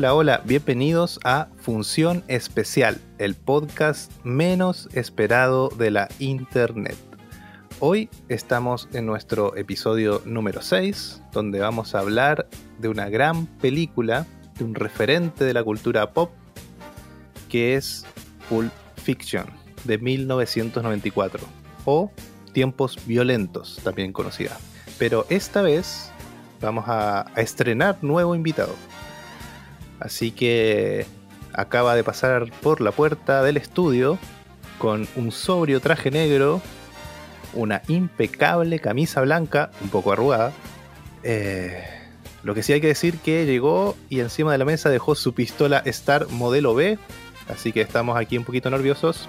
Hola, hola, bienvenidos a Función Especial, el podcast menos esperado de la Internet. Hoy estamos en nuestro episodio número 6, donde vamos a hablar de una gran película, de un referente de la cultura pop, que es Pulp Fiction, de 1994, o Tiempos Violentos, también conocida. Pero esta vez vamos a, a estrenar nuevo invitado. Así que acaba de pasar por la puerta del estudio con un sobrio traje negro, una impecable camisa blanca, un poco arrugada. Eh, lo que sí hay que decir que llegó y encima de la mesa dejó su pistola Star modelo B, así que estamos aquí un poquito nerviosos.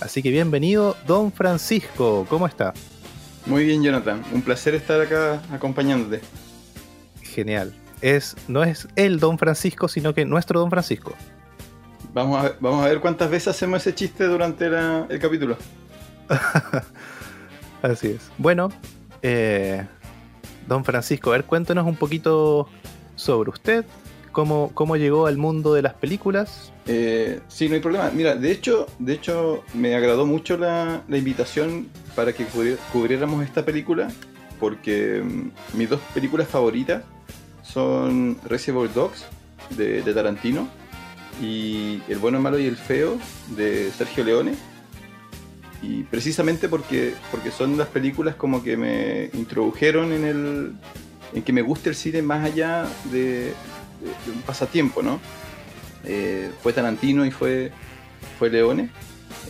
Así que bienvenido, don Francisco, ¿cómo está? Muy bien, Jonathan, un placer estar acá acompañándote. Genial es, no es el Don Francisco, sino que nuestro Don Francisco. Vamos a, vamos a ver cuántas veces hacemos ese chiste durante el capítulo. Así es. Bueno, eh, Don Francisco, a ver, cuéntenos un poquito sobre usted, cómo, cómo llegó al mundo de las películas. Eh, sí, no hay problema. Mira, de hecho, de hecho me agradó mucho la, invitación para que cubriéramos esta película, porque mm, mis dos películas favoritas son Reservoir Dogs de, Tarantino y El bueno, malo y el feo de Sergio Leone. Y precisamente porque, porque son las películas como que me introdujeron en el en que me guste el cine más allá de, un pasatiempo, ¿no? Eh, fue Tarantino y fue, fue Leone.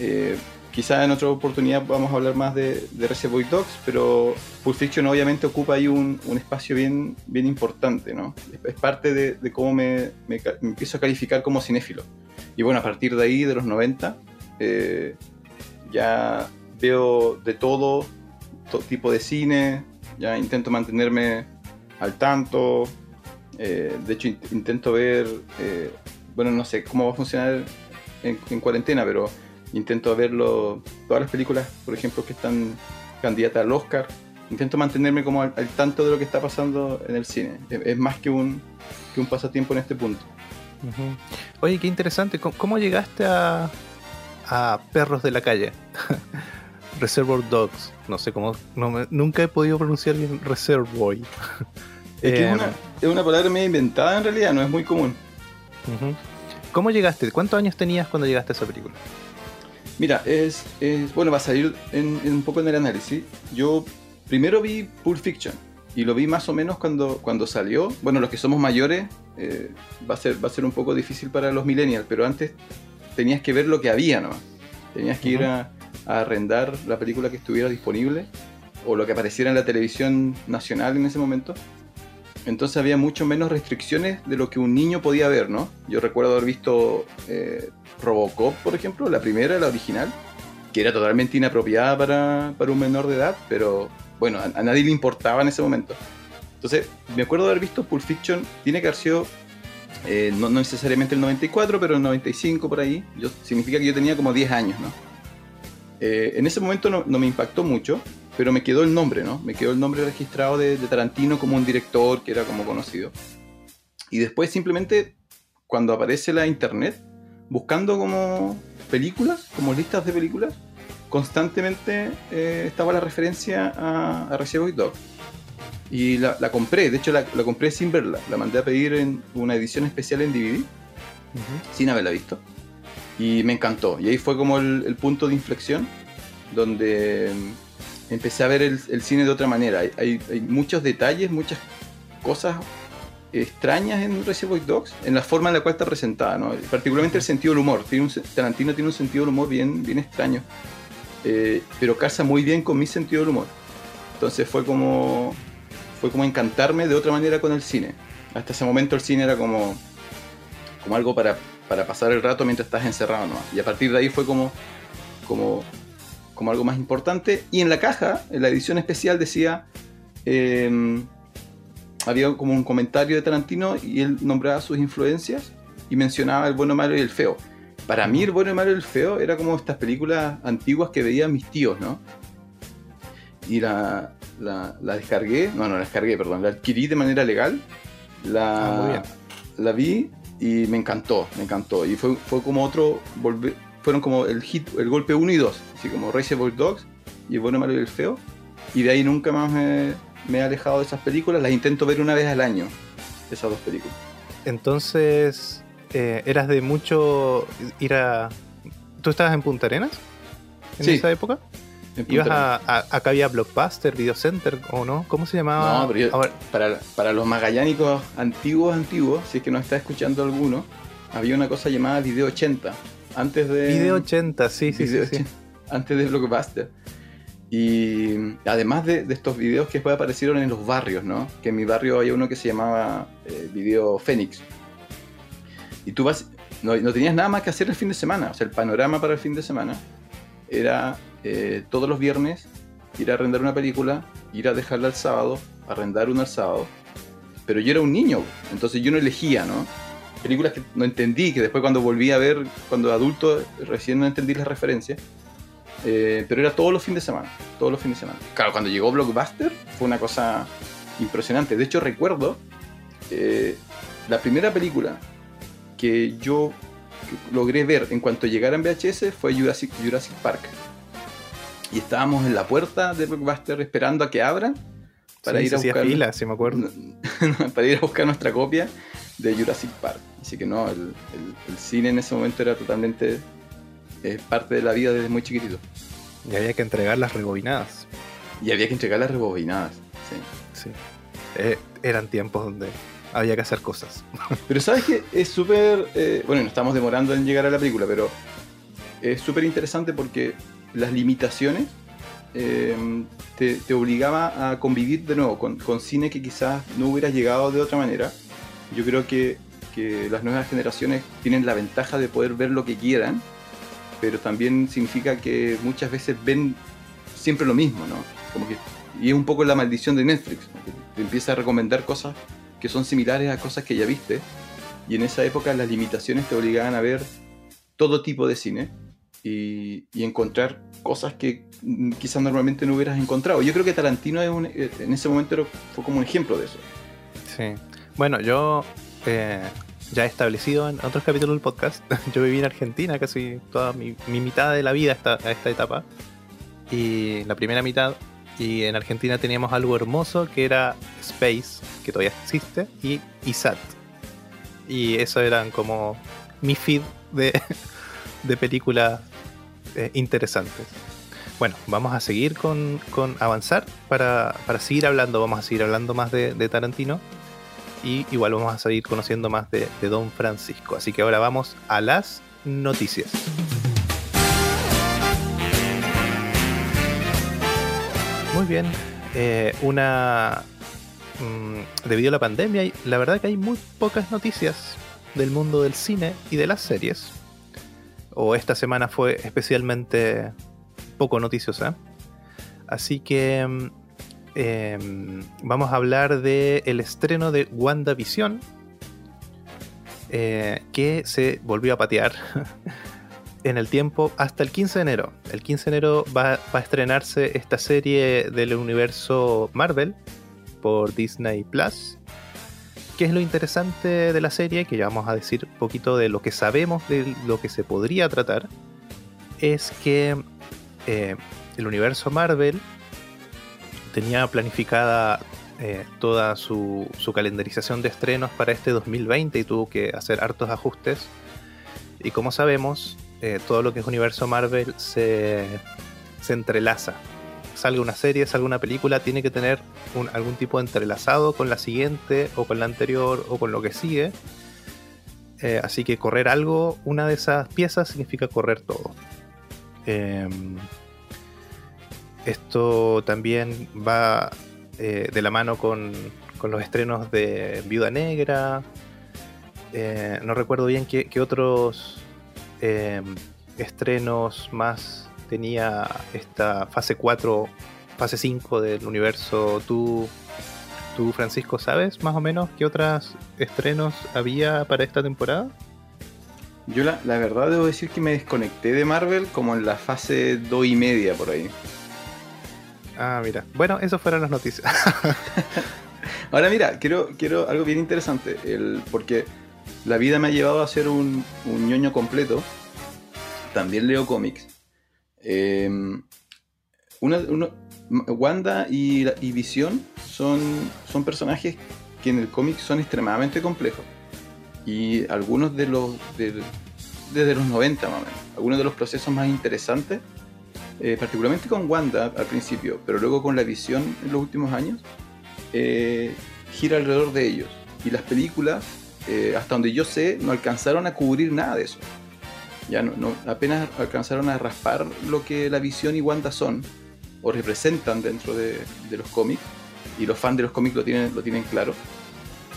Eh, Quizá en otra oportunidad vamos a hablar más de, de Reservoir Dogs, pero Pulp Fiction obviamente ocupa ahí un, espacio bien, bien importante, ¿no? Es, parte de, cómo me, empiezo a calificar como cinéfilo. Y bueno, a partir de ahí, de los 90, eh, ya veo de todo, todo tipo de cine, ya intento mantenerme al tanto, eh, de hecho intento ver, eh, bueno, no sé cómo va a funcionar en cuarentena, pero intento verlo, todas las películas, por ejemplo, que están candidatas al Oscar, intento mantenerme como al, tanto de lo que está pasando en el cine. Es, más que un, que un pasatiempo en este punto. Oye, qué interesante. ¿Cómo, llegaste a, a Perros de la Calle? Reservoir Dogs. No sé cómo. nunca he podido pronunciar bien Reservoir. Es, que es, una, es una palabra medio inventada en realidad, no es muy común. ¿Cómo llegaste? ¿Cuántos años tenías cuando llegaste a esa película? Mira, es, bueno, va a salir en, un poco en el análisis. Yo primero vi Pulp Fiction y lo vi más o menos cuando, cuando salió. Bueno, los que somos mayores eh, va, a ser, va a ser un poco difícil para los millennials, pero antes tenías que ver lo que había nomás. Tenías que ir a, arrendar la película que estuviera disponible o lo que apareciera en la televisión nacional en ese momento. Entonces había mucho menos restricciones de lo que un niño podía ver, ¿no? Yo recuerdo haber visto eh, Robocop, por ejemplo, la primera, la original, que era totalmente inapropiada para, un menor de edad, pero bueno, a, nadie le importaba en ese momento. Entonces, me acuerdo haber visto Pulp Fiction, tiene que haber sido, eh, no, necesariamente el 94, pero el 95 por ahí, yo, significa que yo tenía como 10 años, ¿no? Eh, en ese momento no, me impactó mucho, pero me quedó el nombre, ¿no? Me quedó el nombre registrado de, de Tarantino como un director que era como conocido. Y después simplemente, cuando aparece la internet, buscando como películas, como listas de películas, constantemente eh, estaba la referencia a, a Reservoir Dogs. Y la, compré, de hecho la, compré sin verla, la mandé a pedir en una edición especial en DVD, sin haberla visto. Y me encantó. Y ahí fue como el, punto de inflexión, donde empecé a ver el, cine de otra manera. hay, muchos detalles, muchas cosas extrañas en Reservoir Dogs, en la forma en la cual está presentada, ¿no? particularmente el sentido del humor. Tiene un, Tarantino tiene un sentido del humor bien, bien extraño, eh, pero casa muy bien con mi sentido del humor. Entonces fue como, fue como encantarme de otra manera con el cine. Hasta ese momento el cine era como, como algo para, para pasar el rato mientras estás encerrado, ¿no? Y a partir de ahí fue como, como, como algo más importante. Y en la caja, en la edición especial decía... Eh, había como un comentario de Tarantino y él nombraba sus influencias y mencionaba el bueno, malo y el feo. Para mí el bueno, malo y el feo era como estas películas antiguas que veían mis tíos, ¿no? Y la, la, descargué, no, no la descargué, perdón, la adquirí de manera legal. La, ah, la vi y me encantó, me encantó. Y fue, fue como otro, fueron como el hit, el golpe 1 y 2, así como Raceable Dogs y El bueno, malo y el feo. Y de ahí nunca más me, me he alejado de esas películas, las intento ver una vez al año, esas dos películas. Entonces, eh, ¿eras de mucho ir a... ¿Tú estabas en Punta Arenas? ¿En esa época? ¿Ibas a, acá había Blockbuster, Video Center o no? ¿Cómo se llamaba? No, pero para, para, los magallánicos antiguos, antiguos, si es que no está escuchando alguno, había una cosa llamada Video 80. Antes de. Video 80, sí, sí, sí, Antes de Blockbuster. Y además de, estos videos que después aparecieron en los barrios, ¿no? Que en mi barrio había uno que se llamaba eh, Video Fénix. Y tú vas, no, no, tenías nada más que hacer el fin de semana. O sea, el panorama para el fin de semana era eh, todos los viernes ir a arrendar una película, ir a dejarla el sábado, arrendar una al sábado. Pero yo era un niño, entonces yo no elegía, ¿no? Películas que no entendí, que después cuando volví a ver, cuando adulto, recién no entendí las referencias. Eh, pero era todos los fines de semana, todos los fines de semana. Claro, cuando llegó Blockbuster fue una cosa impresionante. De hecho, recuerdo eh, la primera película que yo logré ver en cuanto llegara en VHS fue Jurassic, Jurassic Park y estábamos en la puerta de Blockbuster esperando a que abran para ir a buscar fila, me acuerdo. para ir a buscar nuestra copia de Jurassic Park. Así que no, el, cine en ese momento era totalmente eh, parte de la vida desde muy chiquitito. Y había que entregar las rebobinadas. Y había que entregar las rebobinadas, sí. Sí. Eh, eran tiempos donde había que hacer cosas. Pero sabes que es súper... Eh, bueno, nos estamos demorando en llegar a la película, pero es súper interesante porque las limitaciones eh, te, obligaba a convivir de nuevo con, cine que quizás no hubieras llegado de otra manera. Yo creo que, las nuevas generaciones tienen la ventaja de poder ver lo que quieran, pero también significa que muchas veces ven siempre lo mismo, ¿no? Como que, y es un poco la maldición de Netflix, te empieza a recomendar cosas que son similares a cosas que ya viste, y en esa época las limitaciones te obligaban a ver todo tipo de cine, y, encontrar cosas que quizás normalmente no hubieras encontrado. Yo creo que Tarantino eh, en ese momento fue como un ejemplo de eso. Sí. Bueno, yo eh, ya establecido en otros capítulos del podcast, yo viví en Argentina casi toda mi, mitad de la vida esta, a esta etapa. Y la primera mitad, y en Argentina teníamos algo hermoso que era Space, que todavía existe, y ISAT. Y eso eran como mi feed de, de películas eh, interesantes. Bueno, vamos a seguir con, avanzar para, seguir hablando, vamos a seguir hablando más de, Tarantino y igual vamos a seguir conociendo más de, Don Francisco. Así que ahora vamos a las noticias. Muy bien, eh, una... Mm, debido a la pandemia, la verdad que hay muy pocas noticias del mundo del cine y de las series o esta semana fue especialmente poco noticiosa. Así que em, vamos a hablar del el estreno de WandaVision, eh, que se volvió a patear en el tiempo hasta el 15 de enero. El 15 de enero va, va a estrenarse esta serie del universo Marvel por Disney Plus. ¿Qué es lo interesante de la serie? Que ya vamos a decir un poquito de lo que sabemos de lo que se podría tratar. Es que eh, el universo Marvel tenía planificada eh, toda su, calendarización de estrenos para este 2020 y tuvo que hacer hartos ajustes. Y como sabemos, eh, todo lo que es universo Marvel se, se entrelaza salga una serie, salga una película, tiene que tener algún tipo de entrelazado con la siguiente o con la anterior o con lo que sigue. Eh, así que correr algo, una de esas piezas significa correr todo. Esto también va eh, de la mano con, los estrenos de Viuda Negra. Eh, no recuerdo bien qué, otros em, estrenos más tenía esta fase 4, fase 5 del universo. ¿Tú, tú, Francisco, sabes más o menos qué otros estrenos había para esta temporada? Yo la, verdad debo decir que me desconecté de Marvel como en la fase 2 y media por ahí. Ah, mira. Bueno, eso fueron las noticias. Ahora mira, quiero, quiero algo bien interesante, porque la vida me ha llevado a ser un, un ñoño completo. También leo cómics. Eh, una, una- Wanda y, y Visión son, son personajes que en el cómic son extremadamente complejos. Y algunos de los. del- desde los 90 más o menos. Algunos de los procesos más interesantes, eh, particularmente con Wanda al principio, pero luego con la Visión en los últimos años, eh, gira alrededor de ellos. Y las películas, eh, hasta donde yo sé, no alcanzaron a cubrir nada de eso. Ya no, apenas alcanzaron a raspar lo que la visión y Wanda son o representan dentro de, los cómics. Y los fans de los cómics lo tienen, lo tienen claro.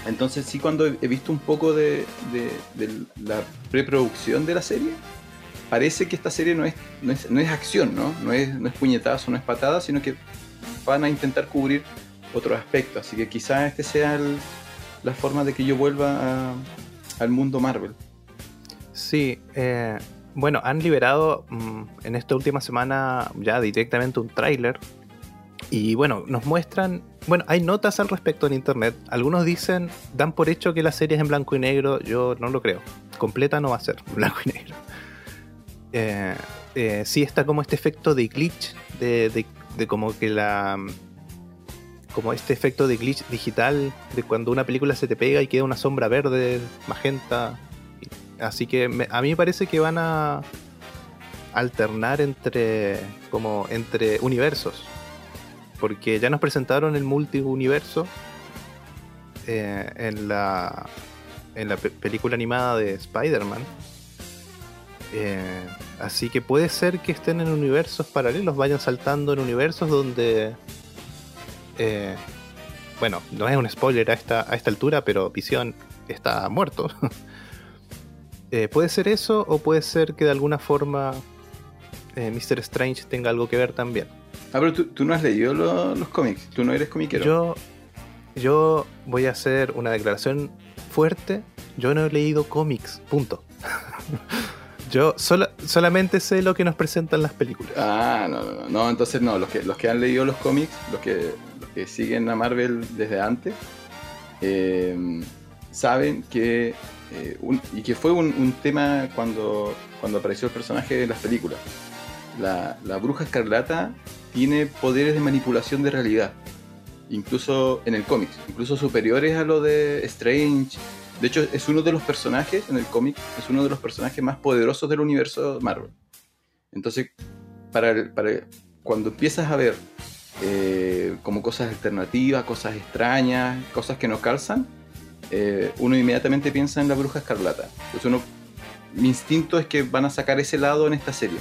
Entonces sí cuando he visto un poco de, de- de la preproducción de la serie, parece que esta serie no es, no es, no es acción, ¿no? No es, no es puñetazo, no es patada, sino que van a intentar cubrir otros aspectos. Así que quizás este sea la forma de que yo vuelva al mundo Marvel. Sí, eh, bueno, han liberado mm, en esta última semana ya directamente un tráiler. Y bueno, nos muestran, bueno, hay notas al respecto en internet. Algunos dicen, dan por hecho que la serie es en blanco y negro. Yo no lo creo. Completa no va a ser blanco y negro. Eh, eh, sí está como este efecto de glitch, de, de- de como que la... Como este efecto de glitch digital, de cuando una película se te pega y queda una sombra verde, magenta, Así que a mí me parece que van a alternar entre como entre universos. Porque ya nos presentaron el multiuniverso eh, en la en la pe- película animada de Spider-Man. Eh, así que puede ser que estén en universos paralelos, vayan saltando en universos donde eh, bueno, no es un spoiler a esta, a esta altura, pero Visión está muerto. Eh, puede ser eso o puede ser que de alguna forma eh, Mr. Strange tenga algo que ver también. Ah, pero tú, tú no has leído lo- los cómics, tú no eres comiquero. Yo, yo voy a hacer una declaración fuerte. Yo no he leído cómics, punto. yo sola- solamente sé lo que nos presentan las películas. Ah, no, no, no, no, entonces no, los que, los que han leído los cómics, los que, los que siguen a Marvel desde antes, eh, saben que, eh, un- y que fue un, un tema cuando, cuando apareció el personaje en las películas. La, la bruja escarlata tiene poderes de manipulación de realidad, incluso en el cómic, incluso superiores a lo de Strange. De hecho, es uno de los personajes en el cómic, es uno de los personajes más poderosos del universo Marvel. Entonces, para, cuando empiezas a ver eh, como cosas alternativas, cosas extrañas, cosas que no calzan, eh, uno inmediatamente piensa en la bruja escarlata. Entonces uno, mi instinto es que van a sacar ese lado en esta serie.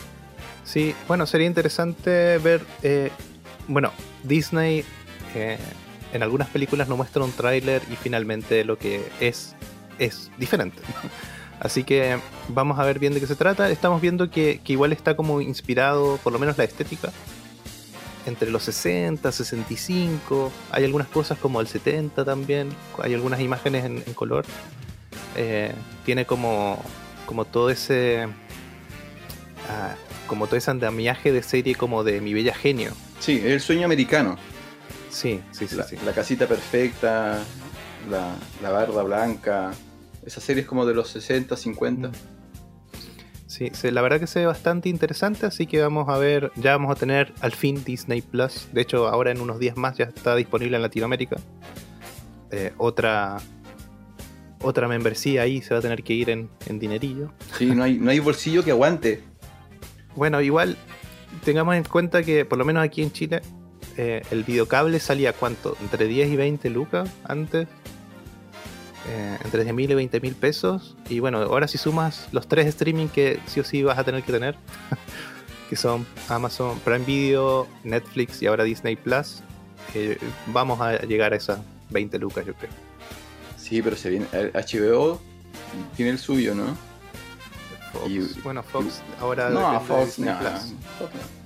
Sí, bueno, sería interesante ver. eh, bueno, Disney en algunas películas nos muestra un tráiler y finalmente lo que es es diferente. Así que vamos a ver bien de qué se trata. Estamos viendo que, que igual está como inspirado, por lo menos la estética, entre los 60, 65. Hay algunas cosas como el 70 también. Hay algunas imágenes en, en color. Eh, tiene como, como todo ese. ah, como todo ese andamiaje de serie como de Mi Bella Genio. Sí, es el sueño americano. Sí, sí, sí. la, sí. la casita perfecta, la, la barda blanca. Esa serie es como de los 60, 50. Mm. Sí, la verdad que se ve bastante interesante, así que vamos a ver, ya vamos a tener al fin Disney Plus. De hecho, ahora en unos días más ya está disponible en Latinoamérica. Eh, otra otra membresía ahí se va a tener que ir en, en dinerillo. Sí, no hay, no hay bolsillo que aguante. Bueno, igual tengamos en cuenta que por lo menos aquí en Chile eh, el videocable salía cuánto, entre 10 y 20 lucas antes. Eh, entre 10 mil y 20 mil pesos. Y bueno, ahora si sumas los tres streaming que sí o sí vas a tener que tener, que son Amazon Prime Video, Netflix y ahora Disney Plus, eh, vamos a llegar a esas 20 lucas, yo creo. Sí, pero se viene. el HBO tiene el suyo, ¿no? Fox. Y- bueno, Fox ahora. No, de Fox, Disney no, Plus. Fox no.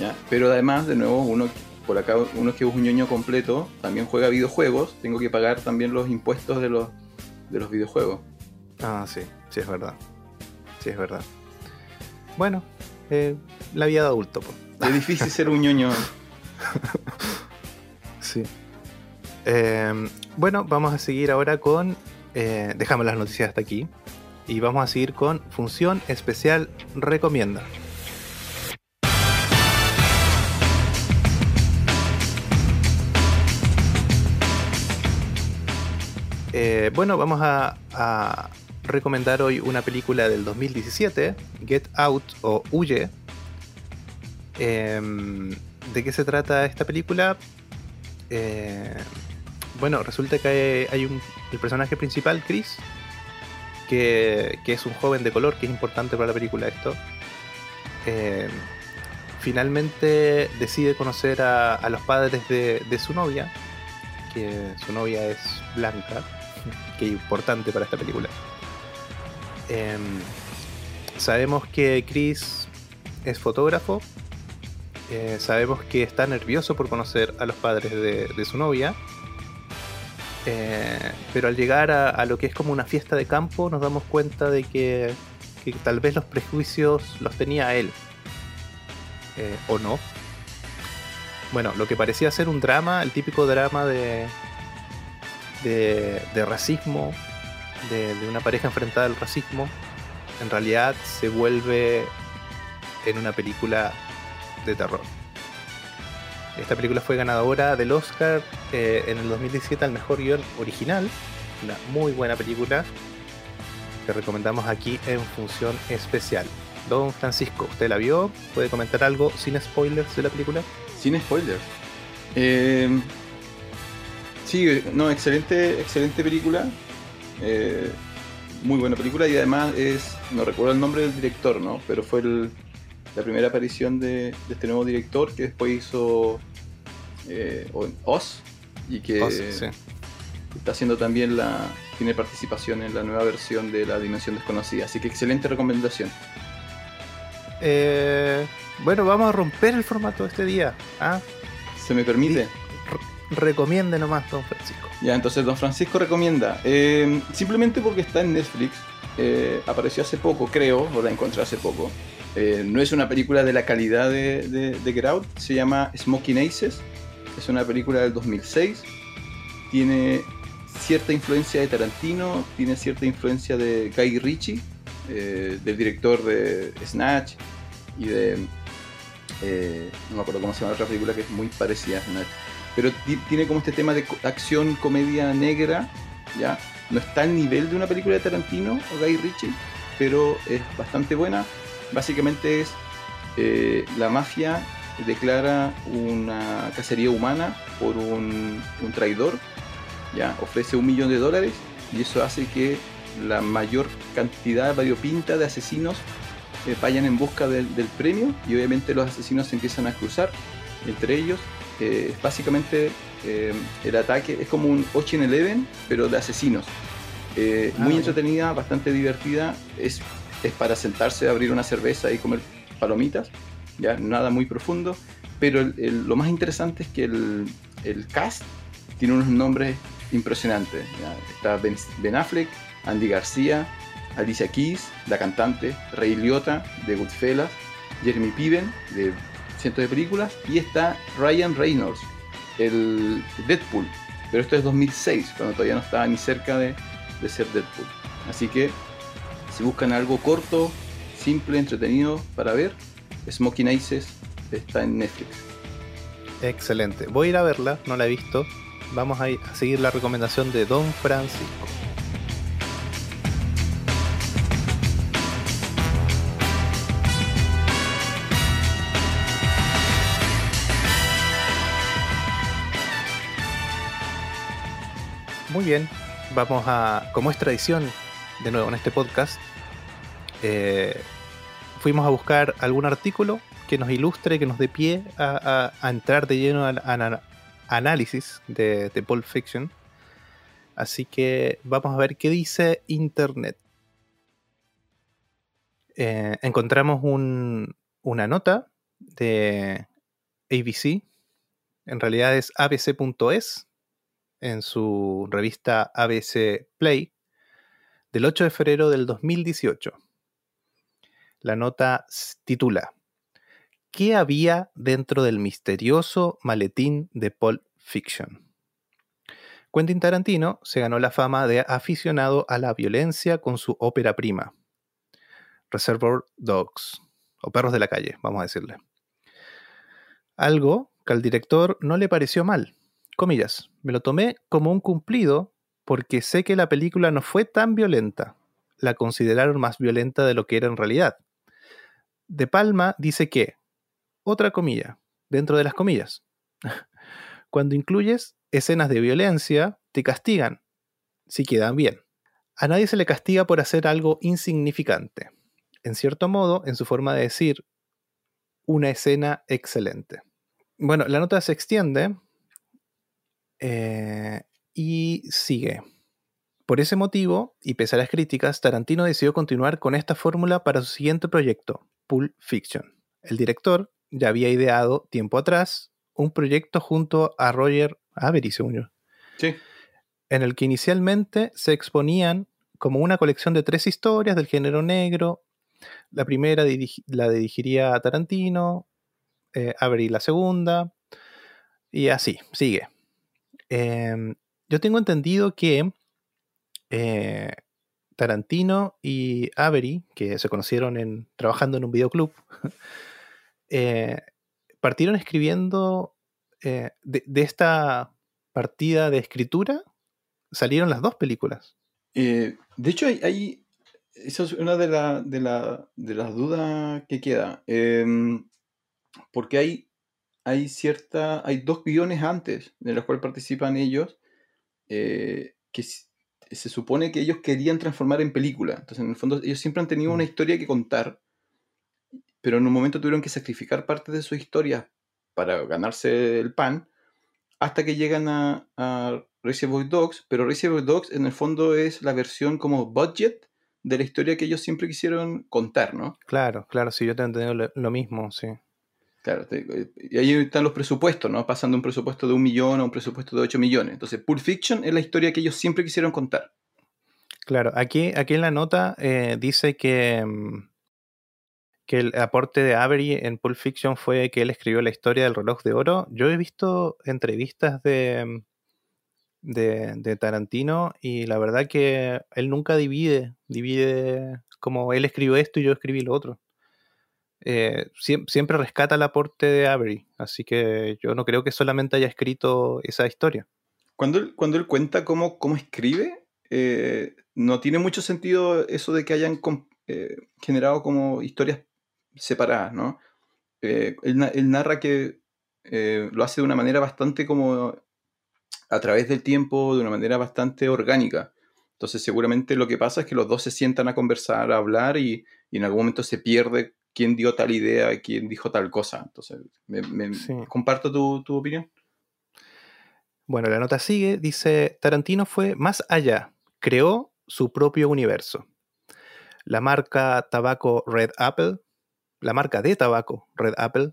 Ya, Pero además, de nuevo, uno por acá, uno que es un ñoño completo, también juega videojuegos, tengo que pagar también los impuestos de los, de los videojuegos. Ah, sí, sí es verdad. Sí es verdad. Bueno, eh, la vida de adulto. Es difícil ser un ñoño. Sí. Eh, bueno, vamos a seguir ahora con eh, dejamos las noticias hasta aquí y vamos a seguir con Función Especial Recomienda. Eh, bueno, vamos a, recomendar hoy una película del 2017, Get Out o Huye. Em, ¿De qué se trata esta película? Eh, bueno, resulta que hay un, el personaje principal, Chris, que, es un joven de color, que es importante para la película esto. Em, finalmente decide conocer a, los padres de, de, su novia, que su novia es blanca, que importante para esta película. Em, sabemos que Chris es fotógrafo. Eh, sabemos que está nervioso por conocer a los padres de, su novia. Eh, pero al llegar a, lo que es como una fiesta de campo, nos damos cuenta de que, tal vez los prejuicios los tenía él. Eh, o no. Bueno, lo que parecía ser un drama, el típico drama de, de, racismo, de, una pareja enfrentada al racismo, en realidad se vuelve en una película de terror. Esta película fue ganadora del Oscar eh, en el 2017 al mejor guion original. Una muy buena película que recomendamos aquí en función especial. Don Francisco, ¿usted la vio? ¿Puede comentar algo sin spoilers de la película? Sin spoilers. Eh, Sí, no, excelente, excelente película. Eh, muy buena película y además es, no recuerdo el nombre del director, ¿no? Pero fue la primera aparición de, este nuevo director que después hizo eh, Oz y que está haciendo también la, tiene participación en la nueva versión de La Dimensión Desconocida. Así que excelente recomendación. Eh, bueno, vamos a romper el formato de este día. ¿ah? ¿Se me permite? Recomiende nomás, don Francisco. Ya, entonces don Francisco recomienda. Eh, simplemente porque está en Netflix. Eh, apareció hace poco, creo, o la encontré hace poco. Eh, no es una película de la calidad de, de, de se llama Smoking Aces. Es una película del 2006. Tiene cierta influencia de Tarantino, tiene cierta influencia de Guy Ritchie, del director de Snatch y de. no me acuerdo cómo se llama otra película que es muy parecida a Snatch pero tiene como este tema de acción, comedia negra, ¿ya? No está al nivel de una película de Tarantino o Guy Ritchie, pero es bastante buena. Básicamente es eh, la mafia declara una cacería humana por un, traidor, ¿ya? Ofrece un millón de dólares y eso hace que la mayor cantidad variopinta de asesinos eh, vayan en busca del premio y obviamente los asesinos se empiezan a cruzar entre ellos básicamente eh, el ataque es como un Ocean Eleven, pero de asesinos. Eh, ah, muy entretenida, bastante divertida. Es, es para sentarse, abrir una cerveza y comer palomitas. Ya, nada muy profundo. Pero lo más interesante es que el, el, cast tiene unos nombres impresionantes. Está ben, Affleck, Andy García, Alicia Keys, la cantante, Ray Liotta de Goodfellas, Jeremy Piven de de películas, y está Ryan Reynolds, el Deadpool, pero esto es 2006, cuando todavía no estaba ni cerca de, ser Deadpool. Así que si buscan algo corto, simple, entretenido para ver, Smoking Aces está en Netflix. Excelente, voy a ir a verla, no la he visto. Vamos a seguir la recomendación de Don Francisco. Bien, vamos a, como es tradición, de nuevo en este podcast, eh, fuimos a buscar algún artículo que nos ilustre, que nos dé pie a, entrar de lleno al, análisis de, Pulp Fiction. Así que vamos a ver qué dice Internet. Eh, encontramos una nota de ABC, en realidad es abc.es, en su revista ABC Play del 8 de febrero del 2018. La nota titula ¿Qué había dentro del misterioso maletín de Pulp Fiction? Quentin Tarantino se ganó la fama de aficionado a la violencia con su ópera prima, Reservoir Dogs, o Perros de la Calle, vamos a decirle. Algo que al director no le pareció mal. Comillas, me lo tomé como un cumplido porque sé que la película no fue tan violenta. La consideraron más violenta de lo que era en realidad. De Palma dice que, otra comilla, dentro de las comillas, cuando incluyes escenas de violencia, te castigan, si quedan bien. A nadie se le castiga por hacer algo insignificante. En cierto modo, en su forma de decir, una escena excelente. Bueno, la nota se extiende eh, y sigue. Por ese motivo, y pese a las críticas, Tarantino decidió continuar con esta fórmula para su siguiente proyecto, Pulp Fiction. El director ya había ideado tiempo atrás un proyecto junto a Roger Avery, según yo. Sí. En el que inicialmente se exponían como una colección de tres historias del género negro. La primera la dirigiría a Tarantino, eh, Avery la segunda, y así, sigue. Em, yo tengo entendido que eh, Tarantino y Avery, que se conocieron en, trabajando en un videoclub, eh, partieron escribiendo eh, de, esta partida de escritura, salieron las dos películas. de hecho, hay, esa es una de, de, de las dudas que queda. Em, porque hay hay cierta, hay dos guiones antes de los cuales participan ellos eh, que se supone que ellos querían transformar en película. Entonces, en el fondo, ellos siempre han tenido una mm. historia que contar, pero en un momento tuvieron que sacrificar parte de su historia para ganarse el pan, hasta que llegan a, a Reservoir Dogs, pero Reservoir Dogs en el fondo es la versión como budget de la historia que ellos siempre quisieron contar, ¿no? Claro, claro, sí, yo te he entendido lo mismo, sí. Claro, eh, y ahí están los presupuestos, ¿no? Pasando un presupuesto de un millón a un presupuesto de 8 millones. Entonces, Pulp Fiction es la historia que ellos siempre quisieron contar. Claro, aquí, aquí en la nota eh, dice que, mm, que el aporte de Avery en Pulp Fiction fue que él escribió la historia del reloj de oro. Yo he visto entrevistas de, mm, de Tarantino y la verdad que él nunca divide, divide como él escribió esto y yo escribí lo otro. Eh, siempre, rescata el aporte de Avery, así que yo no creo que solamente haya escrito esa historia. Cuando él, cuando él cuenta cómo, cómo escribe, eh, no tiene mucho sentido eso de que hayan eh, generado como historias separadas, ¿no? Él, narra que lo hace de una manera bastante como a través del tiempo, de una manera bastante orgánica. Entonces seguramente lo que pasa es que los dos se sientan a conversar, a hablar y, y en algún momento se pierde quién dio tal idea, quién dijo tal cosa. Entonces, me, comparto tu, opinión. Bueno, la nota sigue, dice, Tarantino fue más allá, creó su propio universo. La marca tabaco Red Apple, la marca de tabaco Red Apple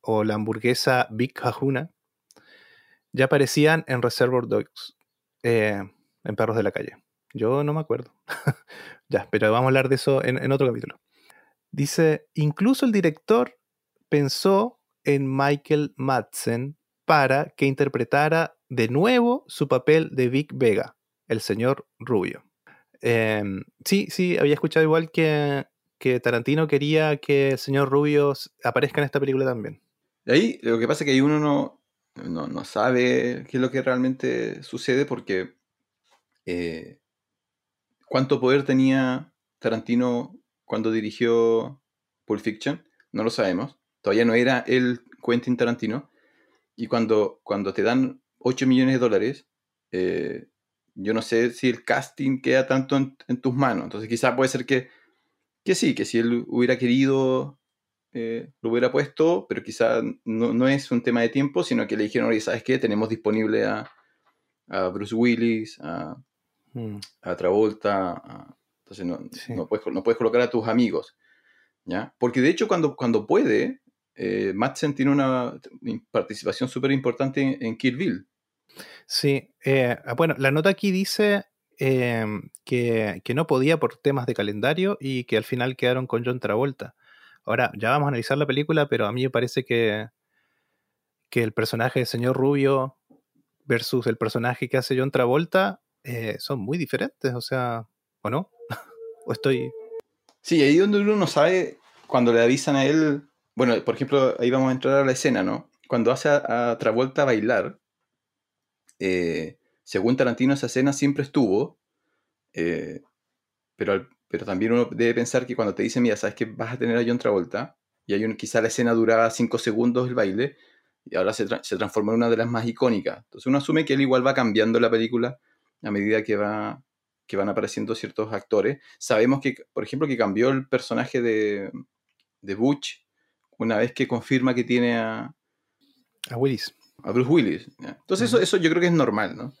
o la hamburguesa Big Kahuna ya aparecían en Reservoir Dogs, eh, en Perros de la Calle. Yo no me acuerdo. ya, pero vamos a hablar de eso en otro capítulo. Dice, incluso el director pensó en Michael Madsen para que interpretara de nuevo su papel de Vic Vega, el señor Rubio. Em, sí, sí, había escuchado igual que, que Tarantino quería que el señor Rubio aparezca en esta película también. ahí lo que pasa es que uno no, no, sabe qué es lo que realmente sucede porque eh, cuánto poder tenía Tarantino cuando dirigió Pulp Fiction, no lo sabemos. Todavía no era el Quentin Tarantino. Y cuando, cuando te dan 8 millones de dólares, eh, yo no sé si el casting queda tanto en, tus manos. Entonces quizás puede ser que, que sí, que si él hubiera querido, eh, lo hubiera puesto, pero quizás no, es un tema de tiempo, sino que le dijeron, oye, ¿sabes qué? Tenemos disponible a, Bruce Willis, a, hmm. a Travolta, a, entonces no, no, puedes, no, puedes, colocar a tus amigos. ¿ya? Porque de hecho cuando, cuando puede, eh, Madsen tiene una participación súper importante en, Kill Bill. Sí, eh, bueno, la nota aquí dice em, que, que, no podía por temas de calendario y que al final quedaron con John Travolta. Ahora, ya vamos a analizar la película, pero a mí me parece que, que el personaje del señor Rubio versus el personaje que hace John Travolta eh, son muy diferentes, o sea, ¿o no? ¿O estoy...? Sí, ahí donde uno no sabe, cuando le avisan a él, bueno, por ejemplo, ahí vamos a entrar a la escena, ¿no? Cuando hace a, Travolta bailar, eh, según Tarantino esa escena siempre estuvo, eh, pero, pero también uno debe pensar que cuando te dicen, mira, sabes que vas a tener a John Travolta, y hay un, quizá la escena duraba 5 segundos el baile, y ahora se, transformó en una de las más icónicas. Entonces uno asume que él igual va cambiando la película a medida que, va, que van apareciendo ciertos actores. Sabemos que, por ejemplo, que cambió el personaje de, de Butch una vez que confirma que tiene a... A Willis. A Bruce Willis. Entonces eso, eso yo creo que es normal, ¿no?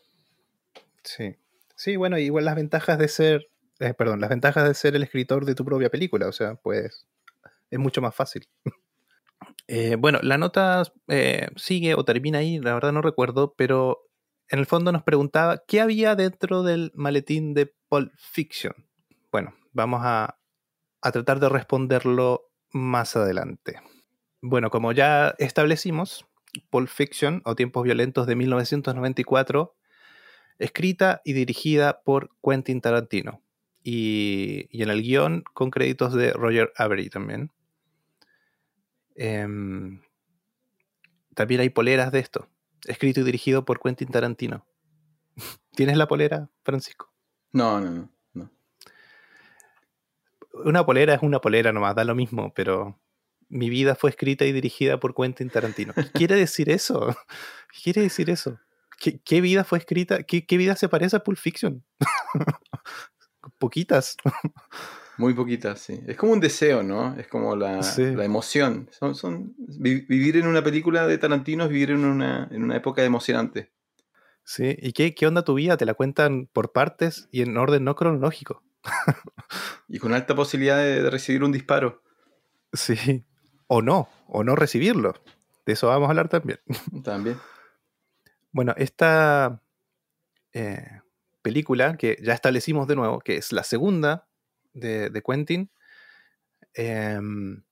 Sí. Sí, bueno, igual las ventajas de ser, eh, perdón, las ventajas de ser el escritor de tu propia película, o sea, pues es mucho más fácil. Eh, bueno, la nota eh, sigue o termina ahí, la verdad no recuerdo, pero en el fondo nos preguntaba qué había dentro del maletín de Pulp Fiction. Bueno, vamos a, tratar de responderlo más adelante. Bueno, como ya establecimos, Pulp Fiction o Tiempos Violentos de 1994, escrita y dirigida por Quentin Tarantino. Y, en el guion con créditos de Roger Avery también. Em, también hay poleras de esto, escrito y dirigido por Quentin Tarantino. ¿Tienes la polera, Francisco? No, no, no, Una polera es una polera nomás, da lo mismo, pero mi vida fue escrita y dirigida por Quentin Tarantino. ¿Qué quiere decir eso? ¿Qué quiere decir eso? ¿Qué, vida fue escrita? ¿Qué, ¿Qué, vida se parece a Pulp Fiction? Poquitas. Muy poquitas, sí. Es como un deseo, ¿no? Es como la, emoción. Son, son, vivir en una película de Tarantino es vivir en una, en una época emocionante. Sí, ¿y qué, qué onda tu vida? Te la cuentan por partes y en orden no cronológico. y con alta posibilidad de, recibir un disparo. Sí, o no, o no recibirlo. De eso vamos a hablar también. También. Bueno, esta eh, película que ya establecimos de nuevo, que es la segunda de, Quentin, em,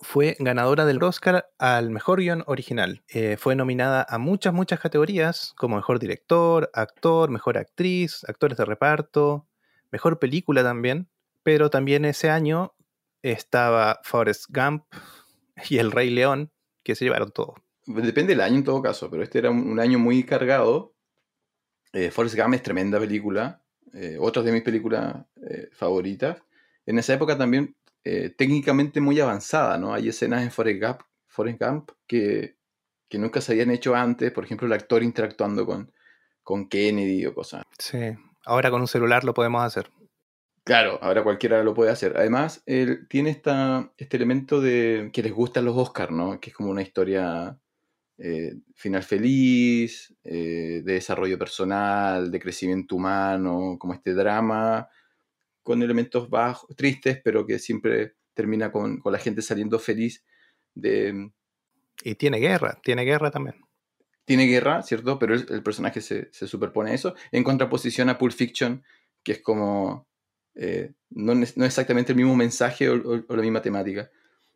fue ganadora del Oscar al mejor guion original. Eh, fue nominada a muchas, muchas categorías, como mejor director, actor, mejor actriz, actores de reparto, mejor película también. Pero también ese año estaba Forrest Gump y El Rey León, que se llevaron todo. Depende del año en todo caso, pero este era un año muy cargado. Eh, Forrest Gump es tremenda película. Eh, otras de mis películas eh, favoritas. En esa época también eh, técnicamente muy avanzada, ¿no? Hay escenas en Forrest Gump, Forrest Gump que, que, nunca se habían hecho antes, por ejemplo, el actor interactuando con, con Kennedy o cosas. Sí, ahora con un celular lo podemos hacer. Claro, ahora cualquiera lo puede hacer. Además, él tiene esta, este elemento de que les gustan los Oscars, ¿no? Que es como una historia eh, final feliz, eh, de desarrollo personal, de crecimiento humano, como este drama, con elementos bajos, tristes, pero que siempre termina con, la gente saliendo feliz de... Y tiene guerra, tiene guerra también. Tiene guerra, ¿cierto? Pero el, personaje se, superpone a eso, en contraposición a Pulp Fiction, que es como... Eh, no, no, exactamente el mismo mensaje o, la misma temática.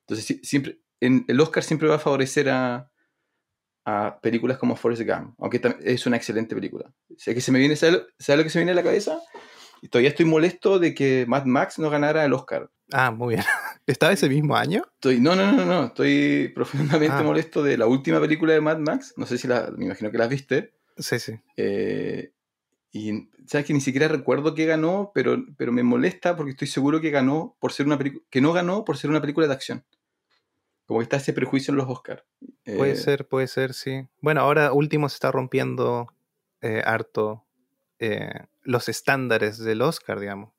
Entonces, siempre, en, el Oscar siempre va a favorecer a, a películas como Forrest Gump, aunque es una excelente película. Sé que se me viene, ¿sabe, lo que se me viene a la cabeza? Y todavía estoy molesto de que Mad Max no ganara el Oscar. Ah, muy bien. ¿Estaba ese mismo año? Estoy, no, no, no, no. Estoy profundamente ah. molesto de la última película de Mad Max. No sé si la, me imagino que la viste. Sí, sí. Eh, y sabes que ni siquiera recuerdo que ganó, pero, pero me molesta porque estoy seguro que ganó por ser una que no ganó por ser una película de acción. Como que está ese prejuicio en los Oscars. Puede eh, ser, puede ser, sí. Bueno, ahora último se está rompiendo eh, harto eh, los estándares del Oscar, digamos.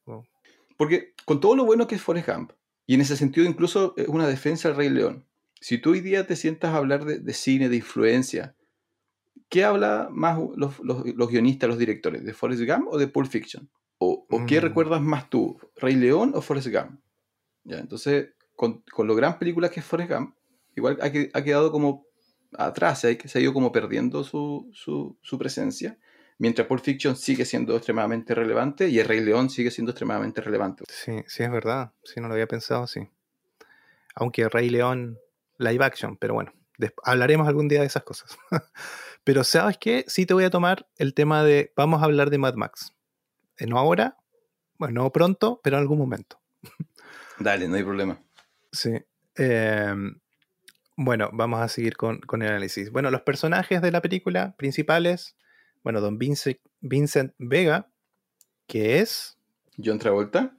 Porque con todo lo bueno que es Forrest Gump, y en ese sentido incluso es una defensa del Rey León, si tú hoy día te sientas a hablar de, cine, de influencia, ¿qué habla más los, guionistas, los directores? ¿De Forrest Gump o de Pulp Fiction? ¿O, qué mm. recuerdas más tú? ¿Rey León o Forrest Gump? Ya, entonces con, con lo gran película que es Forrest Gump, igual ha, ha quedado como atrás, se ha, se ha ido como perdiendo su, su, su, presencia, mientras Pulp Fiction sigue siendo extremadamente relevante y El Rey León sigue siendo extremadamente relevante. Sí, sí, es verdad, sí, no lo había pensado, sí. Aunque El Rey León live action, pero bueno, hablaremos algún día de esas cosas. Pero ¿sabes qué? Sí te voy a tomar el tema de, vamos a hablar de Mad Max. Eh, no ahora, bueno, no pronto, pero en algún momento. Dale, no hay problema. Sí. Em, bueno, vamos a seguir con, con, el análisis. Bueno, los personajes de la película principales, bueno, don Vincent, Vincent Vega, que es... John Travolta.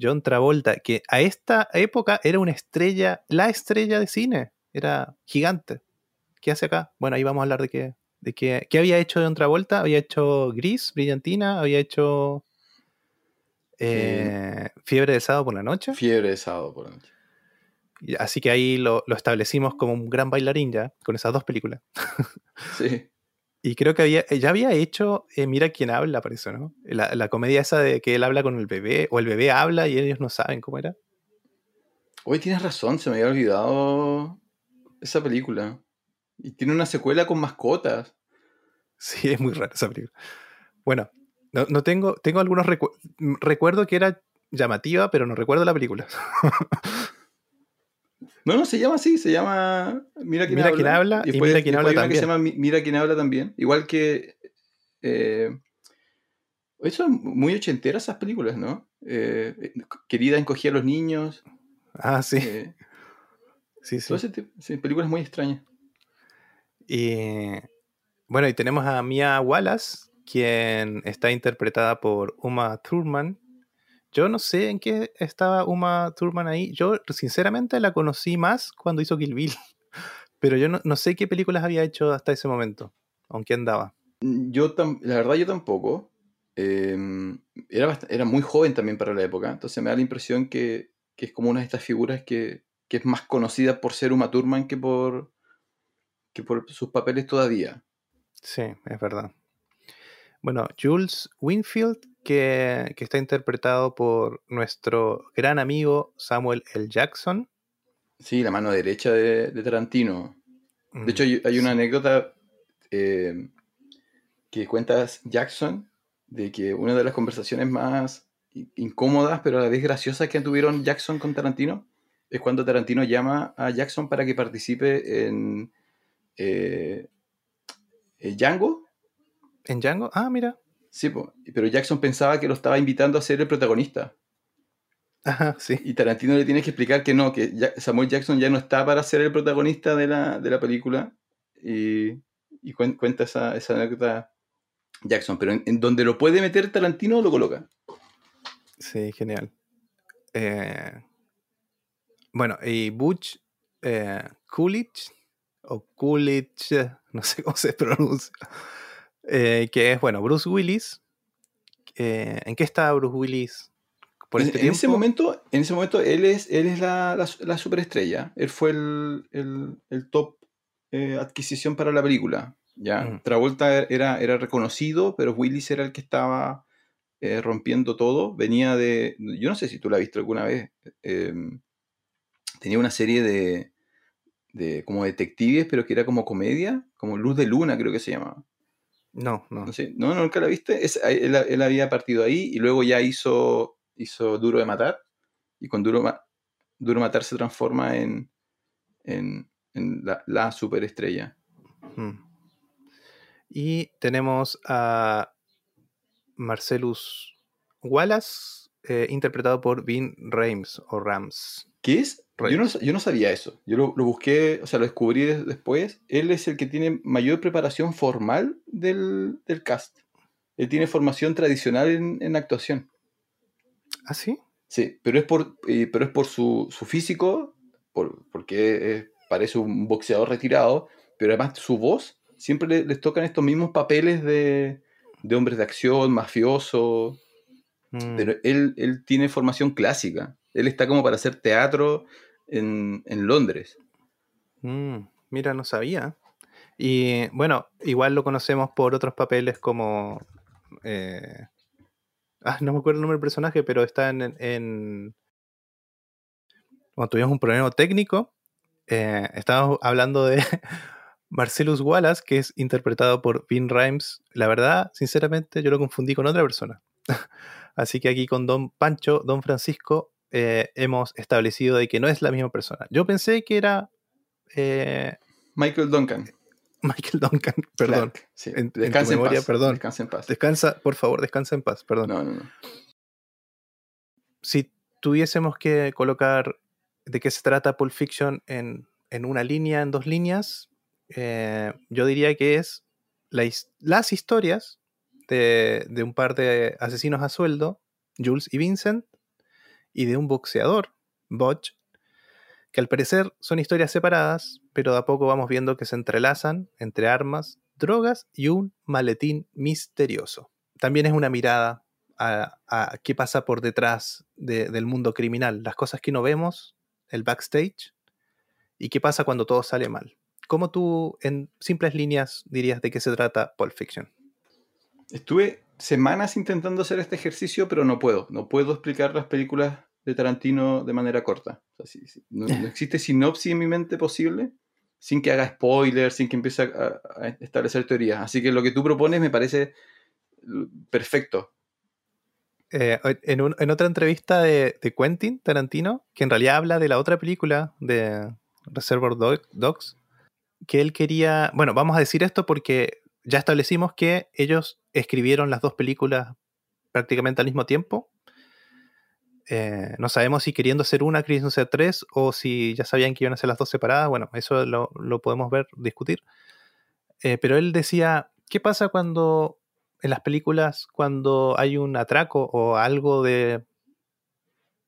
John Travolta, que a esta época era una estrella, la estrella de cine, era gigante. ¿Qué hace acá? Bueno, ahí vamos a hablar de qué, de qué, qué había hecho John Travolta. Había hecho Gris, Brillantina, había hecho eh, Fiebre de sábado por la noche. Fiebre de sábado por la noche. Así que ahí lo, lo, establecimos como un gran bailarín ya, con esas dos películas. sí. Y creo que había, ya había hecho eh, Mira quién habla, parece, ¿no? La, la, comedia esa de que él habla con el bebé, o el bebé habla y ellos no saben cómo era. Hoy tienes razón, se me había olvidado esa película. Y tiene una secuela con mascotas. Sí, es muy rara esa película. Bueno, no, no tengo, tengo algunos recuerdos. Recuerdo que era llamativa, pero no recuerdo la película. No, no, se llama así, se llama Mira quién mira habla. Quién habla y, después, Mira quién habla también. Que se llama Mira quién habla también. Igual que. Eh, eso es muy ochentera esas películas, ¿no? Eh, querida encogía a los niños. Ah, sí. Eh, sí, sí. Ese tipo, sí. Películas muy extrañas. Y. Bueno, y tenemos a Mia Wallace, quien está interpretada por Uma Thurman, yo no sé en qué estaba Uma Thurman ahí. Yo, sinceramente, la conocí más cuando hizo Kill Bill. Pero yo no, no sé qué películas había hecho hasta ese momento. Aunque andaba. Mm, yo, la verdad, yo tampoco. Eh, era, era muy joven también para la época. Entonces me da la impresión que, que es como una de estas figuras que, que, es más conocida por ser Uma Thurman que por, que por sus papeles todavía. Sí, es verdad. Bueno, Jules Winfield, que, que, está interpretado por nuestro gran amigo Samuel L. Jackson. Sí, la mano derecha de, de Tarantino. De hecho, hay, hay una anécdota eh, que cuenta Jackson de que una de las conversaciones más incómodas, pero a la vez graciosas que tuvieron Jackson con Tarantino es cuando Tarantino llama a Jackson para que participe en eh, Django ¿En Django? Ah, mira. Sí, pero Jackson pensaba que lo estaba invitando a ser el protagonista. Ajá, sí. Y Tarantino le tiene que explicar que no, que Samuel Jackson ya no está para ser el protagonista de la, de la película. Y, y cuenta esa, esa, anécdota Jackson. Pero en, en, donde lo puede meter Tarantino, lo coloca. Sí, genial. Eh, bueno, y Butch eh, Coolidge, o Coolidge, no sé cómo se pronuncia. Eh, que es, bueno, Bruce Willis. Eh, ¿En qué está Bruce Willis? Por este en, en, ese momento, en ese momento, él es, él es la, la, la superestrella. Él fue el, el, el top eh, adquisición para la película. ¿ya? Mm. Travolta era, era reconocido, pero Willis era el que estaba eh, rompiendo todo. Venía de. Yo no sé si tú la has visto alguna vez. Em, tenía una serie de, de como detectives, pero que era como comedia, como Luz de Luna, creo que se llamaba. No, no. No, sé, ¿no? ¿Nunca la viste? Es, él, él, había partido ahí y luego ya hizo, hizo Duro de Matar. Y con Duro, Duro Matar se transforma en, en, en la, la, superestrella. Hmm. Y tenemos a Marcelus Wallace, eh, interpretado por Vin Rames o Rams. ¿Qué es? Yo no, yo no, sabía eso. Yo lo, lo, busqué, o sea, lo descubrí después. Él es el que tiene mayor preparación formal del, del cast. Él tiene formación tradicional en, en, actuación. ¿Ah, sí? Sí, pero es por, eh, pero es por su, su físico, por, porque parece un boxeador retirado, pero además su voz, siempre le, les tocan estos mismos papeles de, de hombres de acción, mafioso. Mm. Pero él, él tiene formación clásica. Él está como para hacer teatro en, Londres. Mm, mira, no sabía. Y bueno, igual lo conocemos por otros papeles como... Eh, ah, no me acuerdo el nombre del personaje, pero está en... en cuando tuvimos un problema técnico, eh, estábamos hablando de Marcellus Wallace, que es interpretado por Vin Rhymes. La verdad, sinceramente, yo lo confundí con otra persona. Así que aquí con Don Pancho, Don Francisco, eh, hemos establecido de que no es la misma persona. Yo pensé que era... Eh, Michael Duncan. Michael Duncan, perdón. descansa en, paz. perdón. Descansa en paz. Descansa, por favor, descansa en paz, perdón. No, no, no. Si tuviésemos que colocar de qué se trata Pulp Fiction en, una línea, en dos líneas, eh, yo diría que es las historias de, de, un par de asesinos a sueldo, Jules y Vincent, y de un boxeador, Butch, que al parecer son historias separadas, pero de a poco vamos viendo que se entrelazan entre armas, drogas y un maletín misterioso. También es una mirada a, qué pasa por detrás del mundo criminal, las cosas que no vemos, el backstage, y qué pasa cuando todo sale mal. ¿Cómo tú, en simples líneas, dirías de qué se trata Pulp Fiction? Estuve semanas intentando hacer este ejercicio, pero no puedo. No puedo explicar las películas de Tarantino de manera corta. no, existe sinopsis en mi mente posible sin que haga spoilers, sin que empiece a, establecer teorías. Así que lo que tú propones me parece perfecto. Eh, en, otra entrevista de, Quentin Tarantino, que en realidad habla de la otra película de Reservoir Dogs, que él quería, bueno, vamos a decir esto porque ya establecimos que ellos escribieron las dos películas prácticamente al mismo tiempo. Eh, no sabemos si queriendo hacer una, queriendo hacer tres, o si ya sabían que iban a ser las dos separadas. Bueno, eso lo, podemos ver, discutir. Eh, pero él decía, ¿qué pasa cuando en las películas, cuando hay un atraco o algo de,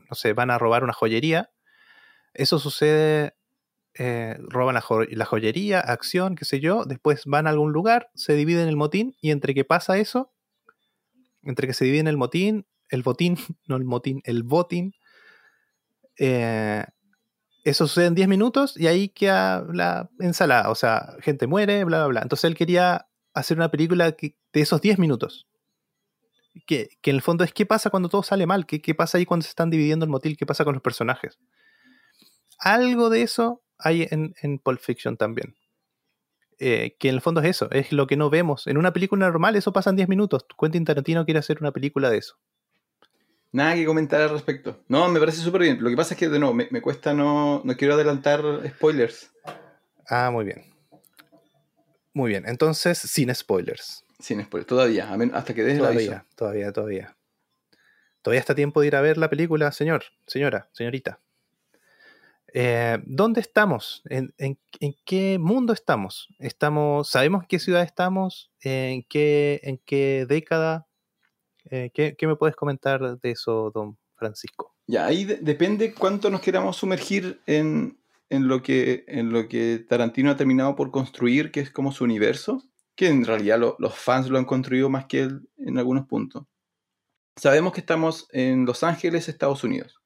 no sé, van a robar una joyería? Eso sucede, eh, roban la, joyería, acción, qué sé yo, después van a algún lugar, se dividen el motín y entre que pasa eso, entre que se dividen el motín, el botín, no el motín, el botín. Eh, eso sucede en 10 minutos y ahí queda la ensalada. O sea, gente muere, bla, bla, bla. Entonces él quería hacer una película de esos 10 minutos. Que, en el fondo es qué pasa cuando todo sale mal, ¿Qué, qué pasa ahí cuando se están dividiendo el motín, qué pasa con los personajes. Algo de eso hay en, en Pulp Fiction también. Eh, que en el fondo es eso, es lo que no vemos. En una película normal eso pasa en 10 minutos. Quentin Tarantino quiere hacer una película de eso. Nada que comentar al respecto. No, me parece súper bien. Lo que pasa es que, de nuevo, me, cuesta no, no quiero adelantar spoilers. Ah, muy bien. Muy bien. Entonces, sin spoilers. Sin spoilers, todavía. Hasta que des todavía, Todavía, todavía. Todavía está tiempo de ir a ver la película, señor, señora, señorita. Eh, ¿Dónde estamos? ¿En, qué mundo estamos? estamos? ¿Sabemos en qué ciudad estamos? ¿En qué, en qué década? Eh, ¿qué, me puedes comentar de eso, don Francisco? Ya, ahí depende cuánto nos queramos sumergir en, lo que, en lo que Tarantino ha terminado por construir, que es como su universo, que en realidad los fans lo han construido más que él en algunos puntos. Sabemos que estamos en Los Ángeles, Estados Unidos.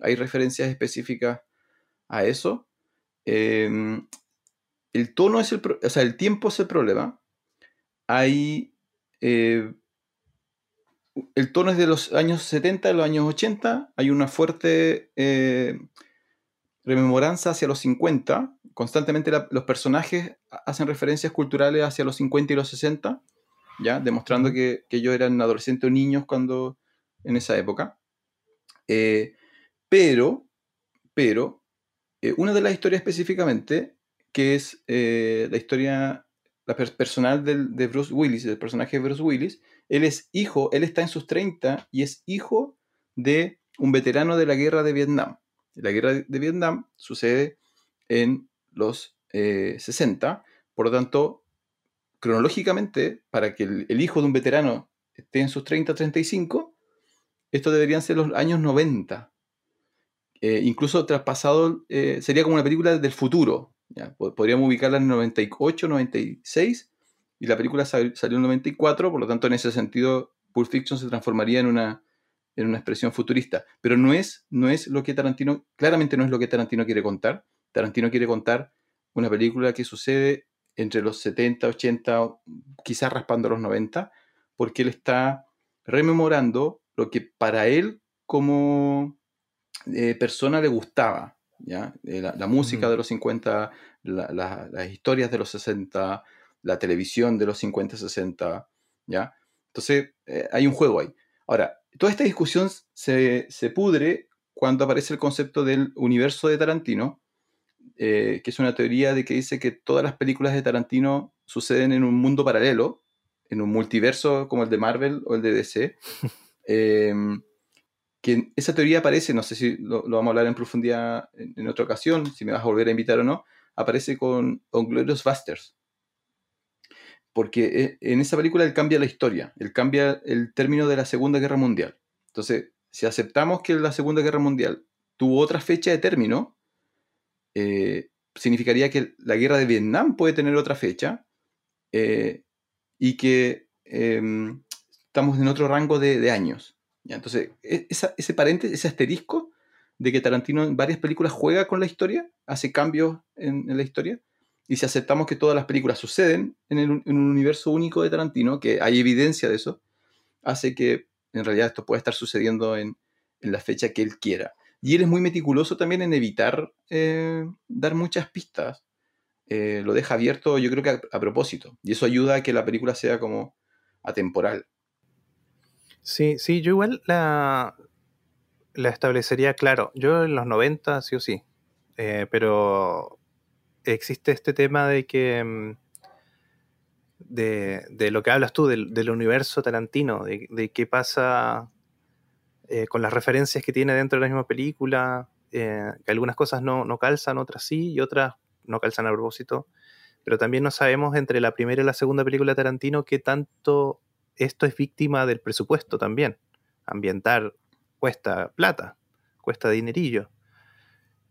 Hay referencias específicas a eso. Em, el tono es el, o sea, el tiempo es el problema. Hay eh, el tono es de los años 70, de los años 80. Hay una fuerte eh, rememoranza hacia los 50. Constantemente los personajes hacen referencias culturales hacia los 50 y los 60, ¿ya? demostrando que, ellos eran adolescentes o niños cuando, en esa época. Eh, pero, pero, eh, una de las historias específicamente, que es la historia la personal de Bruce Willis, del personaje de Bruce Willis, él es hijo, él está en sus 30 y es hijo de un veterano de la guerra de Vietnam. La guerra de Vietnam sucede en los 60, eh, por lo tanto, cronológicamente, para que el, hijo de un veterano esté en sus 30, 35, esto deberían ser los años 90. Eh, incluso traspasado, eh, sería como una película del futuro. Podríamos ubicarla en 98, 96 y la película salió en 94, por lo tanto en ese sentido Pulp Fiction se transformaría en una, en una expresión futurista. Pero no es, no es lo que Tarantino, claramente no es lo que Tarantino quiere contar. Tarantino quiere contar una película que sucede entre los 70, 80, quizás raspando los 90, porque él está rememorando lo que para él como eh, persona le gustaba. ¿ya? Eh, la, música de los 50, las historias de los 60, la televisión de los 50, 60, ¿ya? Entonces, eh, hay un juego ahí. Ahora, toda esta discusión se, pudre cuando aparece el concepto del universo de Tarantino, que es una teoría de que dice que todas las películas de Tarantino suceden en un mundo paralelo, en un multiverso como el de Marvel o el de DC. Que esa teoría aparece, no sé si lo, vamos a hablar en profundidad en, otra ocasión, si me vas a volver a invitar o no, aparece con, con Glorious Busters. Porque eh, en esa película él cambia la historia, él cambia el término de la Segunda Guerra Mundial. Entonces, si aceptamos que la Segunda Guerra Mundial tuvo otra fecha de término, eh, significaría que la guerra de Vietnam puede tener otra fecha eh, y que em, estamos en otro rango de, años. Entonces, e, ese paréntesis, ese asterisco de que Tarantino en varias películas juega con la historia, hace cambios en, la historia, y si aceptamos que todas las películas suceden en, un universo único de Tarantino, que hay evidencia de eso, hace que en realidad esto pueda estar sucediendo en la fecha que él quiera. Y él es muy meticuloso también en evitar eh, dar muchas pistas. Eh, lo deja abierto, yo creo que a, propósito. Y eso ayuda a que la película sea como atemporal. Sí, sí, yo igual la, la establecería claro. Yo en los 90, sí o sí. Eh, pero existe este tema de que. Mm, de, de lo que hablas tú, del, del universo tarantino, de, de qué pasa eh, con las referencias que tiene dentro de la misma película, eh, que algunas cosas no, no, calzan, otras sí, y otras no calzan a propósito. Pero también no sabemos entre la primera y la segunda película de Tarantino qué tanto esto es víctima del presupuesto también. Ambientar cuesta plata, cuesta dinerillo.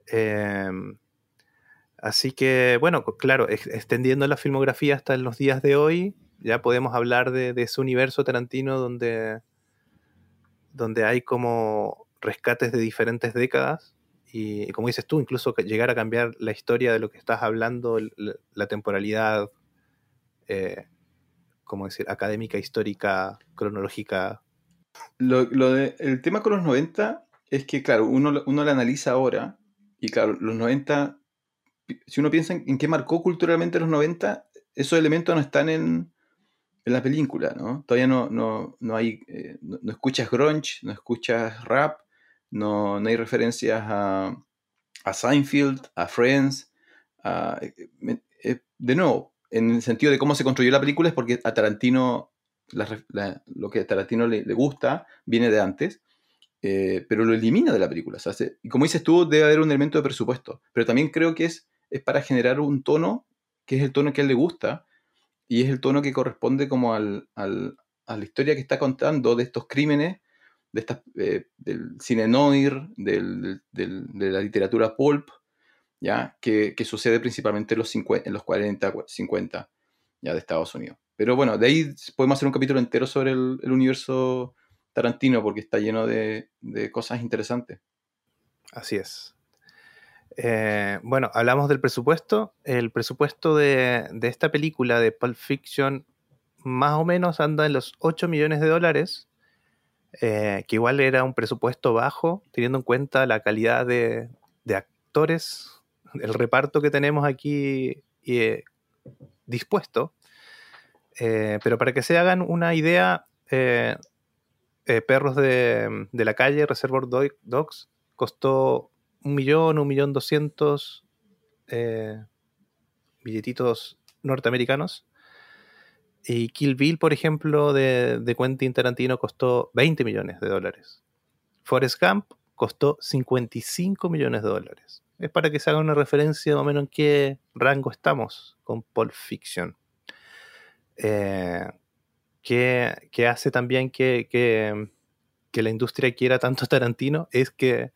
Em, así que, bueno, claro, extendiendo la filmografía hasta los días de hoy, ya podemos hablar de, de ese universo Tarantino donde donde hay como rescates de diferentes décadas y, como dices tú, incluso llegar a cambiar la historia de lo que estás hablando, la, temporalidad, eh, como decir, académica, histórica, cronológica. Lo, de, el tema con los 90 es que, claro, uno, uno lo analiza ahora y, claro, los 90, si uno piensa en qué marcó culturalmente los 90, esos elementos no están en, en la película, ¿no? Todavía no, no, no hay, eh, no, escuchas grunge, no escuchas rap, no, hay referencias a, a, Seinfeld, a Friends, eh, eh, de nuevo, en el sentido de cómo se construyó la película es porque a Tarantino, lo que a Tarantino le, gusta viene de antes, pero lo elimina de la película. y como dices tú, debe haber un elemento de presupuesto, pero también creo que es, es para generar un tono que es el tono que a él le gusta, y es el tono que corresponde como al, al, a la historia que está contando de estos crímenes, de estas, eh, del cine noir, del, de la literatura pulp, ¿ya? Que, sucede principalmente en los, 50, en los 40, 50 ¿ya? de Estados Unidos. Pero bueno, de ahí podemos hacer un capítulo entero sobre el, universo Tarantino porque está lleno de, de cosas interesantes. Así es. Eh, bueno, hablamos del presupuesto. El presupuesto de, esta película de Pulp Fiction más o menos anda en los 8 millones de dólares, eh, que igual era un presupuesto bajo, teniendo en cuenta la calidad de, actores, el reparto que tenemos aquí eh, dispuesto. pero para que se hagan una idea, Perros de, la Calle, Reservoir Dogs, costó un millón, un millón doscientos eh, billetitos norteamericanos. Y Kill Bill, por ejemplo, de, de Quentin Tarantino costó 20 millones de dólares. Forrest Gump costó 55 millones de dólares. Es para que se haga una referencia más o menos en qué rango estamos con Pulp Fiction. Eh, que, hace también que, que, la industria quiera tanto Tarantino es que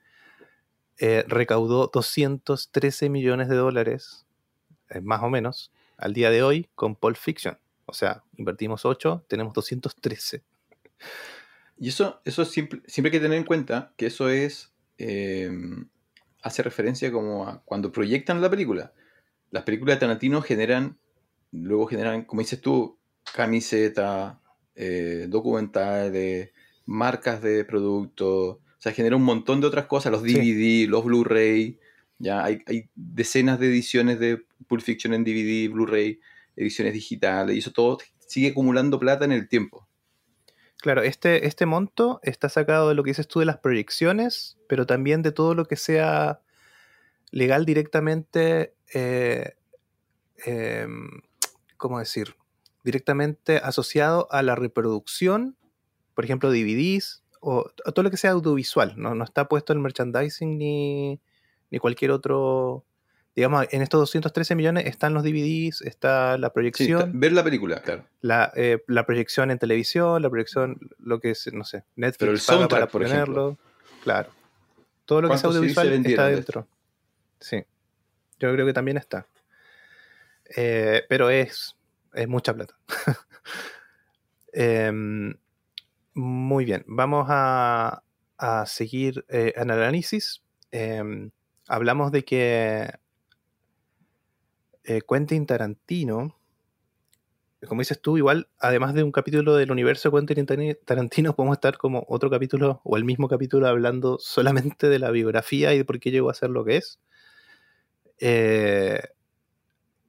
eh, recaudó 213 millones de dólares, eh, más o menos, al día de hoy con Pulp Fiction. O sea, invertimos 8, tenemos 213. Y eso, eso siempre, siempre hay que tener en cuenta que eso es. Hace referencia como a cuando proyectan la película. Las películas de Tarantino generan, luego generan, como dices tú, camiseta, eh, documentales, marcas de productos, o sea, genera un montón de otras cosas, los DVD, los Blu-ray, ya hay, decenas de ediciones de Pulp Fiction en DVD, Blu-ray, ediciones digitales, y eso todo sigue acumulando plata en el tiempo. Claro, este, este monto está sacado de lo que dices tú de las proyecciones, pero también de todo lo que sea legal directamente, eh, em, ¿cómo decir? Directamente asociado a la reproducción, por ejemplo, DVDs o todo lo que sea audiovisual. No, no está puesto el merchandising ni, ni cualquier otro digamos, en estos 213 millones están los DVDs, está la proyección. ver la película, claro. Eh, la, proyección en televisión, la proyección, lo que es, no sé, Netflix Pero el paga para ponerlo. Claro. Todo lo que es audiovisual está dentro. Sí. Yo creo que también está. Eh, pero es, es mucha plata. Em, muy bien. Vamos a, a seguir eh, en el análisis. Em, hablamos de que eh, Quentin Tarantino, como dices tú, igual, además de un capítulo del universo de Quentin Tarantino, podemos estar como otro capítulo o el mismo capítulo hablando solamente de la biografía y de por qué llegó a ser lo que es. Eh,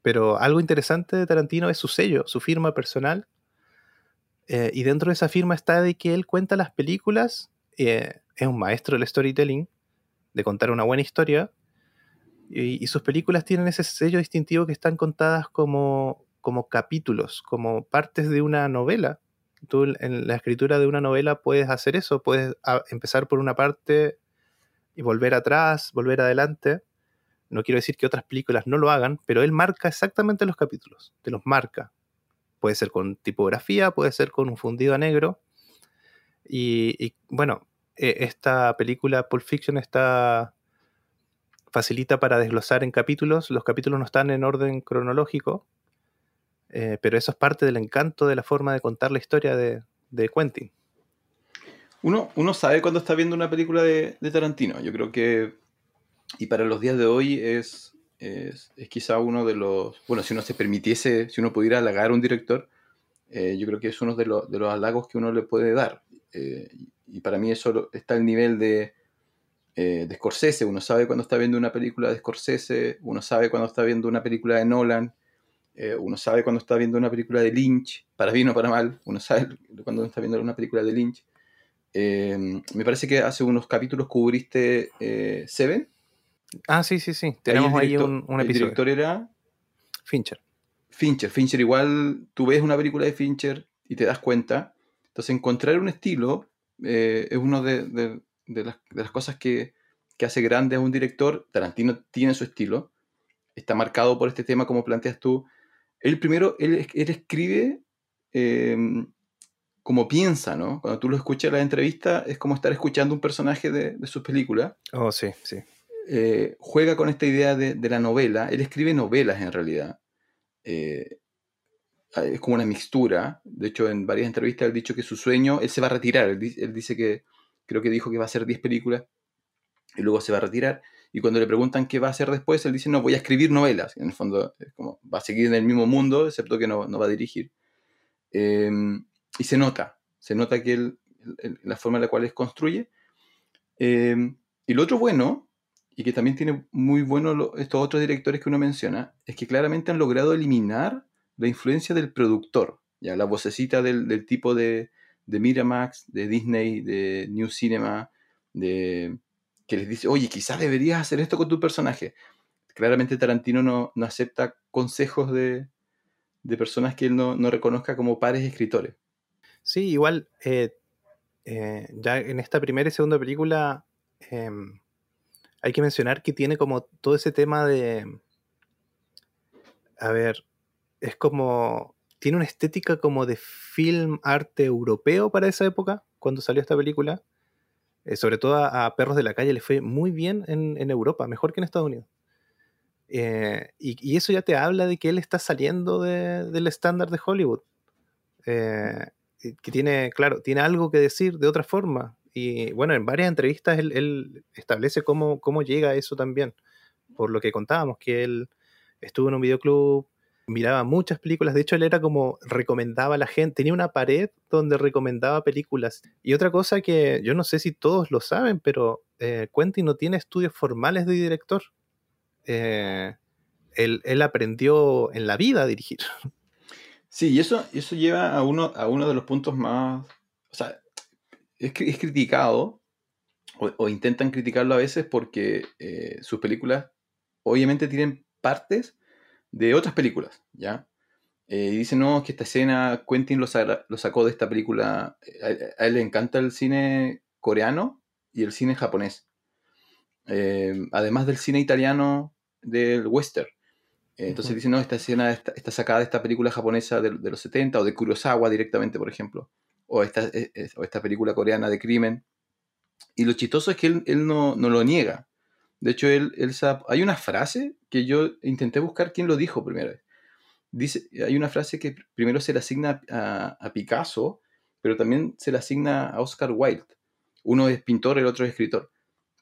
pero algo interesante de Tarantino es su sello, su firma personal. Eh, y dentro de esa firma está de que él cuenta las películas, es un maestro del storytelling, de contar una buena historia, y, sus películas tienen ese sello distintivo que están contadas como, como capítulos, como partes de una novela. Tú en la escritura de una novela puedes hacer eso, puedes empezar por una parte y volver atrás, volver adelante. No quiero decir que otras películas no lo hagan, pero él marca exactamente los capítulos, te los marca. Puede ser con tipografía, puede ser con un fundido a negro. Y, bueno, e, esta película Pulp Fiction está facilita para desglosar en capítulos. Los capítulos no están en orden cronológico, eh, pero eso es parte del encanto de la forma de contar la historia de, Quentin. Uno, uno, sabe cuando está viendo una película de, Tarantino. Yo creo que, y para los días de hoy es, es, quizá uno de los, bueno, si uno se permitiese, si uno pudiera halagar a un director, eh, yo creo que es uno de, los, de, los halagos que uno le puede dar. Eh, y para mí eso está el nivel de, eh, de Scorsese, uno sabe cuando está viendo una película de Scorsese, uno sabe cuando está viendo una película de Nolan, eh, uno sabe cuando está viendo una película de Lynch, para bien o para mal, uno sabe cuando está viendo una película de Lynch. Eh, me parece que hace unos capítulos cubriste Seven. Ah, sí, sí, sí. Tenemos ahí, un, un, episodio. El director era Fincher. Fincher. Fincher, igual tú ves una película de Fincher y te das cuenta. Entonces, encontrar un estilo es uno de, de las, cosas que, hace grande a un director. Tarantino tiene su estilo, está marcado por este tema como planteas tú. Él primero, él, escribe em, como piensa, ¿no? Cuando tú lo escuchas en la entrevista es como estar escuchando un personaje de, de sus películas. Oh, sí, sí. Eh, juega con esta idea de, la novela. Él escribe novelas en realidad. Eh, es como una mixtura. De hecho, en varias entrevistas él ha dicho que su sueño, él se va a retirar. él dice que creo que dijo que va a hacer 10 películas y luego se va a retirar. Y cuando le preguntan qué va a hacer después, él dice, no, voy a escribir novelas. En el fondo, como, va a seguir en el mismo mundo, excepto que no, no va a dirigir. Em, y se nota, se nota que él, la forma en la cual él construye. Em, y lo otro bueno, y que también tiene muy bueno estos otros directores que uno menciona, es que claramente han logrado eliminar la influencia del productor, ya la vocecita del, del tipo de, de Miramax, de Disney, de New Cinema, de que les dice, oye, quizás deberías hacer esto con tu personaje. Claramente Tarantino no, acepta consejos de, personas que él no, reconozca como pares escritores. Sí, igual, eh, eh, ya en esta primera y segunda película em, hay que mencionar que tiene como todo ese tema de... A ver, es como tiene una estética como de film arte europeo para esa época, cuando salió esta película. Eh, sobre todo a, Perros de la Calle le fue muy bien en, Europa, mejor que en Estados Unidos. Eh, y, eso ya te habla de que él está saliendo del estándar de Hollywood. Eh, que tiene, claro, tiene algo que decir de otra forma. Y bueno, en varias entrevistas él, establece cómo, cómo llega a eso también. Por lo que contábamos, que él estuvo en un videoclub, miraba muchas películas, de hecho él era como recomendaba a la gente, tenía una pared donde recomendaba películas. Y otra cosa que yo no sé si todos lo saben, pero eh, Quentin no tiene estudios formales de director. Eh, él, aprendió en la vida a dirigir. Sí, y eso, eso lleva a uno, a uno de los puntos más... O sea, es, criticado, o, intentan criticarlo a veces porque eh, sus películas obviamente tienen partes de otras películas, ¿ya? Eh, y dicen, no, que esta escena Quentin lo, sacó de esta película. A, él le encanta el cine coreano y el cine japonés. Eh, además del cine italiano del western. Eh, entonces dicen, no, esta escena está, sacada de esta película japonesa de, los 70 o de Kurosawa directamente, por ejemplo. O esta, o esta película coreana de crimen. Y lo chistoso es que él, no, lo niega. De hecho, él, él, hay una frase que yo intenté buscar quién lo dijo primero dice, hay una frase que primero se le asigna a, Picasso, pero también se le asigna a Oscar Wilde. Uno es pintor, el otro es escritor.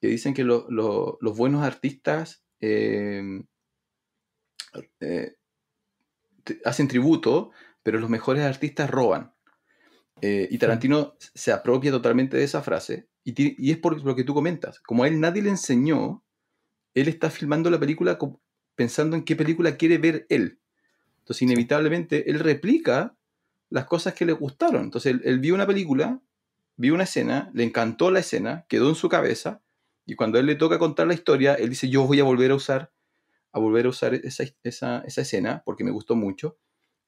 Que dicen que los buenos artistas em, eh, hacen tributo, pero los mejores artistas roban. Eh, y Tarantino se apropia totalmente de esa frase. Y, y, es por lo que tú comentas. Como a él nadie le enseñó, él está filmando la película pensando en qué película quiere ver él. Entonces, inevitablemente, él replica las cosas que le gustaron. Entonces, él, vio una película, vio una escena, le encantó la escena, quedó en su cabeza, y cuando a él le toca contar la historia, él dice, yo voy a volver a usar, a volver a usar esa, escena porque me gustó mucho.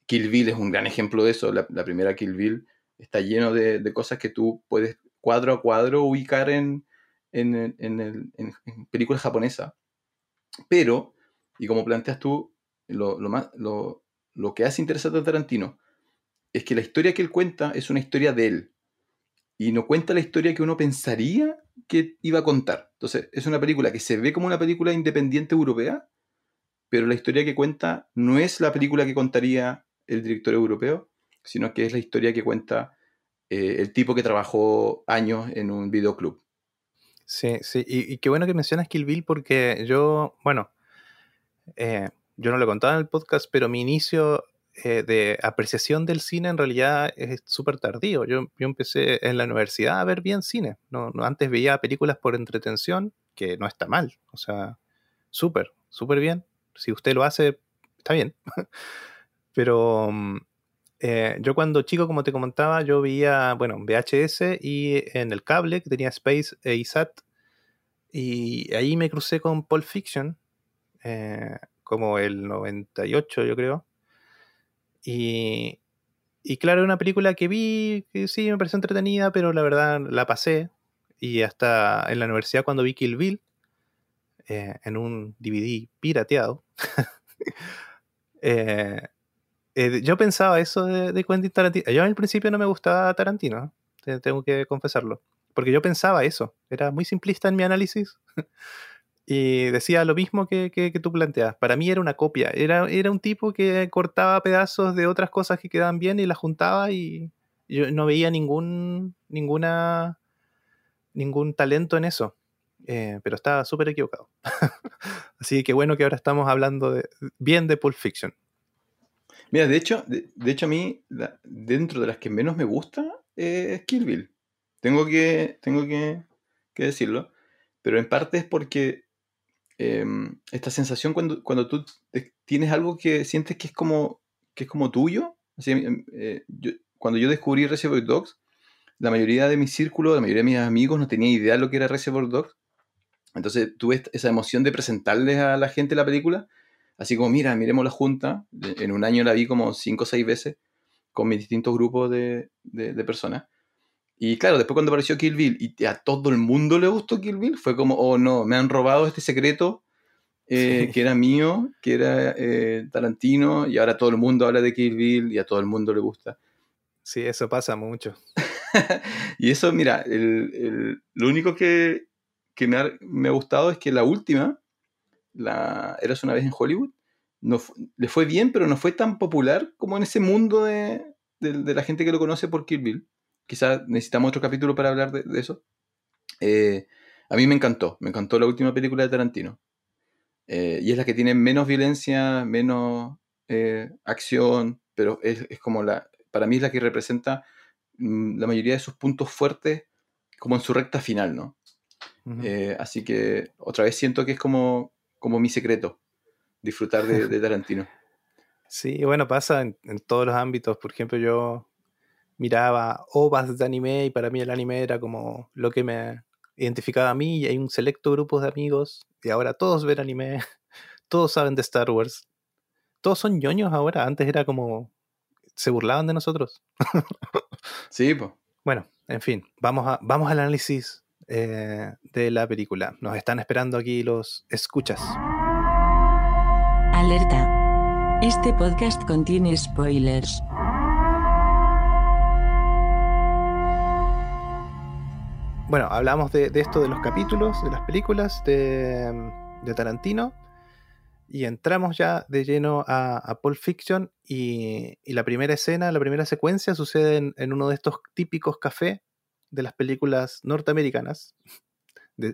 Kill Bill es un gran ejemplo de eso. La, primera Kill Bill está lleno de, cosas que tú puedes cuadro a cuadro ubicar en, en, en, películas japonesas. Pero, y como planteas tú, lo, más, lo, lo que hace interesante a Tarantino es que la historia que él cuenta es una historia de él. Y no cuenta la historia que uno pensaría que iba a contar. Entonces, es una película que se ve como una película independiente europea, pero la historia que cuenta no es la película que contaría el director europeo, sino que es la historia que cuenta eh, el tipo que trabajó años en un videoclub. Sí, sí, y, qué bueno que mencionas Kill Bill porque yo, bueno, eh, yo no lo contaba en el podcast, pero mi inicio eh, de apreciación del cine en realidad es súper tardío. Yo, yo, empecé en la universidad a ver bien cine. No, no, antes veía películas por entretención, que no está mal. O sea, súper, súper bien. Si usted lo hace, está bien. pero mm, eh, yo cuando chico, como te comentaba, yo veía, bueno, VHS y en el cable que tenía Space e ISAT. Y ahí me crucé con Pulp Fiction. Eh, como el 98, yo creo. Y, y claro, una película que vi, que sí me pareció entretenida, pero la verdad la pasé. Y hasta en la universidad cuando vi Kill Bill, eh, en un DVD pirateado, eh, eh, yo pensaba eso de, de, Quentin Tarantino. Yo al principio no me gustaba Tarantino, tengo que confesarlo. Porque yo pensaba eso, era muy simplista en mi análisis. y decía lo mismo que, que, tú planteas. Para mí era una copia. Era, era un tipo que cortaba pedazos de otras cosas que quedaban bien y las juntaba y yo no veía ningún, ninguna, ningún talento en eso. Eh, pero estaba súper equivocado. Así que bueno que ahora estamos hablando de, bien de Pulp Fiction. Mira, de hecho, de, hecho a mí, dentro de las que menos me gusta, es Kill Bill. Tengo que, tengo que, que decirlo. Pero en parte es porque Em, esta sensación cuando, cuando tú tienes algo que sientes que es como, que es como tuyo. Em, eh, cuando yo descubrí Reservoir Dogs, la mayoría de mi círculo, la mayoría de mis amigos no tenía idea de lo que era Reservoir Dogs. Entonces tuve esa emoción de presentarles a la gente la película, así como, mira, miremos la junta. En un año la vi como cinco o seis veces con mis distintos grupos de, de, de personas. Y claro, después cuando apareció Kill Bill y a todo el mundo le gustó Kill Bill, fue como, oh no, me han robado este secreto eh, que era mío, que era eh, Tarantino, y ahora todo el mundo habla de Kill Bill y a todo el mundo le gusta. Sí, eso pasa mucho. y eso, mira, lo único que, me, ha, gustado es que la última, la Eras una vez en Hollywood, no, le fue bien, pero no fue tan popular como en ese mundo de, de la gente que lo conoce por Kill Bill quizás necesitamos otro capítulo para hablar de, eso. Eh, a mí me encantó, me encantó la última película de Tarantino. Eh, y es la que tiene menos violencia, menos eh, acción, pero es, como la, para mí es la que representa mm, la mayoría de sus puntos fuertes como en su recta final, ¿no? así que otra vez siento que es como, como mi secreto, disfrutar de, Tarantino. Sí, bueno, pasa en, en, todos los ámbitos. Por ejemplo, yo miraba ovas de anime y para mí el anime era como lo que me identificaba a mí y hay un selecto grupo de amigos y ahora todos ven anime. todos saben de Star Wars. Todos son ñoños ahora. Antes era como. Se burlaban de nosotros. sí, pues. Bueno, en fin, vamos, a, vamos al análisis eh, de la película. Nos están esperando aquí los escuchas. Alerta. Este podcast contiene spoilers. Bueno, hablamos de, esto de los capítulos, de las películas de, Tarantino. Y entramos ya de lleno a, Pulp Fiction. Y, la primera escena, la primera secuencia sucede en, uno de estos típicos cafés de las películas norteamericanas.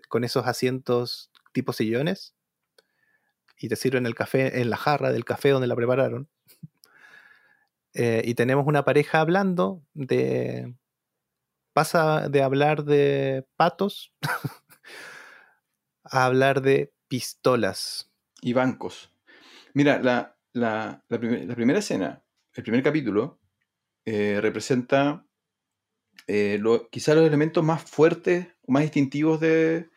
con esos asientos tipo sillones y te sirven el café en la jarra del café donde la prepararon. Eh, y tenemos una pareja hablando de. pasa de hablar de patos a hablar de pistolas. Y bancos. Mira, la, primera escena, el primer capítulo, eh, representa eh, quizá los elementos más fuertes o más distintivos de,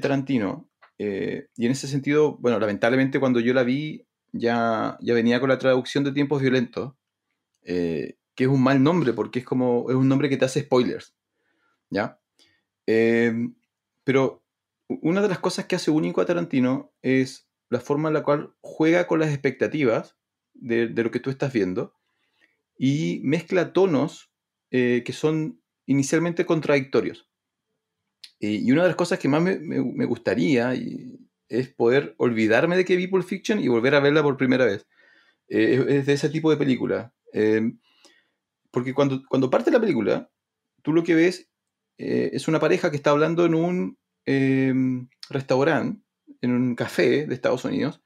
Tarantino, eh, y en ese sentido, bueno, lamentablemente cuando yo la vi ya, ya venía con la traducción de tiempos violentos, eh, que es un mal nombre porque es como, es un nombre que te hace spoilers, ¿ya? Eh, pero una de las cosas que hace único a Tarantino es la forma en la cual juega con las expectativas de, de lo que tú estás viendo y mezcla tonos que son inicialmente contradictorios. Y una de las cosas que más me, gustaría es poder olvidarme de que vi Pulp Fiction y volver a verla por primera vez. Eh, es de ese tipo de película. Em, porque cuando, cuando parte la película, tú lo que ves eh, es una pareja que está hablando en un em, restaurante, en un café de Estados Unidos.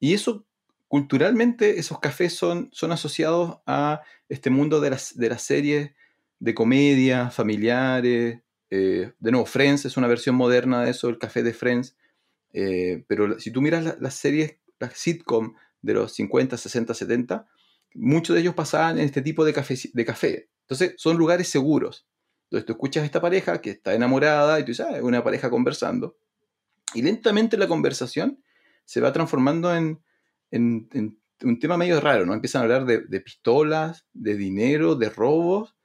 Y eso, culturalmente, esos cafés son, son asociados a este mundo de las, de las series de comedia, familiares, eh, de nuevo, Friends es una versión moderna de eso, el café de Friends. Eh, pero si tú miras las series, las sitcom de los 50, 60, 70, muchos de ellos pasaban en este tipo de café, de café. Entonces, son lugares seguros. Entonces, tú escuchas a esta pareja que está enamorada y tú dices, ah, es una pareja conversando. Y lentamente la conversación se va transformando en, un tema medio raro, ¿no? Empiezan a hablar de pistolas, de dinero, de robos,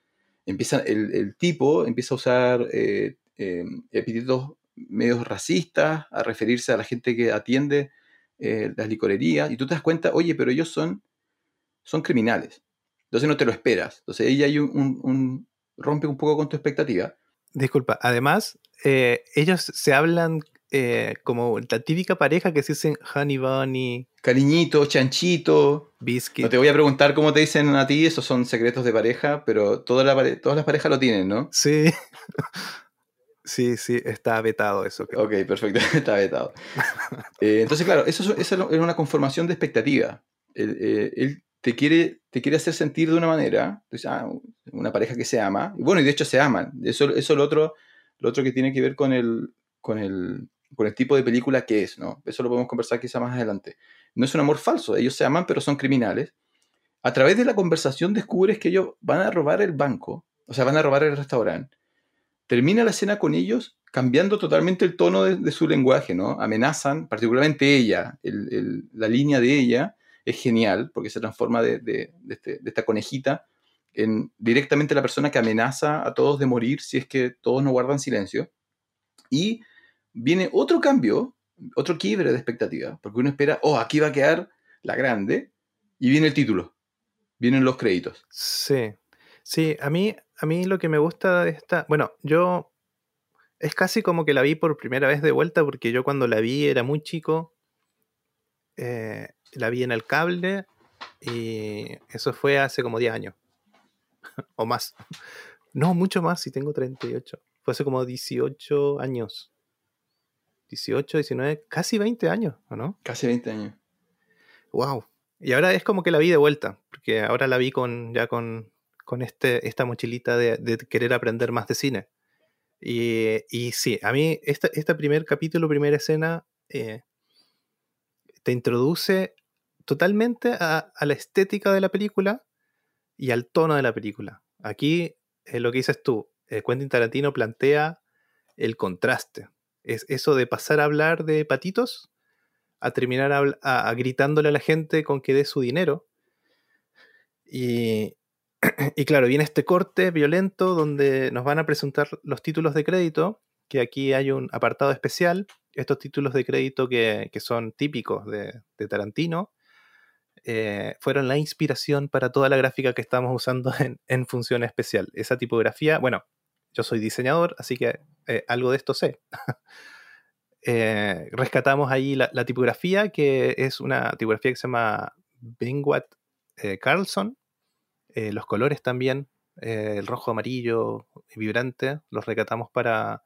empieza, el, tipo empieza a usar eh, eh, epítetos medios racistas, a referirse a la gente que atiende eh, las licorerías, y tú te das cuenta, oye, pero ellos son, son criminales. Entonces no te lo esperas. Entonces ella hay un, rompe un poco con tu expectativa. Disculpa, además, ellos se hablan como la típica pareja que se dicen honey bunny, cariñito, chanchito. Biscuit. No te voy a preguntar cómo te dicen a ti, esos son secretos de pareja, pero todas las parejas lo tienen, ¿no? Sí. Sí, sí, está vetado eso. Ok, perfecto, está vetado. Eh, entonces, claro, eso, es una conformación de expectativa. Eh, él, te, quiere, te quiere hacer sentir de una manera, ah, una pareja que se ama, y bueno, y de hecho se aman. Eso es lo otro, lo otro que tiene que ver con el, con el, con el tipo de película que es, ¿no? Eso lo podemos conversar quizá más adelante. No es un amor falso, ellos se aman pero son criminales. A través de la conversación descubres que ellos van a robar el banco, o sea, van a robar el restaurante. Termina la escena con ellos cambiando totalmente el tono de, su lenguaje, ¿no? Amenazan, particularmente ella, la línea de ella es genial porque se transforma de, este, de, esta conejita en directamente la persona que amenaza a todos de morir si es que todos no guardan silencio. Y viene otro cambio, otro quiebre de expectativa, porque uno espera, oh, aquí va a quedar la grande, y viene el título, vienen los créditos. Sí, sí, a mí, a mí lo que me gusta de esta, bueno, yo es casi como que la vi por primera vez de vuelta, porque yo cuando la vi era muy chico, eh, la vi en el cable, y eso fue hace como 10 años, o más. No, mucho más, si tengo 38. Fue hace como 18 años. 18, 19, casi 20 años, ¿o no? Casi 20 años. Wow. Y ahora es como que la vi de vuelta, porque ahora la vi con ya con, con este, esta mochilita de, querer aprender más de cine. Y, y sí, a mí este, este primer capítulo, primera escena, eh, te introduce totalmente a, la estética de la película y al tono de la película. Aquí, eh, lo que dices tú, eh, Quentin Tarantino plantea el contraste es eso de pasar a hablar de patitos a terminar a gritándole a la gente con que dé su dinero. Y, y claro, viene este corte violento donde nos van a presentar los títulos de crédito, que aquí hay un apartado especial, estos títulos de crédito que, que son típicos de, de Tarantino, eh, fueron la inspiración para toda la gráfica que estamos usando en, en función especial. Esa tipografía, bueno, yo soy diseñador, así que eh, algo de esto sé. Eh, rescatamos ahí la, tipografía, que es una tipografía que se llama Bingwat eh, Carlson. Los colores también, el rojo, amarillo, vibrante, los rescatamos para,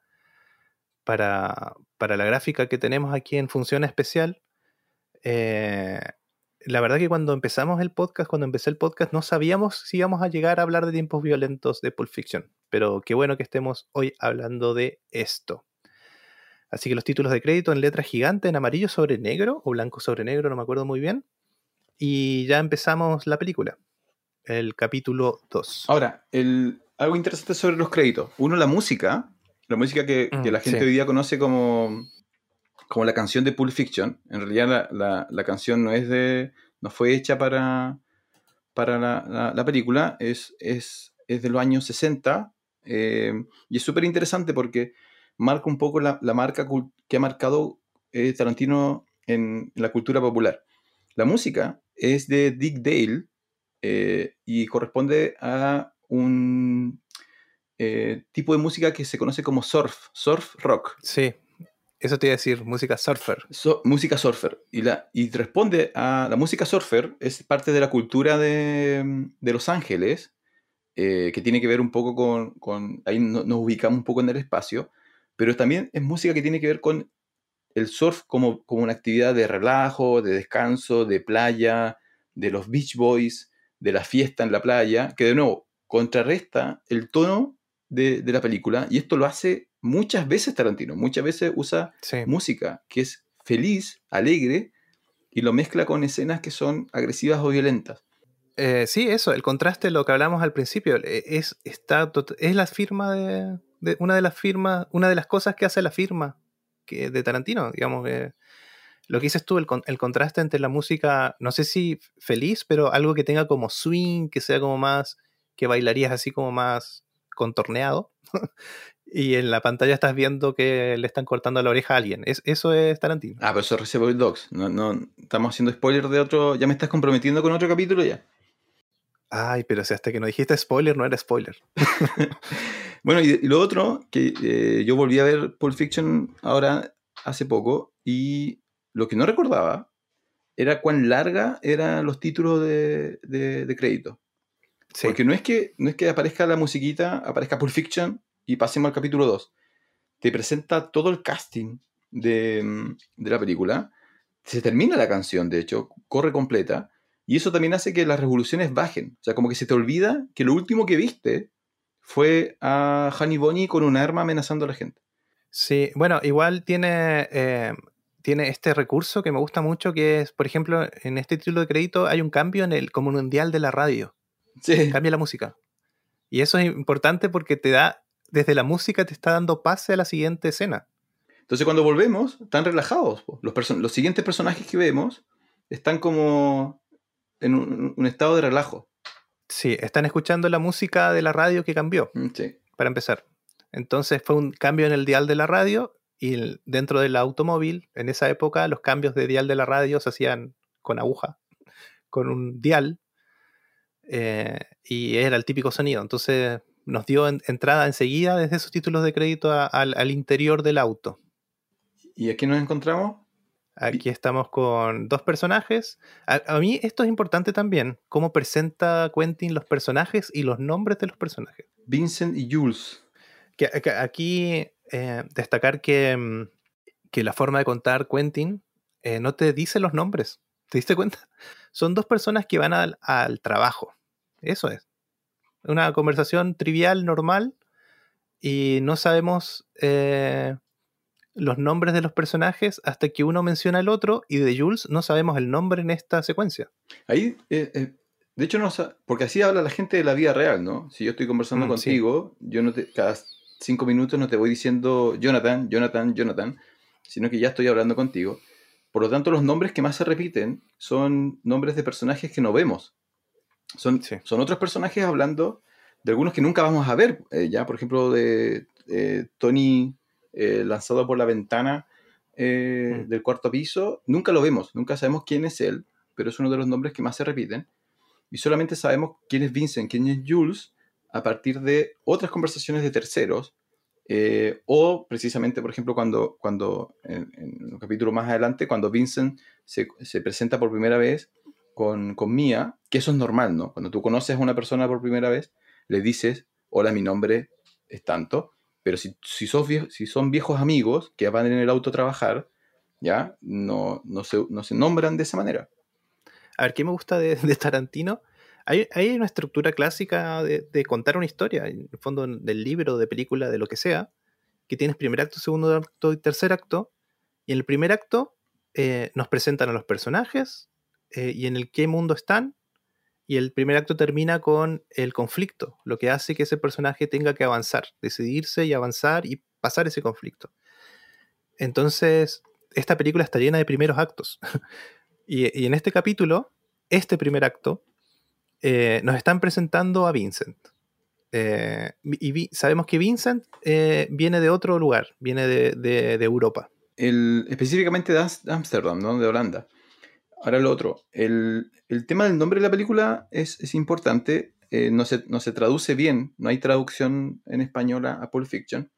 para, para la gráfica que tenemos aquí en función especial. La verdad que cuando empezamos el podcast, cuando empecé el podcast, no sabíamos si íbamos a llegar a hablar de tiempos violentos de Pulp Fiction. Pero qué bueno que estemos hoy hablando de esto. Así que los títulos de crédito en letra gigante, en amarillo sobre negro, o blanco sobre negro, no me acuerdo muy bien. Y ya empezamos la película. El capítulo 2. Ahora, el, algo interesante sobre los créditos. Uno, la música. La música que, que Mm, la gente sí. hoy día conoce como, como la canción de Pulp Fiction. En realidad la, canción no es de. no fue hecha para, para la, la- la película. Es, es, es de los años 60. eh, y es súper interesante porque marca un poco la, marca que ha marcado eh, Tarantino en, la cultura popular. La música es de Dick Dale eh, y corresponde a un tipo de música que se conoce como surf, surf rock, Sí, eso te iba a decir, música surfer. música surfer. Y, la, y responde a la música surfer, es parte de la cultura de, de Los Ángeles, eh, que tiene que ver un poco con, con- ahí no- nos ubicamos un poco en el espacio, pero también es música que tiene que ver con el surf como, como una actividad de relajo, de descanso, de playa, de los Beach Boys, de la fiesta en la playa, que de nuevo contrarresta el tono de, de la película, y esto lo hace muchas veces Tarantino, muchas veces usa Sí. música que es feliz, alegre, y lo mezcla con escenas que son agresivas o violentas. Eh, sí, eso, el contraste, lo que hablamos al principio, eh, es, está, es la firma de, de- una de las firmas, una de las cosas que hace la firma que, de Tarantino, digamos, eh, lo que dices tú, el, el contraste entre la música, no sé si feliz, pero algo que tenga como swing, que sea como más, que bailarías así como más contorneado, y en la pantalla estás viendo que le están cortando la oreja a alguien, es, eso es Tarantino. Ah, pero eso es Reservoir Dogs. No, no, estamos haciendo spoiler de otro. Ya me estás comprometiendo con otro capítulo ya. Ay, pero si hasta que no dijiste spoiler, no era spoiler. Bueno, y, y lo otro, que eh, yo volví a ver Pulp Fiction ahora hace poco, y lo que no recordaba era cuán larga eran los títulos de, de- de crédito. Sí. Porque no es, que, no es que aparezca la musiquita, aparezca Pulp Fiction y pasemos al capítulo 2. Te presenta todo el casting de, de la película. Se termina la canción, de hecho, corre completa. Y eso también hace que las revoluciones bajen. O sea, como que se te olvida que lo último que viste fue a Honey Bonnie con un arma amenazando a la gente. Sí, bueno, igual tiene, eh, tiene este recurso que me gusta mucho, que es, por ejemplo, en este título de crédito hay un cambio en el como mundial de la radio, Sí. cambia la música. Y eso es importante porque te da, desde la música te está dando pase a la siguiente escena. Entonces cuando volvemos, están relajados. Los, perso- los siguientes personajes que vemos están como en un, un estado de relajo. Sí, están escuchando la música de la radio que cambió, Mm, Sí. para empezar. Entonces fue un cambio en el dial de la radio y dentro del automóvil, en esa época, los cambios de dial de la radio se hacían con aguja, con un dial, eh, y era el típico sonido. Entonces nos dio en- entrada enseguida desde esos títulos de crédito a- al, al interior del auto. ¿Y aquí nos encontramos? Aquí estamos con dos personajes. A, a mí esto es importante también, cómo presenta Quentin los personajes y los nombres de los personajes. Vincent y Jules. Que, que aquí eh, destacar que, mm, que la forma de contar Quentin eh, no te dice los nombres. ¿Te diste cuenta? Son dos personas que van al, al trabajo. Eso es. Una conversación trivial, normal, y no sabemos eh, los nombres de los personajes hasta que uno menciona al otro, y de Jules no sabemos el nombre en esta secuencia. Ahí, eh, eh, de hecho, no porque así habla la gente de la vida real, ¿no? Si yo estoy conversando Mm, contigo, yo no te, cada cinco minutos no te voy diciendo Jonathan, Jonathan, Jonathan, sino que ya estoy hablando contigo. Por lo tanto, los nombres que más se repiten son nombres de personajes que no vemos. Son, Sí. son otros personajes hablando de algunos que nunca vamos a ver. eh, ya, por ejemplo, de eh, Tony eh, lanzado por la ventana Mm. del cuarto piso. Nunca lo vemos, nunca sabemos quién es él, pero es uno de los nombres que más se repiten. Y solamente sabemos quién es Vincent, quién es Jules, a partir de otras conversaciones de terceros. eh, o precisamente, por ejemplo, cuando, cuando en, en un capítulo más adelante, cuando Vincent se, se presenta por primera vez con, con Mia, que eso es normal, ¿no? Cuando tú conoces a una persona por primera vez, le dices, hola, mi nombre es tanto, pero si, si, sos vie- si son viejos amigos que van en el auto a trabajar, ya, no, no, se, no se nombran de esa manera. A ver, ¿qué me gusta de, de Tarantino? Hay, hay una estructura clásica de, de contar una historia, en el fondo del libro, de película, de lo que sea, que tienes primer acto, segundo acto y tercer acto. Y en el primer acto eh, nos presentan a los personajes eh, y en el qué mundo están. Y el primer acto termina con el conflicto, lo que hace que ese personaje tenga que avanzar, decidirse y avanzar y pasar ese conflicto. Entonces, esta película está llena de primeros actos. y, en este capítulo, este primer acto, eh, nos están presentando a Vincent. Eh, y sabemos que Vincent viene de otro lugar, viene de, Europa. El, específicamente de Ámsterdam, ¿no? De Holanda. Ahora lo otro. El, el tema del nombre de la película es, es importante. eh, no, se, no se traduce bien. No hay traducción en español a, Pulp Fiction.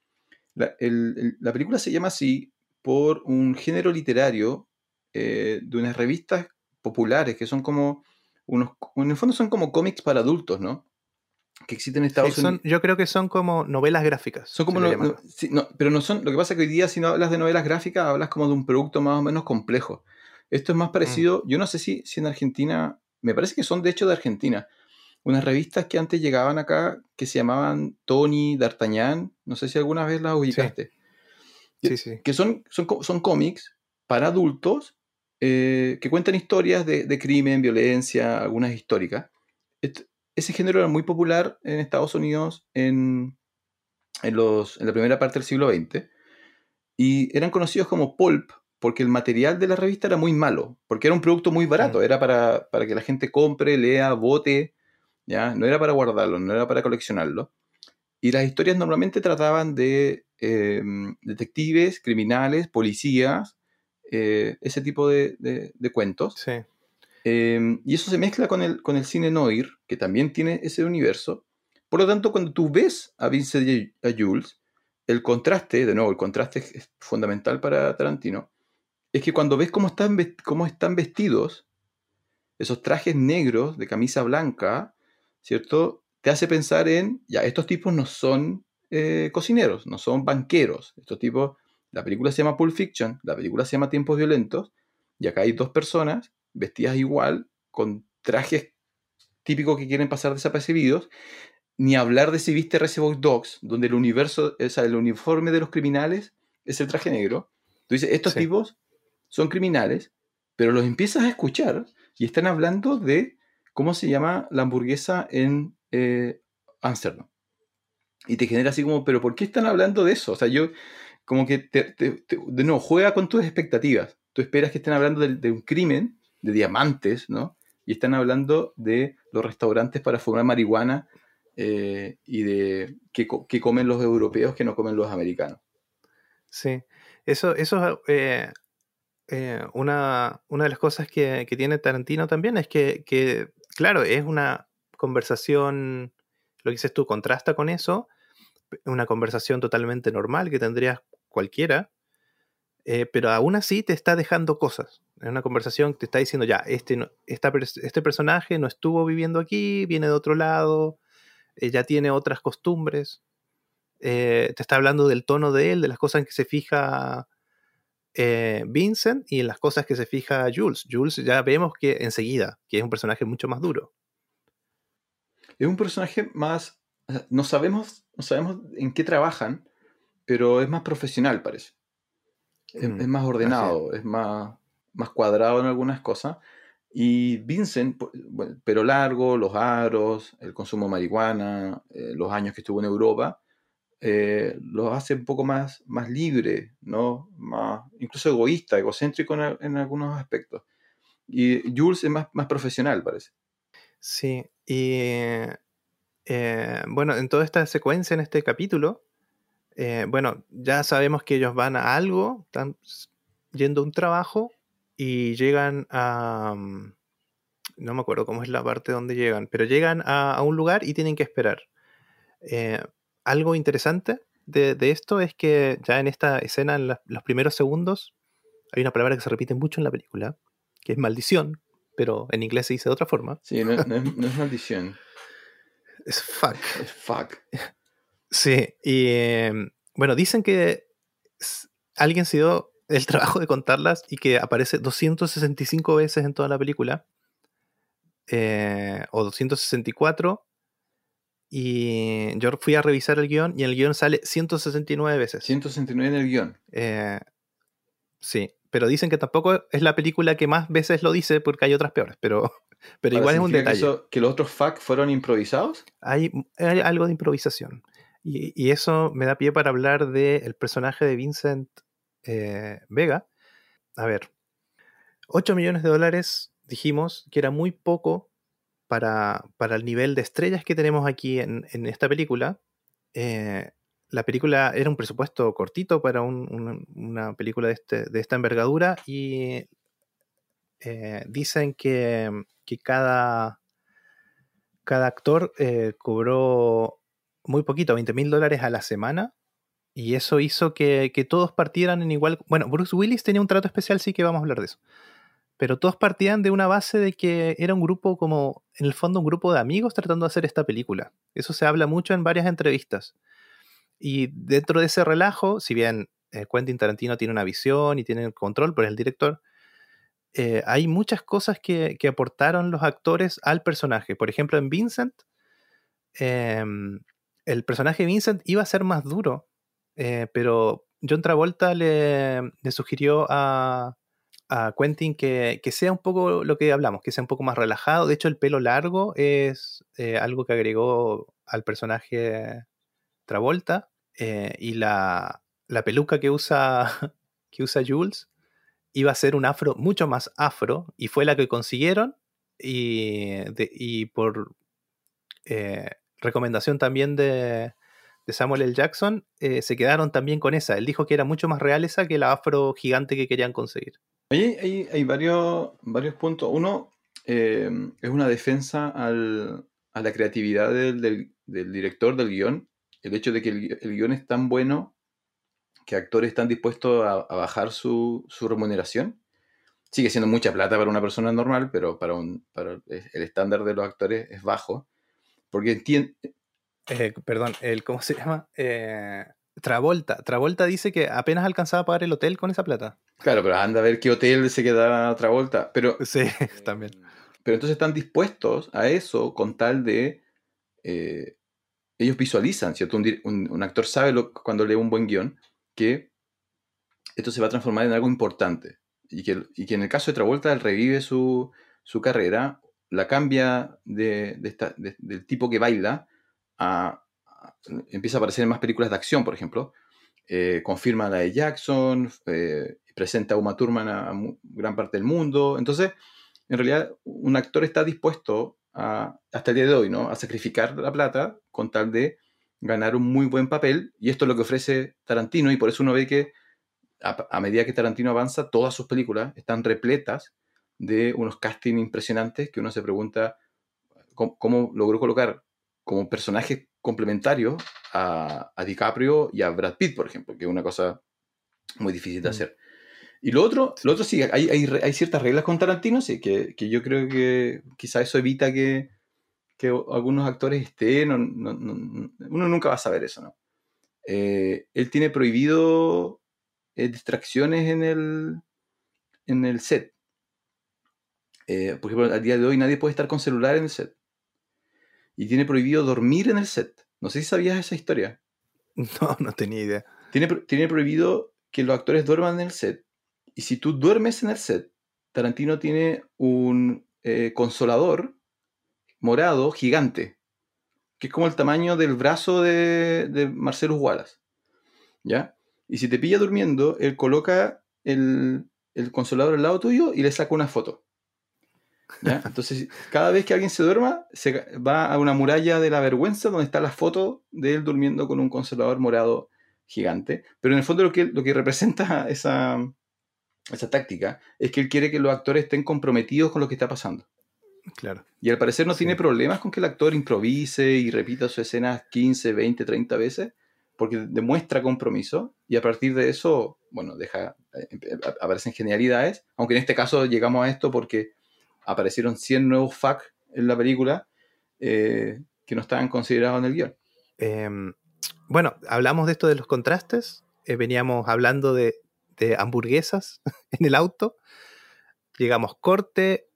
La, el- el- la película se llama así por un género literario eh, de unas revistas populares que son como unos... En el fondo son como cómics para adultos, ¿no? Que existen en Estados Sí, son- Unidos. yo creo que son como novelas gráficas. Son como no- llaman. no- sí, no, pero no son. Lo que pasa es que hoy día, si no hablas de novelas gráficas, hablas como de un producto más o menos complejo. Esto es más parecido. Yo no sé si, si en Argentina. Me parece que son de hecho de Argentina. Unas revistas que antes llegaban acá que se llamaban Tony, D'Artagnan. No sé si alguna vez las ubicaste. Sí, sí. Que son, son, son cómics para adultos eh, que cuentan historias de, de crimen, violencia, algunas históricas. Ese género era muy popular en Estados Unidos en, en, los, en la primera parte del siglo XX y eran conocidos como pulp porque el material de la revista era muy malo, porque era un producto muy barato, Mm. era para, para que la gente compre, lea, vote, ¿ya? no era para guardarlo, no era para coleccionarlo. Y las historias normalmente trataban de eh, detectives, criminales, policías, eh, ese tipo de, de- de cuentos. Sí. Eh, y eso se mezcla con el, con el cine noir, que también tiene ese universo. Por lo tanto, cuando tú ves a Vincent y a Jules, el contraste, de nuevo, el contraste es- es fundamental para Tarantino, es que cuando ves cómo están, cómo están vestidos, esos trajes negros de camisa blanca, ¿cierto? Te hace pensar en, ya, estos tipos no son eh, cocineros, no son banqueros. Estos tipos, la película se llama Pulp Fiction, la película se llama Tiempos Violentos, y acá hay dos personas vestidas igual, con trajes típicos que quieren pasar desapercibidos, ni hablar de si viste Reservoir Dogs, donde el universo, o sea, el uniforme de los criminales es el traje negro. Tú dices, estos Sí. tipos son criminales, pero los empiezas a escuchar y están hablando de cómo se llama la hamburguesa en eh, Ámsterdam. Y te genera así como, pero ¿por qué están hablando de eso? O sea, yo como que, te, de juega con tus expectativas. Tú esperas que estén hablando de, un crimen, de diamantes, ¿no? Y están hablando de los restaurantes para fumar marihuana eh, y de qué comen los europeos que no comen los americanos. Sí, eso, eso es eh, eh, una, una de las cosas que, que tiene Tarantino también, es que, que, claro, es una conversación, lo que dices tú, contrasta con eso, una conversación totalmente normal que tendrías cualquiera, eh, pero aún así te está dejando cosas. Es una conversación que te está diciendo, ya, este, no- este personaje no estuvo viviendo aquí, viene de otro lado, eh, ya tiene otras costumbres eh, te está hablando del tono de él, de las cosas en que se fija eh, Vincent y en las cosas que se fija Jules. Jules ya vemos que enseguida, que es un personaje mucho más duro. Es un personaje más. No sabemos, no sabemos en qué trabajan, pero es más profesional, parece. Es, Mm, es más ordenado, es más, más cuadrado en algunas cosas. Y Vincent, bueno, pero largo, los aros, el consumo de marihuana, eh, los años que estuvo en Europa, eh, hace un poco más, más libre, ¿no? Más, incluso egoísta, egocéntrico en, en algunos aspectos. Y Jules es más, más profesional, parece. Sí, y eh, bueno, en toda esta secuencia, en este capítulo, eh, bueno, ya sabemos que ellos van a algo, están yendo a un trabajo y llegan a... mm, No me acuerdo cómo es la parte donde llegan, pero llegan a, a un lugar y tienen que esperar. Eh, algo interesante de, de esto es que ya en esta escena, en la- los primeros segundos, hay una palabra que se repite mucho en la película, que es maldición, pero en inglés se dice de otra forma. Sí, no, no es, no es maldición, Es fuck. es fuck. Sí, y eh, bueno, dicen que alguien se dio el trabajo de contarlas y que aparece 265 veces en toda la película, eh, o 264, y yo fui a revisar el guion y en el guion sale 169 veces. 169 en el guion. Eh, sí, pero dicen que tampoco es la película que más veces lo dice porque hay otras peores, pero, pero Ahora, igual es un ¿significa detalle. Que, eso- que los otros fuck fueron improvisados? hay, hay algo de improvisación. Y, y eso me da pie para hablar del personaje de Vincent eh, Vega. A ver, 8 millones de dólares dijimos que era muy poco para, para el nivel de estrellas que tenemos aquí en, en esta película. Eh, la película era un presupuesto cortito para un- una, una película de, este- de esta envergadura y eh, dicen que, que cada, cada actor eh, cobró muy poquito, 20 mil dólares a la semana. Y eso hizo que, que todos partieran en igual. Bueno, Bruce Willis tenía un trato especial, sí que vamos a hablar de eso. Pero todos partían de una base de que era un grupo como, en el fondo, un grupo de amigos tratando de hacer esta película. Eso se habla mucho en varias entrevistas. Y dentro de ese relajo, si bien eh, Quentin Tarantino tiene una visión y tiene el control por el director, eh, hay muchas cosas que, aportaron los actores al personaje. Por ejemplo, en Vincent, em, el personaje Vincent iba a ser más duro, eh, pero John Travolta le sugirió a, a Quentin que, que sea un poco lo que hablamos, que sea un poco más relajado. De hecho, el pelo largo es eh, algo que agregó al personaje Travolta eh, y la, la peluca que usa, que usa Jules iba a ser un afro mucho más afro y fue la que consiguieron y, de- y por eh, recomendación también de, de Samuel L. Jackson eh, se quedaron también con esa. Él dijo que era mucho más real esa que la afro gigante que querían conseguir. Hay, hay varios, varios puntos. Uno eh, es una defensa a la creatividad del, director del guion. El hecho de que el, el guion es tan bueno que actores están dispuestos a, bajar su, remuneración. Sigue siendo mucha plata para una persona normal, pero para, un, el estándar de los actores es bajo. Porque Eh, perdón, el, ¿cómo se llama? Eh, Travolta. Travolta dice que apenas alcanzaba a pagar el hotel con esa plata. claro, pero anda a ver qué hotel se queda otra vuelta. Pero Sí, también. Pero entonces están dispuestos a eso con tal de... eh, ellos visualizan, ¿cierto? Un, un- un actor sabe lo- cuando lee un buen guion que esto se va a transformar en algo importante. Y que, y que en el caso de Travolta, él revive su, su carrera, la cambia de, de esta- de- del tipo que baila a, Empieza a aparecer en más películas de acción, por ejemplo. Eh, confirma la de Jackson, eh, presenta a Uma Thurman a, gran parte del mundo. Entonces, en realidad un actor está dispuesto a, hasta el día de hoy, ¿no? A sacrificar la plata con tal de ganar un muy buen papel. Y esto es lo que ofrece Tarantino y por eso uno ve que a, medida que Tarantino avanza, todas sus películas están repletas de unos castings impresionantes que uno se pregunta cómo logró colocar como personajes complementarios a, a DiCaprio y a Brad Pitt, por ejemplo, que es una cosa muy difícil de Mm. hacer. Y lo otro, lo otro sí, hay, hay, re- hay ciertas reglas con Tarantino, sí, que, que yo creo que quizá eso evita que, que algunos actores estén, o no- no- no- uno nunca va a saber eso, ¿no? Eh, él tiene prohibido eh, distracciones en el, en el set. Eh, por ejemplo, al día de hoy nadie puede estar con celular en el set. Y tiene prohibido dormir en el set. No sé si sabías esa historia. No, no tenía idea. Tiene, tiene prohibido que los actores duerman en el set. Y si tú duermes en el set, Tarantino tiene un eh, consolador morado gigante, que es como el tamaño del brazo de, de Marcelo Wallace. ¿Ya? Y si te pilla durmiendo, él coloca el, el consolador al lado tuyo y le saca una foto. ¿Ya? Entonces, cada vez que alguien se duerma, se va a una muralla de la vergüenza donde está la foto de él durmiendo con un consolador morado gigante. Pero en el fondo lo que, lo que representa esa, esa táctica es que él quiere que los actores estén comprometidos con lo que está pasando. Claro. Y al parecer no Sí. tiene problemas con que el actor improvise y repita su escena 15, 20, 30 veces, porque demuestra compromiso y a partir de eso, bueno, deja, eh, eh, aparecen genialidades, aunque en este caso llegamos a esto porque aparecieron 100 nuevos FAQ en la película eh, que no estaban considerados en el guion. Em, bueno, hablamos de esto de los contrastes. eh, veníamos hablando de, hamburguesas en el auto. Llegamos corte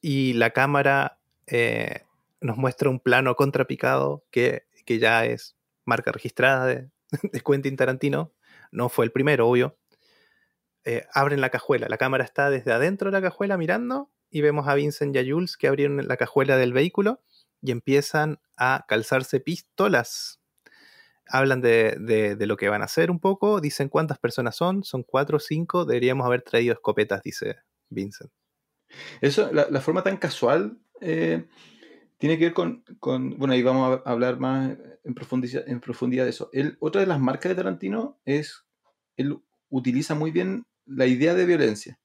y la cámara eh, nos muestra un plano contrapicado que, que ya es marca registrada de, Quentin Tarantino. No fue el primero, obvio. Abren la cajuela. La cámara está desde adentro de la cajuela mirando y vemos a Vincent y a Jules que abrieron la cajuela del vehículo y empiezan a calzarse pistolas. Hablan de, de- lo que van a hacer un poco, dicen cuántas personas son, son cuatro o cinco, deberíamos haber traído escopetas, dice Vincent. Eso, la, forma tan casual eh, tiene que ver con, con- Bueno, ahí vamos a hablar más en profundidad, en profundidad de eso. Él, otra de las marcas de Tarantino es. Él utiliza muy bien la idea de violencia.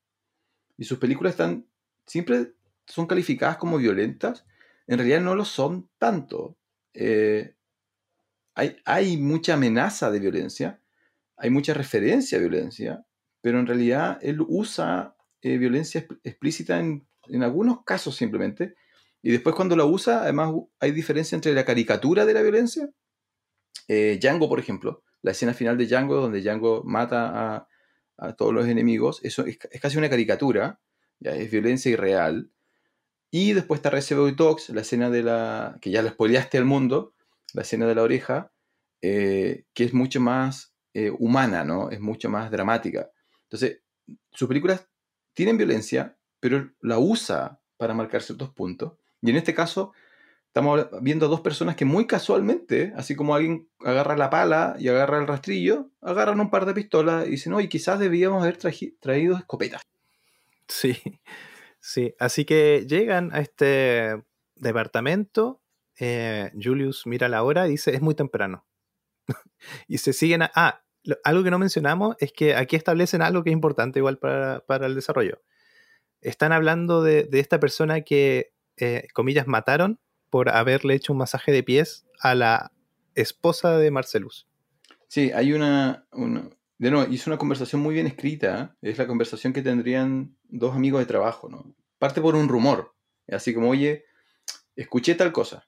Y sus películas están. Siempre son calificadas como violentas. En realidad no lo son tanto. Eh, hay, mucha amenaza de violencia. Hay mucha referencia a violencia. Pero en realidad él usa eh, violencia exp- explícita en, en algunos casos simplemente. Y después cuando la usa, además hay diferencia entre la caricatura de la violencia. Eh, Django, por ejemplo, la escena final de Django, donde Django mata a, todos los enemigos, eso es, es casi una caricatura, es violencia irreal. Y después está Reservoir Dogs, la escena de la. que ya la spoileaste al mundo, la escena de la oreja, eh, que es mucho más eh, humana, ¿no? Es mucho más dramática. Entonces, sus películas tienen violencia, pero la usa para marcar ciertos puntos. Y en este caso, estamos viendo a dos personas que muy casualmente, así como alguien agarra la pala y agarra el rastrillo, agarran un par de pistolas y dicen, oye, quizás debíamos haber traído escopetas. Sí, sí. Así que llegan a este departamento. eh, Julius mira la hora y dice, es muy temprano. y se siguen a... Ah, algo que no mencionamos es que aquí establecen algo que es importante igual para, para el desarrollo. Están hablando de, de esta persona que, eh, comillas, mataron por haberle hecho un masaje de pies a la esposa de Marcelus. Sí, hay una, una- de nuevo, hizo una conversación muy bien escrita. ¿eh? Es la conversación que tendrían dos amigos de trabajo, ¿no? Parte por un rumor. Así como, oye, escuché tal cosa.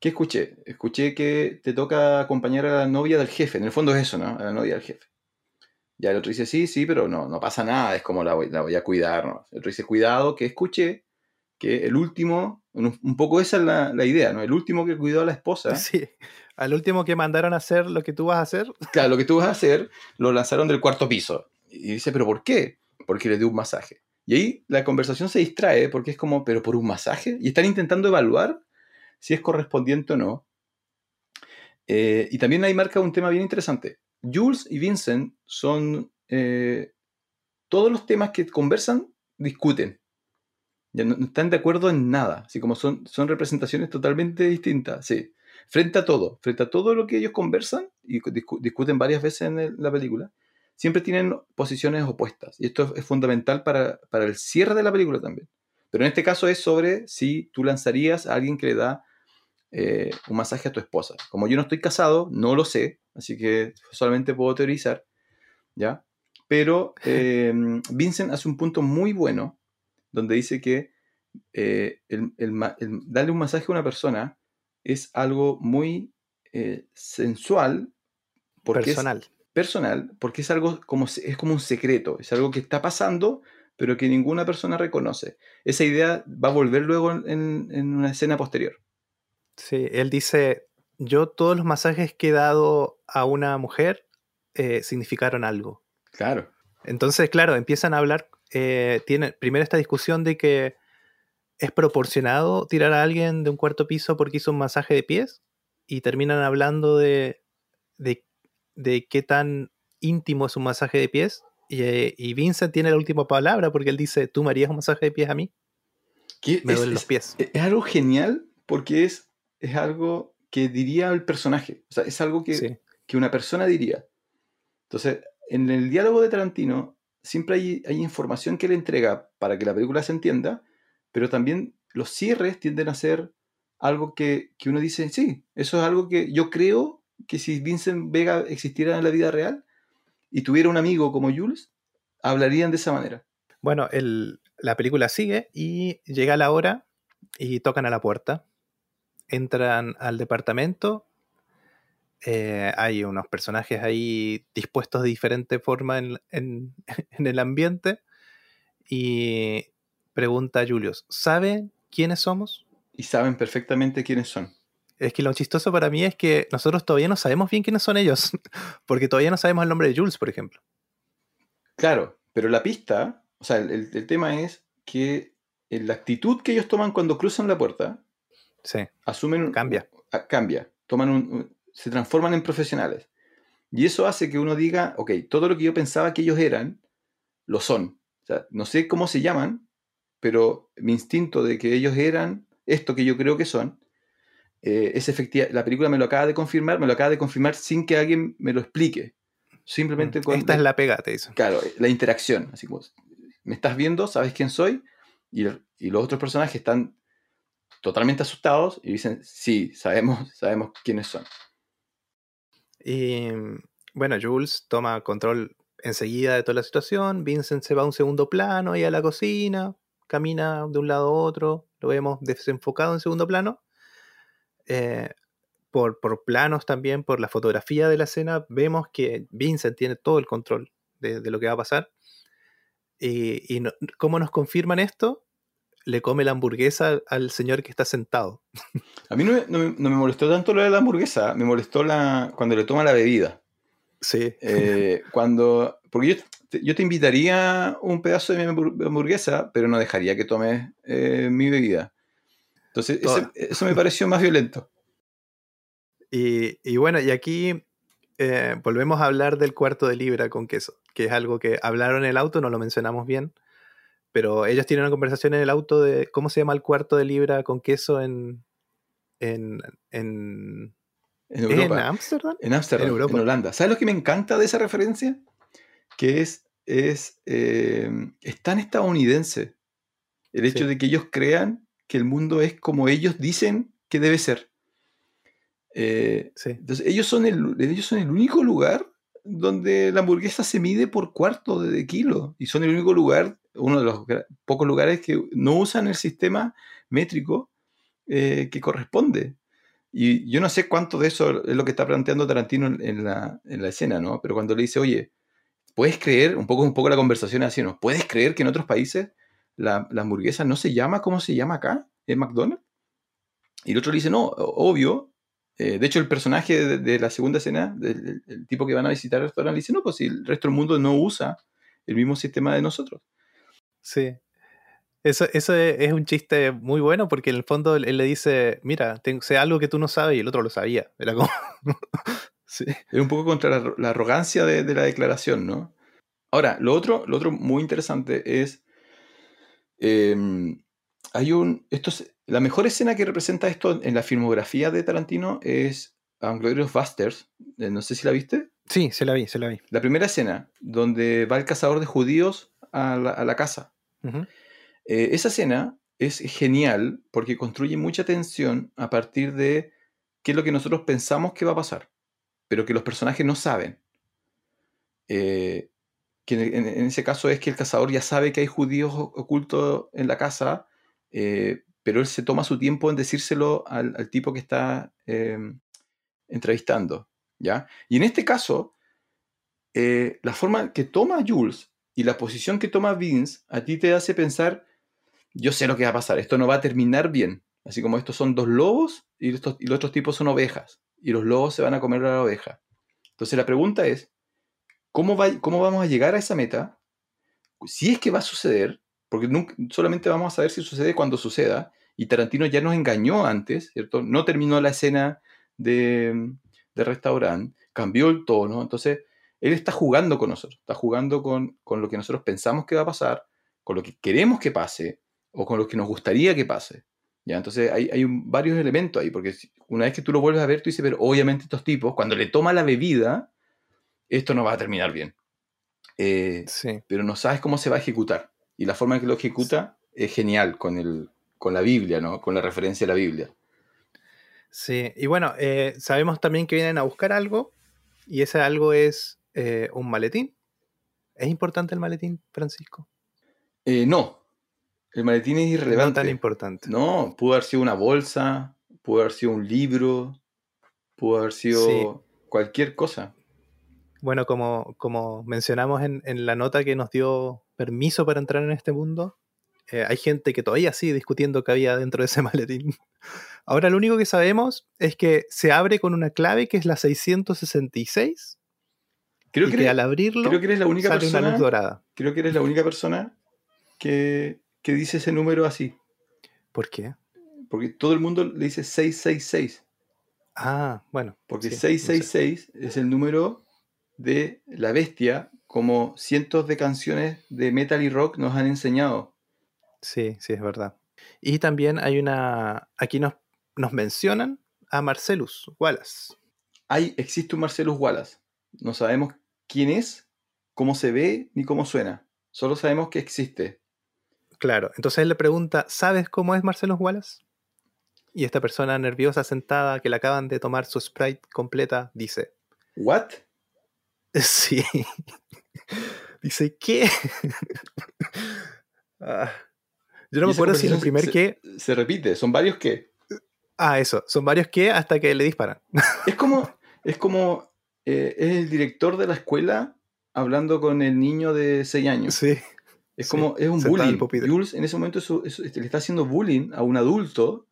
¿Qué escuché? Escuché que te toca acompañar a la novia del jefe. En el fondo es eso, ¿no? A la novia del jefe. Ya el otro dice, sí, sí, pero no, no pasa nada. Es como la voy, la a cuidar. El otro dice, cuidado, que escuché que el último, un, poco esa es la idea, ¿no? El último que cuidó a la esposa. Sí, al último que mandaron a hacer lo que tú vas a hacer. Claro, lo que tú vas a hacer, lo lanzaron del cuarto piso. Y dice, ¿pero por qué? Porque le dio un masaje. Y ahí la conversación se distrae porque es como, ¿pero por un masaje? Y están intentando evaluar si es correspondiente o no. Eh, y también ahí marca un tema bien interesante. Jules y Vincent son... eh, todos los temas que conversan, discuten. Ya no, no están de acuerdo en nada. Así como son, son representaciones totalmente distintas. Sí frente a todo, frente a todo lo que ellos conversan y discu- discuten varias veces en el- la película, siempre tienen posiciones opuestas. Y esto es, fundamental para, para el cierre de la película también. Pero en este caso es sobre si tú lanzarías a alguien que le da eh, un masaje a tu esposa. Como yo no estoy casado, no lo sé, así que solamente puedo teorizar, ¿ya? Pero eh, Vincent hace un punto muy bueno donde dice que eh, el- el ma- el darle un masaje a una persona es algo muy eh, sensual, porque es personal. personal, porque es algo como, es como un secreto, es algo que está pasando, pero que ninguna persona reconoce. Esa idea va a volver luego en, en- en una escena posterior. Sí, él dice, yo todos los masajes que he dado a una mujer eh, significaron algo. Claro. Entonces, claro, empiezan a hablar, eh, tiene primero esta discusión de que es proporcionado tirar a alguien de un cuarto piso porque hizo un masaje de pies y terminan hablando de, de, de qué tan íntimo es un masaje de pies Y, eh, y Vincent tiene la última palabra porque él dice, ¿tú me harías un masaje de pies a mí? Que Me es, duelen los es- pies. es algo genial porque es, es algo que diría el personaje. O sea, es algo que, Sí. que una persona diría. Entonces, en el diálogo de Tarantino siempre hay, hay información que le entrega para que la película se entienda, pero también los cierres tienden a ser algo que, que uno dice, sí, eso es algo que yo creo que si Vincent Vega existiera en la vida real y tuviera un amigo como Jules, hablarían de esa manera. Bueno, el- la película sigue y llega la hora y tocan a la puerta. Entran al departamento. eh, hay unos personajes ahí dispuestos de diferente forma en, en- en el ambiente. Y pregunta a Julius, ¿sabe quiénes somos? Y saben perfectamente quiénes son. Es que lo chistoso para mí es que nosotros todavía no sabemos bien quiénes son ellos, porque todavía no sabemos el nombre de Jules, por ejemplo. Claro, pero la pista, o sea, el, el- tema es que la actitud que ellos toman cuando cruzan la puerta, Sí, asumen... Cambia. cambia. Toman un- se transforman en profesionales. Y eso hace que uno diga, ok, todo lo que yo pensaba que ellos eran, lo son. O sea, no sé cómo se llaman, pero mi instinto de que ellos eran esto que yo creo que son, eh, es efectiva. La película me lo acaba de confirmar, me lo acaba de confirmar sin que alguien me lo explique. Simplemente con... Mm, esta es la pega, te dicen. Claro, la interacción. Así como, me estás viendo, sabes quién soy, y, y los otros personajes están totalmente asustados y dicen, sí, sabemos, sabemos quiénes son. Y bueno, Jules toma control enseguida de toda la situación. Vincent se va a un segundo plano y a la cocina, camina de un lado a otro. Lo vemos desenfocado en segundo plano. Eh, por, por planos también, por la fotografía de la escena, vemos que Vincent tiene todo el control de, de lo que va a pasar. Y, y no- ¿cómo nos confirman esto? Le come la hamburguesa al señor que está sentado. A mí no me, no me- no me molestó tanto lo de la hamburguesa, me molestó la, cuando le toma la bebida. Sí. Eh, cuando, porque yo te, yo te invitaría un pedazo de mi hambur- hamburguesa, pero no dejaría que tomes eh, mi bebida. Entonces, ese- eso me pareció más violento. Y, y bueno, y aquí eh, volvemos a hablar del cuarto de libra con queso, que es algo que hablaron en el auto, no lo mencionamos bien, pero ellos tienen una conversación en el auto de cómo se llama el cuarto de libra con queso en en en En ¿es en. Ámsterdam. En. Holanda. ¿Sabes lo que me encanta de esa referencia? Que es, es, eh, es tan estadounidense. El hecho Sí. de que ellos crean que el mundo es como ellos dicen que debe ser. Eh, Sí, entonces, ellos son, el, ellos son el único lugar donde la hamburguesa se mide por cuarto de kilo. Y son el único lugar, uno de los pocos lugares que no usan el sistema métrico eh, que corresponde. Y yo no sé cuánto de eso es lo que está planteando Tarantino en, en la, en la escena, ¿no? Pero cuando le dice, oye, ¿puedes creer? Un poco, un poco la conversación es así, ¿no? ¿Puedes creer que en otros países la, hamburguesa no se llama como se llama acá, en McDonald's? Y el otro le dice, no, obvio. Eh, de hecho, el personaje de, la segunda escena, el tipo que van a visitar el restaurante, le dice, no, pues si el resto del mundo no usa el mismo sistema de nosotros. sí. Eso, eso es, un chiste muy bueno porque en el fondo él, le dice, mira, tengo, algo que tú no sabes y el otro lo sabía. Era como... sí. Es un poco contra la, la arrogancia de, de la declaración, ¿no? Ahora, lo otro, lo otro muy interesante es. eh, hay un. Esto es- la mejor escena que representa esto en la filmografía de Tarantino es Glorious Busters. Eh, No sé si la viste. sí, se la vi, se la vi. La primera escena, donde va el cazador de judíos a la, a la casa. Eh, esa escena es genial porque construye mucha tensión a partir de qué es lo que nosotros pensamos que va a pasar, pero que los personajes no saben. Eh, que en, ese caso es que el cazador ya sabe que hay judíos ocultos en la casa, eh, pero él se toma su tiempo en decírselo al, tipo que está eh, entrevistando. ¿ya? Y en este caso, eh, la forma que toma Jules y la posición que toma Vince a ti te hace pensar, yo sé lo que va a pasar, esto no va a terminar bien. Así como estos son dos lobos y, y los otros tipos son ovejas. Y los lobos se van a comer a la oveja. Entonces la pregunta es, ¿cómo, va, cómo vamos a llegar a esa meta? Si es que va a suceder, porque solamente vamos a saber si sucede cuando suceda. Y Tarantino ya nos engañó antes, ¿cierto? No terminó la escena de, restaurante, cambió el tono. Entonces, Él está jugando con nosotros, está jugando con lo que nosotros pensamos que va a pasar, con lo que queremos que pase o con lo que nos gustaría que pase. ¿Ya? Entonces hay, hay un- varios elementos ahí, porque una vez que tú lo vuelves a ver, tú dices, pero obviamente estos tipos, cuando le toma la bebida, esto no va a terminar bien. Eh, Sí. pero no sabes cómo se va a ejecutar. Y la forma en que lo ejecuta es genial con, el, con la Biblia, ¿no? Con la referencia a la Biblia. Sí, y bueno, eh, sabemos también que vienen a buscar algo y ese algo es eh, un maletín. ¿Es importante el maletín, Francisco? No, el maletín es irrelevante. No tan importante. No, pudo haber sido una bolsa, pudo haber sido un libro, pudo haber sido Sí. cualquier cosa. Bueno, como, como mencionamos en, en la nota que nos dio permiso para entrar en este mundo, eh, hay gente que todavía sigue discutiendo qué había dentro de ese maletín. Ahora lo único que sabemos es que se abre con una clave que es la 666 Creo y que, que, eres, al abrirlo creo que eres la única sale una luz dorada. Creo que eres la única persona que, que dice ese número así. ¿Por qué? Porque todo el mundo le dice 666. Ah, bueno. Porque sí, no sé. 666 es el número de la bestia, como cientos de canciones de metal y rock nos han enseñado. Sí, sí, es verdad. Y también hay una. Aquí nos, nos mencionan a Marcellus Wallace. Hay, existe un Marcellus Wallace. No sabemos quién es, cómo se ve ni cómo suena. Solo sabemos que existe. Claro, entonces él le pregunta: ¿Sabes cómo es Marcellus Wallace? Y esta persona nerviosa, sentada, que le acaban de tomar su sprite completa, dice: ¿What? Sí. dice: ¿Qué? Ah. Yo no me acuerdo si en el primer conversación qué. Se repite, son varios que. Ah, eso. Son varios qué hasta que le disparan. Es como, es como, eh, es el director de la escuela hablando con el niño de 6 años. Sí. Es Sí, como, es un bullying. Jules en ese momento eso- eso- le está haciendo bullying a un adulto.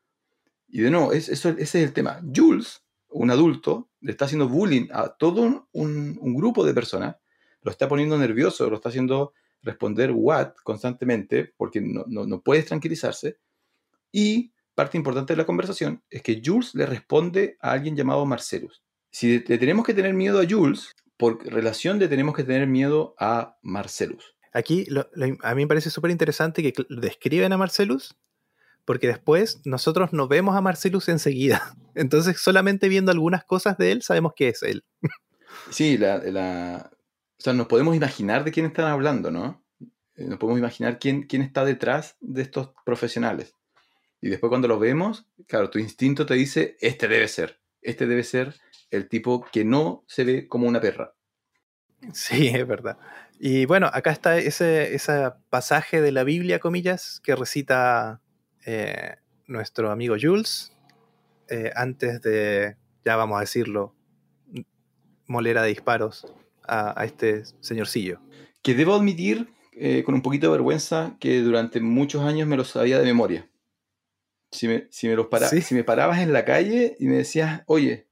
Y de nuevo, es, eso, ese es el tema. Jules, un adulto, le está haciendo bullying a todo un, un- un grupo de personas. Lo está poniendo nervioso, lo está haciendo responder what constantemente, porque no, no, no puedes tranquilizarse. Y parte importante de la conversación es que Jules le responde a alguien llamado Marcelus. Si le tenemos que tener miedo a Jules, por relación le tenemos que tener miedo a Marcelus. Aquí lo- lo- a mí me parece súper interesante que describen a Marcellus, porque después nosotros no vemos a Marcellus enseguida. Entonces, solamente viendo algunas cosas de él, sabemos que es él. Sí, la, la- o sea, nos podemos imaginar de quién están hablando, ¿no? Eh, Nos podemos imaginar quién, quién está detrás de estos profesionales. Y después cuando los vemos, claro, tu instinto te dice, este debe ser, este debe ser el tipo que no se ve como una perra. Sí, es verdad. Y bueno, acá está ese, ese pasaje de la Biblia, comillas, que recita eh, nuestro amigo Jules eh, antes de, ya vamos a decirlo, molera de disparos a, a este señorcillo. Que debo admitir, eh, con un poquito de vergüenza, que durante muchos años me los sabía de memoria. Si me, si me, los para- ¿Sí? si me parabas en la calle y me decías, oye,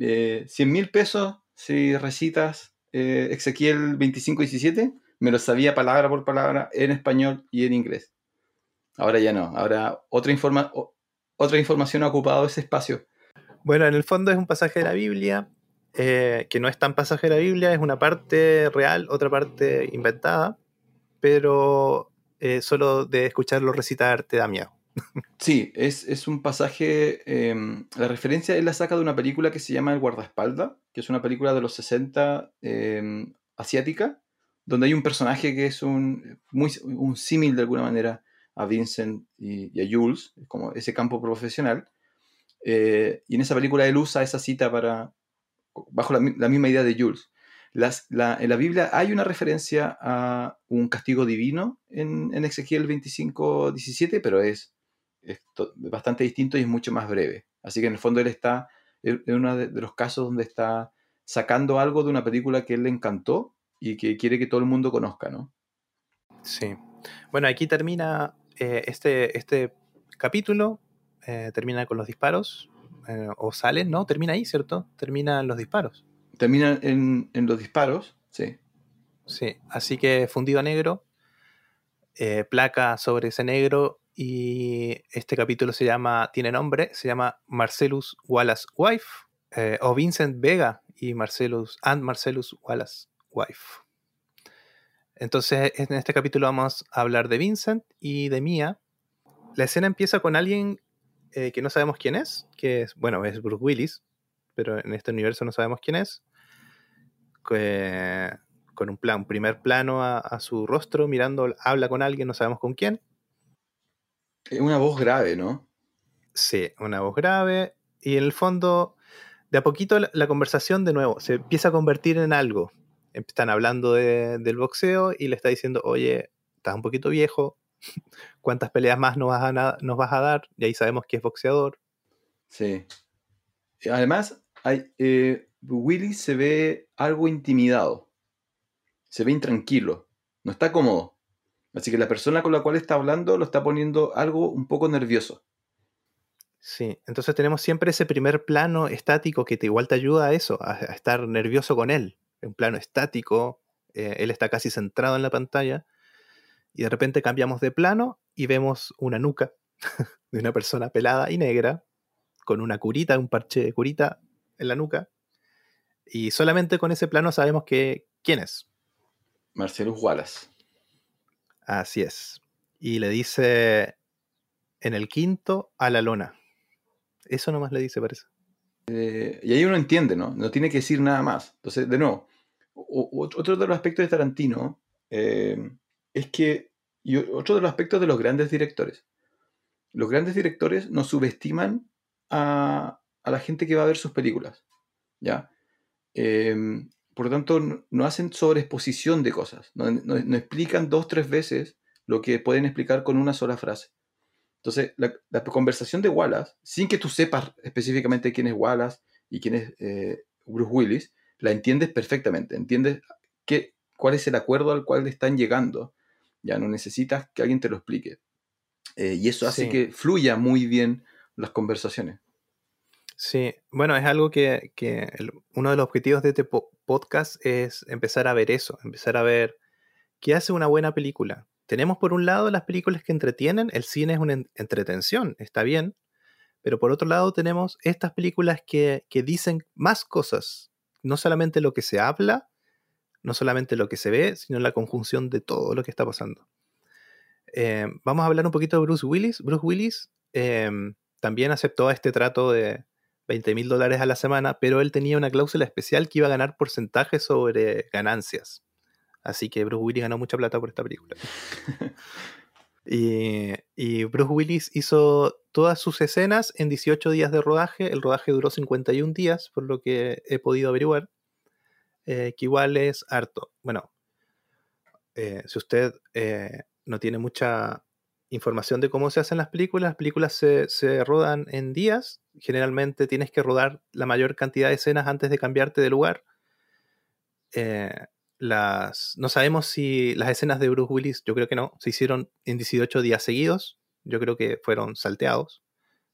eh, 100 mil pesos si recitas eh, Ezequiel 25 y 17, me lo sabía palabra por palabra en español y en inglés. Ahora ya no, ahora otra, informa otra información ha ocupado ese espacio. Bueno, en el fondo es un pasaje de la Biblia, eh, que no es tan pasaje de la Biblia, es una parte real, otra parte inventada, pero eh, solo de escucharlo recitar te da miedo. Sí, es, es un pasaje. eh, la referencia él la saca de una película que se llama El guardaespaldas, que es una película de los 60 eh, asiática, donde hay un personaje que es un, un símil de alguna manera a Vincent y, a Jules, como ese campo profesional. eh, y en esa película él usa esa cita para. bajo la, mi- la misma idea de Jules. En la Biblia hay una referencia a un castigo divino en, en Ezequiel 25, 17, pero es es bastante distinto y es mucho más breve. Así que en el fondo él está en en uno de, los casos donde está sacando algo de una película que él le encantó y que quiere que todo el mundo conozca, ¿no? Sí. Bueno, aquí termina eh, este, este capítulo, eh, termina con los disparos, eh, o salen, ¿no? Termina ahí, ¿cierto? Terminan los disparos. Termina en, en los disparos, sí. Sí, así que fundido a negro, placa sobre ese negro y este capítulo se llama, tiene nombre, se llama Marcellus Wallace Wife eh, o Vincent Vega y Marcellus and Marcellus Wallace wife. Entonces, en este capítulo vamos a hablar de Vincent y de Mia. La escena empieza con alguien eh, que no sabemos quién es, que es, bueno, es Bruce Willis, pero en este universo no sabemos quién es. con un plan, primer plano a, su rostro, mirando, habla con alguien, no sabemos con quién. Es una voz grave, ¿no? Sí, una voz grave. Y en el fondo, de a poquito la, conversación de nuevo se empieza a convertir en algo. Están hablando del boxeo y le está diciendo, oye, estás un poquito viejo, ¿cuántas peleas más nos vas a, nos vas a dar? Y ahí sabemos que es boxeador. Sí. Además, hay, eh, Willy se ve algo intimidado. Se ve intranquilo. No está cómodo. Así que la persona con la cual está hablando lo está poniendo algo un poco nervioso. Sí, entonces tenemos siempre ese primer plano estático que te, igual te ayuda a eso, a, estar nervioso con él. Un plano estático, eh, él está casi centrado en la pantalla, y de repente cambiamos de plano y vemos una nuca de una persona pelada y negra, con una curita, un parche de curita en la nuca, y solamente con ese plano sabemos que quién es. Marcelo Wallace. Así es. Y le dice en el quinto a la lona. Eso nomás le dice, parece. Eh, y ahí uno entiende, ¿no? No tiene que decir nada más. Entonces, de nuevo, otro de los aspectos de Tarantino eh, es que, y otro de los aspectos de los grandes directores, los grandes directores no subestiman a, la gente que va a ver sus películas, ¿ya? Em, por lo tanto, no, hacen sobreexposición de cosas, no, no, explican dos, tres veces lo que pueden explicar con una sola frase. Entonces, la, conversación de Wallace, sin que tú sepas específicamente quién es Wallace y quién es eh, Bruce Willis, la entiendes perfectamente, entiendes qué, cuál es el acuerdo al cual están llegando. Ya no necesitas que alguien te lo explique. Eh, y eso hace que fluya muy bien las conversaciones. Sí, bueno, es algo que, uno de los objetivos de este podcast es empezar a ver eso, empezar a ver qué hace una buena película, tenemos por un lado las películas que entretienen, el cine es una entretención, está bien, pero por otro lado tenemos estas películas que, dicen más cosas, no solamente lo que se habla, no solamente lo que se ve, sino la conjunción de todo lo que está pasando. Eh, vamos a hablar un poquito de Bruce Willis. Bruce Willis em, también aceptó este trato de 20 mil dólares a la semana, pero él tenía una cláusula especial que iba a ganar porcentaje sobre ganancias. Así que Bruce Willis ganó mucha plata por esta película. y, Bruce Willis hizo todas sus escenas en 18 días de rodaje. El rodaje duró 51 días, por lo que he podido averiguar. Eh, que igual es harto. Bueno, eh, si usted eh, no tiene mucha información de cómo se hacen las películas, las películas se, rodan en días. Generalmente tienes que rodar la mayor cantidad de escenas antes de cambiarte de lugar las. No sabemos si las escenas de Bruce Willis, yo creo que no, se hicieron en 18 días seguidos. Yo creo que fueron salteados.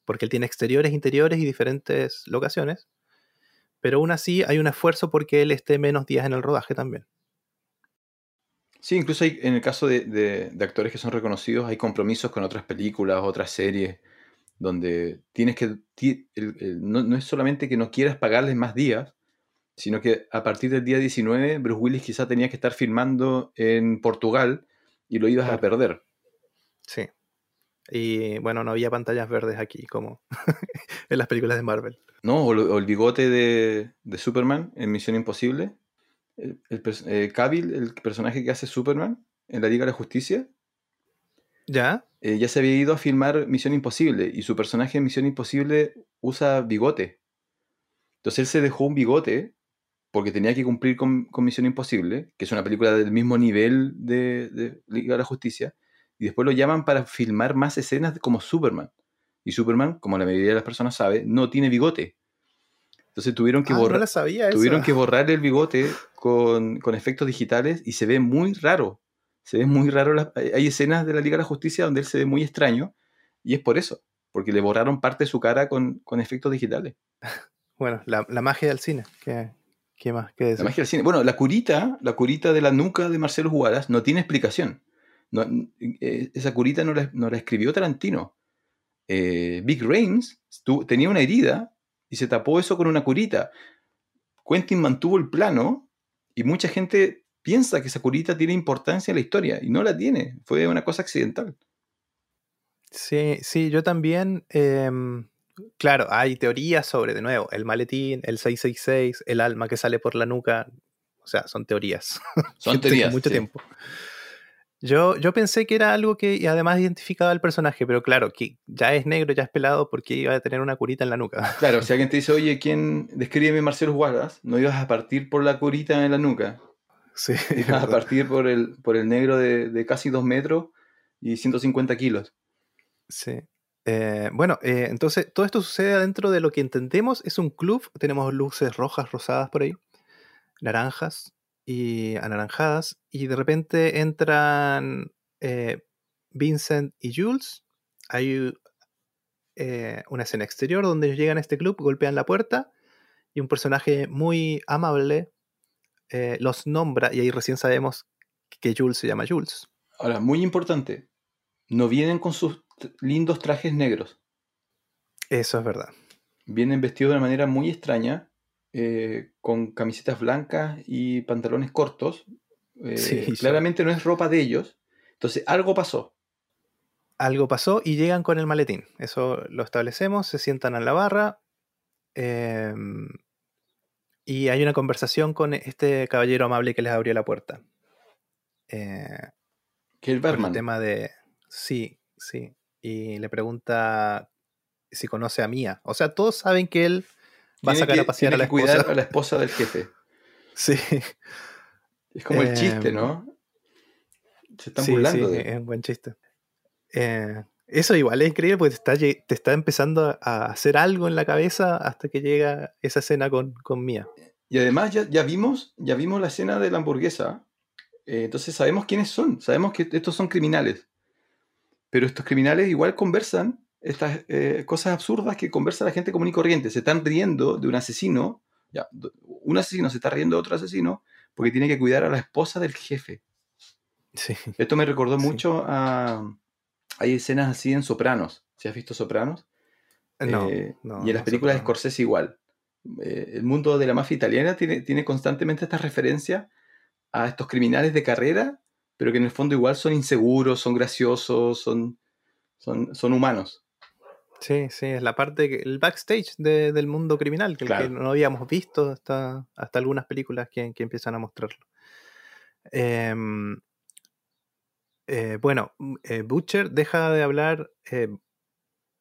Porque él tiene exteriores, interiores y diferentes locaciones. Pero aún así hay un esfuerzo porque él esté menos días en el rodaje también. Sí, incluso hay, en el caso de, actores que son reconocidos, hay compromisos con otras películas, otras series, donde tienes que. no, no, es solamente que no quieras pagarles más días, sino que a partir del día 19 Bruce Willis quizá tenía que estar filmando en Portugal y lo ibas a perder. Sí. Y bueno, no había pantallas verdes aquí como en las películas de Marvel. No, o, el bigote de, Superman en Misión Imposible. El, el eh, Cavill, el personaje que hace Superman en la Liga de la Justicia. ¿Ya? Eh, ya se había ido a filmar Misión Imposible y su personaje en Misión Imposible usa bigote. Entonces él se dejó un bigote porque tenía que cumplir con, Misión Imposible, que es una película del mismo nivel de, Liga de la Justicia, y después lo llaman para filmar más escenas como Superman. Y Superman, como la mayoría de las personas sabe, no tiene bigote. Entonces tuvieron que, ah, borrar, tuvieron que borrar el bigote con, efectos digitales y se ve muy raro. Se ve muy raro. hay escenas de la Liga de la Justicia donde él se ve muy extraño y es por eso, porque le borraron parte de su cara con, efectos digitales. Bueno, la, la magia del cine, ¿Qué más? ¿Qué la magia del cine. Bueno, la curita, la curita de la nuca de Marcelo Juárez no tiene explicación. Eh, esa curita no la, escribió Tarantino. Eh, Big Rains tenía una herida y se tapó eso con una curita. Quentin mantuvo el plano Y mucha gente piensa que esa curita tiene importancia en la historia y no la tiene. Fue una cosa accidental. Sí, sí, yo también. em, claro, hay teorías sobre, de nuevo, el maletín, el 666, el alma que sale por la nuca. O sea, son teorías. Son teorías. mucho sí. tiempo. Yo, yo pensé que era algo que además identificaba al personaje, pero claro, que ya es negro, ya es pelado, porque iba a tener una curita en la nuca. Claro, si alguien te dice, oye, ¿quién describe Marcelo Wallace? No ibas a partir por la curita en la nuca. Sí, Ibas a partir por el, por el negro de, de casi 2 metros y 150 kilos. Sí. Eh, bueno, eh, entonces todo esto sucede dentro de lo que entendemos es un club. Tenemos luces rojas, rosadas por ahí, naranjas y anaranjadas. Y de repente entran eh, Vincent y Jules. Hay eh, una escena exterior donde ellos llegan a este club, golpean la puerta y un personaje muy amable eh, los nombra y ahí recién sabemos que Jules se llama Jules. Ahora, muy importante, no vienen con sus lindos trajes negros. Eso es verdad. Vienen vestidos de una manera muy extraña, eh, con camisetas blancas y pantalones cortos. Eh, Sí, claramente no es ropa de ellos. Entonces, algo pasó. algo pasó y llegan con el maletín. Eso lo establecemos, se sientan a la barra em, y hay una conversación con este caballero amable que les abrió la puerta. Eh, Que el por el barman. tema de... Sí, sí. Y le pregunta si conoce a Mía. O sea, todos saben que él va a sacar que- a pasear a la que cuidar esposa. a la esposa del jefe. Sí, Es como el chiste, Em, ¿no? Se están sí, burlando sí, de es un buen chiste. Eh, eso igual es increíble porque te está, te está empezando a hacer algo en la cabeza hasta que llega esa escena con, con Mía. Y además ya, ya vimos, ya vimos la escena de la hamburguesa. eh, entonces sabemos quiénes son. Sabemos que estos son criminales. Pero estos criminales igual conversan estas eh, cosas absurdas que conversa la gente común y corriente. Se están riendo de un asesino. Ya, un asesino se está riendo de otro asesino porque tiene que cuidar a la esposa del jefe. Sí. Esto me recordó Sí. mucho a... Hay escenas así en Sopranos. ¿Si has visto Sopranos? No, Eh, no, y en las películas de. Scorsese igual. Eh, el mundo de la mafia italiana tiene, tiene constantemente estas referencias a estos criminales de carrera, pero que en el fondo igual son inseguros, son graciosos, son, son, son humanos. Sí, sí, es la parte, que- el backstage de- del mundo criminal, que, el Claro. que no habíamos visto hasta, hasta algunas películas que, que empiezan a mostrarlo. Em, eh, bueno, m- eh, Butcher deja de hablar, eh,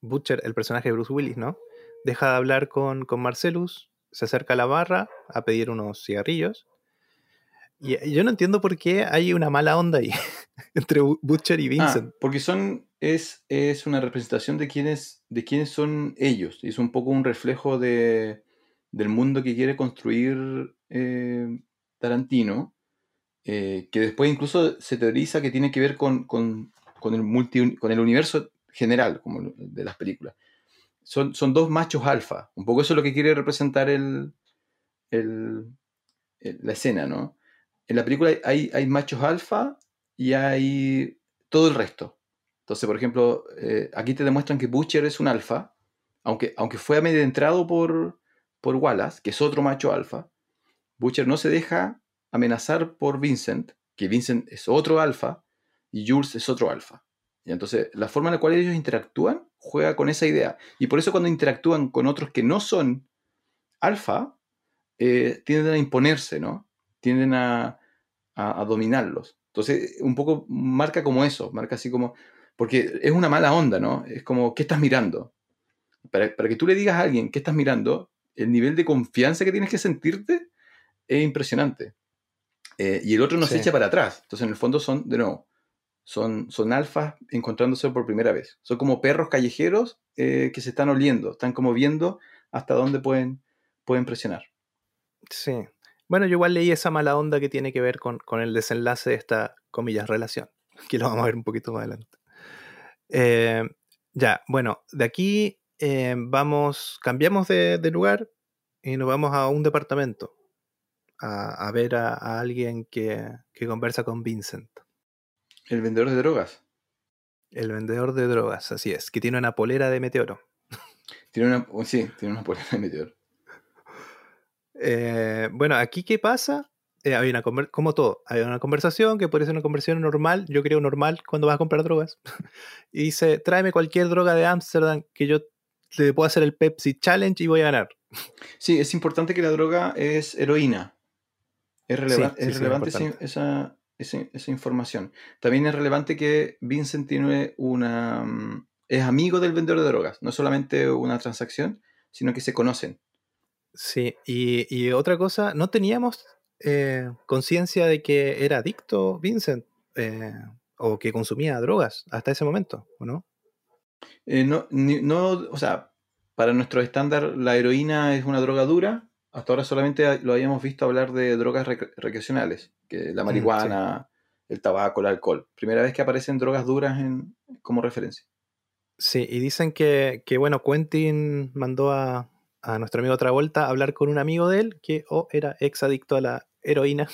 Butcher, el personaje de Bruce Willis, ¿no? Deja de hablar con, con Marcellus, se acerca a la barra a pedir unos cigarrillos. Y yo no entiendo por qué hay una mala onda ahí entre Bu- Butcher y Ah, Vincent. porque son, es, es una representación de quiénes, de quiénes son ellos. Es un poco un reflejo de, del mundo que quiere construir eh, Tarantino, eh, que después incluso se teoriza que tiene que ver con, con- con el, multi, con el universo general como de las películas. Son, son dos machos alfa. Un poco eso es lo que quiere representar el- el- la escena, ¿no? En la película hay, hay machos alfa y hay todo el resto. Entonces, por ejemplo, eh, aquí te demuestran que Butcher es un alfa, aunque, aunque fue amedrentado por, por Wallace, que es otro macho alfa. Butcher no se deja amenazar por Vincent, que Vincent es otro alfa y Jules es otro alfa. Y entonces, la forma en la cual ellos interactúan juega con esa idea. Y por eso cuando interactúan con otros que no son alfa, eh, tienden a imponerse, ¿no? Tienden a, a- a dominarlos. Entonces, un poco marca como eso, marca así como, porque es una mala onda, ¿no? Es como, ¿qué estás mirando? Para, para que tú le digas a alguien, ¿qué estás mirando? El nivel de confianza que tienes que sentirte es impresionante. Eh, y el otro no se Sí. echa para atrás. Entonces, en el fondo son, de nuevo, son, son alfas encontrándose por primera vez. Son como perros callejeros eh, que se están oliendo, están como viendo hasta dónde pueden, pueden presionar. Sí. Bueno, yo igual leí esa mala onda que tiene que ver con, con el desenlace de esta, comillas, relación, que lo vamos a ver un poquito más adelante. Eh, ya, bueno, de aquí eh, vamos, cambiamos de, de lugar y nos vamos a un departamento a, a ver a, a alguien que, que conversa con Vincent, El vendedor de drogas. el vendedor de drogas, así es, que tiene una polera de meteoro. Tiene una, oh, sí, tiene una polera de meteor. Eh, bueno, aquí qué pasa? Eh, había una conver- como todo, había una conversación que puede ser una conversación normal, yo creo normal cuando vas a comprar drogas. y dice, tráeme cualquier droga de Ámsterdam que yo le puedo hacer el Pepsi Challenge y voy a ganar. Sí, es importante que la droga es heroína. Es, releva- Sí, sí, es sí, relevante esa- esa- esa información. También es relevante que Vincent tiene una... mm, es amigo del vendedor de drogas. No solamente una transacción, sino que se conocen. Sí, y, y otra cosa, no teníamos eh, conciencia de que era adicto Vincent eh, o que consumía drogas hasta ese momento, ¿o no? Eh, no, ni- no, o sea, para nuestro estándar, la heroína es una droga dura. Hasta ahora solamente lo habíamos visto hablar de drogas rec- recreacionales, que la Mm, marihuana, el tabaco, el alcohol. Primera vez que aparecen drogas duras en, como referencia. Sí, y dicen que, que, bueno, Quentin mandó a, a nuestro amigo Travolta a hablar con un amigo de él que oh, era ex adicto a la heroína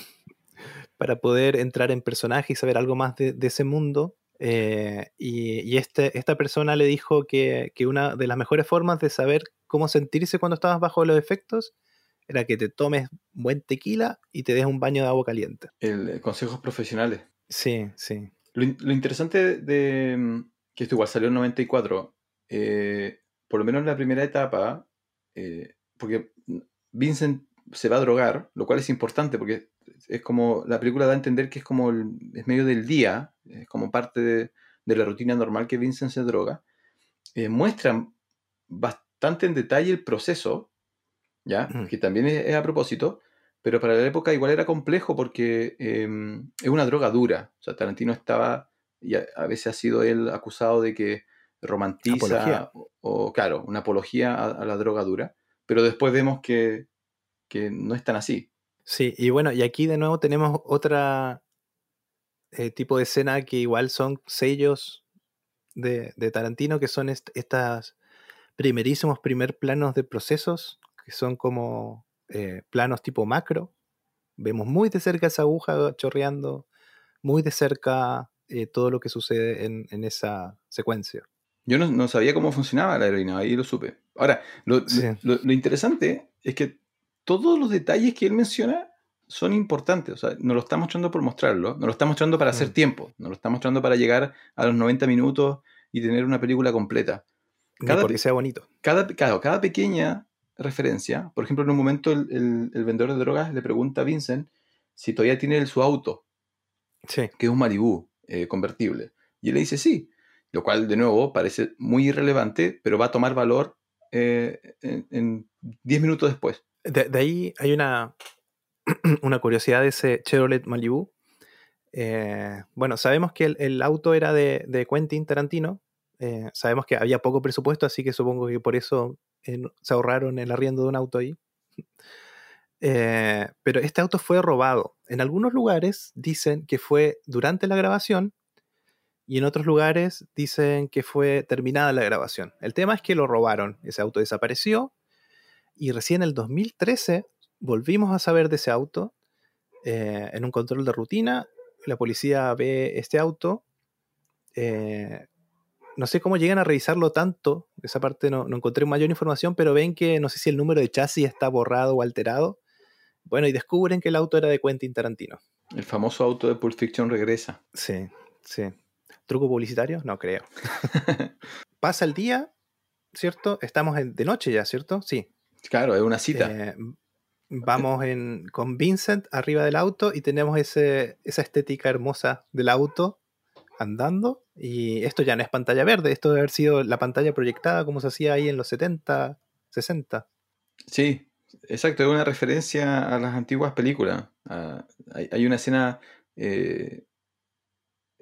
para poder entrar en personaje y saber algo más de, de ese mundo. Eh, y y este, esta persona le dijo que, que una de las mejores formas de saber cómo sentirse cuando estabas bajo los efectos era que te tomes buen tequila y te des un baño de agua caliente. El, eh, consejos profesionales. Sí, sí. Lo, lo interesante de mm, que esto igual salió en 94, eh, por lo menos en la primera etapa, eh, porque Vincent se va a drogar, lo cual es importante porque es como la película da a entender que es como el, es medio del día, es como parte de, de la rutina normal que Vincent se droga. Eh, muestran bastante en detalle el proceso, ¿ya? Mm. Que también es, es a propósito, pero para la época igual era complejo porque eh, es una droga dura. O sea, Tarantino estaba, y a, a veces ha sido él acusado de que romantiza, o, o, claro, una apología a, a la droga dura, pero después vemos que, que no es tan así. Sí, y bueno, y aquí de nuevo tenemos otra eh, tipo de escena que igual son sellos de, de Tarantino, que son est- estas primerísimos primer planos de procesos, que son como eh, planos tipo macro. Vemos muy de cerca esa aguja chorreando, muy de cerca eh, todo lo que sucede en, en esa secuencia. Yo no, no sabía cómo funcionaba la heroína, ahí lo supe. Ahora, lo, lo- Sí. lo- lo interesante es que todos los detalles que él menciona son importantes. O sea, no lo está mostrando por mostrarlo, no lo está mostrando para hacer Mm. tiempo, no lo está mostrando para llegar a los 90 minutos y tener una película completa. Ni Cada porque sea bonito. Cada, claro, cada pequeña referencia, por ejemplo, en un momento el, el- el vendedor de drogas le pregunta a Vincent si todavía tiene el- su auto, Sí, que es un Malibu eh, convertible. Y él le dice sí, lo cual de nuevo parece muy irrelevante, pero va a tomar valor eh, en, en 10 minutos después. De, ahí hay una, una curiosidad de ese Chevrolet Malibu. Eh, bueno, sabemos que el, el auto era de, de Quentin Tarantino. Eh, sabemos que había poco presupuesto, así que supongo que por eso eh, se ahorraron el arriendo de un auto ahí. Pero este auto fue robado. En algunos lugares dicen que fue durante la grabación y en otros lugares dicen que fue terminada la grabación. El tema es que lo robaron. Ese auto desapareció y recién en el 2013 volvimos a saber de ese auto eh, en un control de rutina. La policía ve este auto. eh, no sé cómo llegan a revisarlo tanto. Esa parte no, no encontré mayor información, pero ven que no sé si el número de chasis está borrado o alterado. Bueno, y descubren que el auto era de Quentin Tarantino. El famoso auto de Pulp Fiction regresa. Sí, sí. ¿Truco publicitario? No creo. Pasa el día, ¿cierto? Estamos de noche ya, ¿cierto? Sí. Claro, es una cita. Eh, vamos en, con Vincent arriba del auto y tenemos ese, esa estética hermosa del auto andando. Y esto ya no es pantalla verde, esto debe haber sido la pantalla proyectada como se hacía ahí en los 70, 60. Sí, exacto, es una referencia a las antiguas películas. Ah, hay, hay una escena... eh,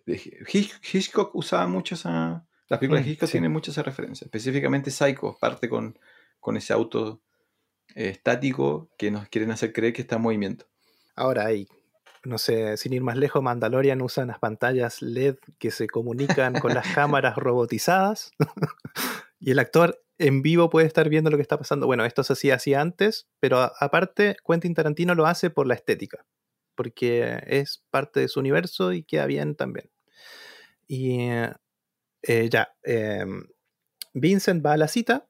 de Hitch- Hitchcock usaba mucho esa... Las películas Mm, de Hitchcock sí. tienen mucha esa referencia. Específicamente Psycho parte con, con ese auto eh, estático que nos quieren hacer creer que está en movimiento. Ahora hay, no sé, sin ir más lejos, Mandalorian usa unas pantallas LED que se comunican con las cámaras robotizadas y el actor en vivo puede estar viendo lo que está pasando. Bueno, esto se hacía así antes, pero aparte Quentin Tarantino lo hace por la estética, porque es parte de su universo y queda bien también. Y eh, ya, eh, Vincent va a la cita,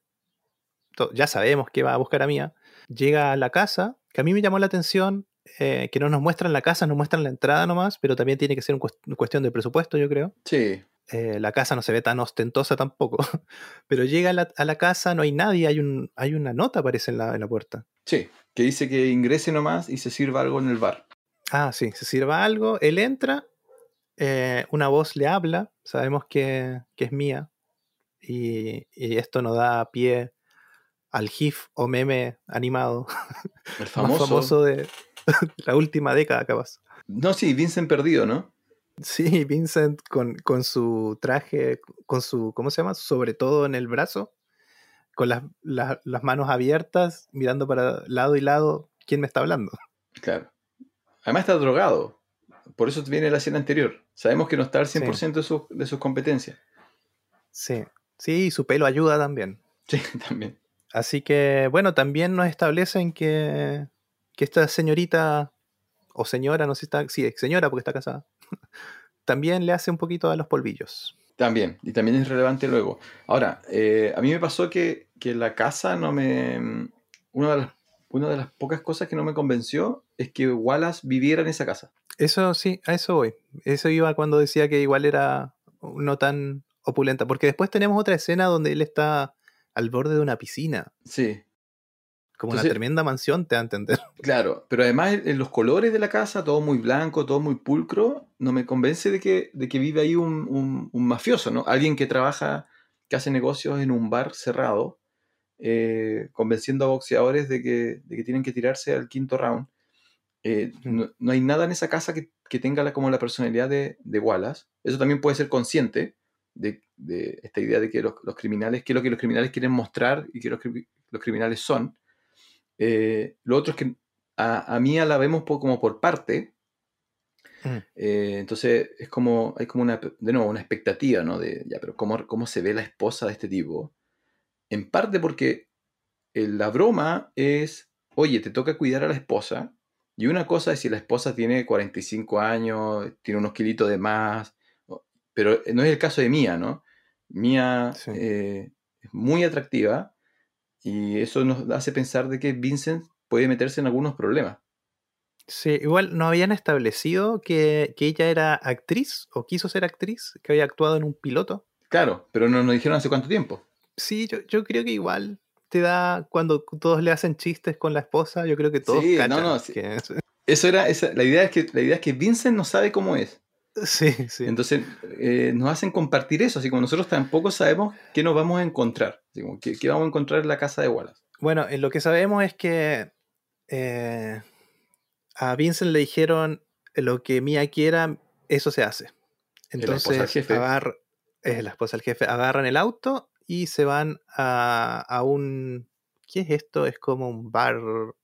ya sabemos que va a buscar a Mia, llega a la casa, que a mí me llamó la atención eh, que no nos muestran la casa, nos muestran la entrada nomás, pero también tiene que ser un cuest- cuestión de presupuesto, yo creo. Sí, Eh, la casa no se ve tan ostentosa tampoco, pero llega a la, a la casa, no hay nadie, hay, un, hay una nota aparece en la, en la puerta. sí. Que dice que ingrese nomás y se sirva algo en el bar. Ah, sí, se sirva algo, él entra, eh, una voz le habla, sabemos que, que es mía, y, y esto nos da pie al GIF o meme animado El más famoso. famoso de la última década, capaz. No, sí, Vincent perdido, ¿no? Sí, Vincent con, con su traje, con su, ¿cómo se llama? Sobre todo en el brazo, con las, las- las manos abiertas, mirando para lado y lado, ¿quién me está hablando? Claro. Además está drogado. Por eso viene la escena anterior. Sabemos que no está al 100% de, sus, de sus competencias. Sí, sí, y su pelo ayuda también. Sí, también. Así que, bueno, también nos establecen que, que esta señorita, o señora, no sé si está, sí, señora porque está casada, también le hace un poquito a los polvillos. También. Y también es relevante luego. Ahora, eh, a mí me pasó que, que la casa no me... Una de, las, una de las pocas cosas que no me convenció es que Wallace viviera en esa casa. Eso sí, a eso voy. Eso iba cuando decía que igual era no tan opulenta, porque después tenemos otra escena donde él está al borde de una piscina, Sí, como Entonces- una tremenda mansión, te da a entender. Claro, pero además en los colores de la casa, todo muy blanco, todo muy pulcro, no me convence de que, de que vive ahí un, un- un mafioso, ¿no? Alguien que trabaja, que hace negocios en un bar cerrado, eh, convenciendo a boxeadores de que, de que tienen que tirarse al quinto round. Eh, no, no hay nada en esa casa que, que tenga la, como la personalidad de, de Wallace. Eso también puede ser consciente de, de esta idea de que los, los criminales, qué es lo que los criminales quieren mostrar y qué los, los criminales son. Eh, lo otro es que a, a Mía la vemos po- como por parte. Mm. eh, entonces es como, hay como una, de nuevo, una expectativa, ¿no? De, ya, pero ¿cómo, ¿cómo se ve la esposa de este tipo? En parte porque eh, la broma es, oye, te toca cuidar a la esposa. Y una cosa es si la esposa tiene 45 años, tiene unos kilitos de más, pero no es el caso de Mía, ¿no? Mía Sí. eh, es muy atractiva y eso nos hace pensar de que Vincent puede meterse en algunos problemas. Sí, igual no habían establecido que, que ella era actriz o quiso ser actriz, que había actuado en un piloto. Claro, pero no nos dijeron hace cuánto tiempo. Sí, yo, yo creo que igual te da cuando todos le hacen chistes con la esposa, yo creo que todos Sí, no, cachan no, sí. que es- Eso era, esa, la, idea es que, la idea es que Vincent no sabe cómo es. Sí, sí. Entonces eh, nos hacen compartir eso, así como nosotros tampoco sabemos qué nos vamos a encontrar, así como qué, qué vamos a encontrar en la casa de Wallace. Bueno, eh, lo que sabemos es que eh, a Vincent le dijeron "Eh, lo que Mia quiera, eso se hace. Es la esposa Entonces, jefe. agar- es la esposa del jefe, agarran el auto y se van a, a un... ¿Qué es esto? Es como un bar,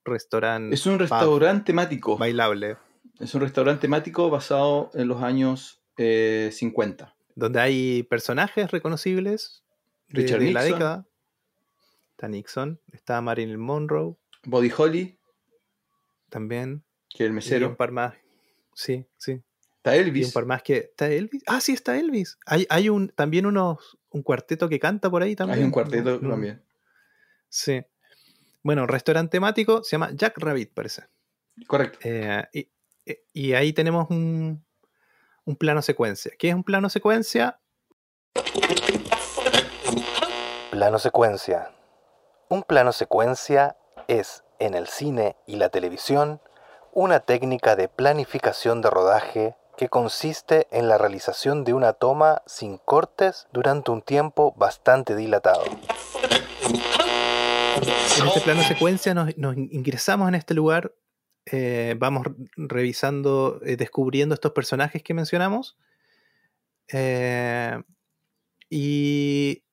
restaurante Es un restaurante temático. bailable, Es un restaurante temático basado en los años eh, 50. donde hay personajes reconocibles de, Richard de la Nixon. década. Está Nixon, está Marilyn Monroe Body Holly, también. que el Y un mesero. par más. Sí, sí. Está Y Elvis. un par más que. ¿Está Elvis? Ah, sí, está Elvis. Hay, hay un, también unos, un cuarteto que canta por ahí también. Hay un cuarteto No, no. también. Sí. Bueno, restaurante temático se llama Jack Rabbit, parece. Correcto. Eh, y, y ahí tenemos un, un plano secuencia. ¿Qué es un plano secuencia? Plano secuencia. Un plano secuencia es, en el cine y la televisión, una técnica de planificación de rodaje que consiste en la realización de una toma sin cortes durante un tiempo bastante dilatado. En este plano secuencia nos, nos ingresamos en este lugar, eh, vamos revisando, eh, descubriendo estos personajes que mencionamos eh, y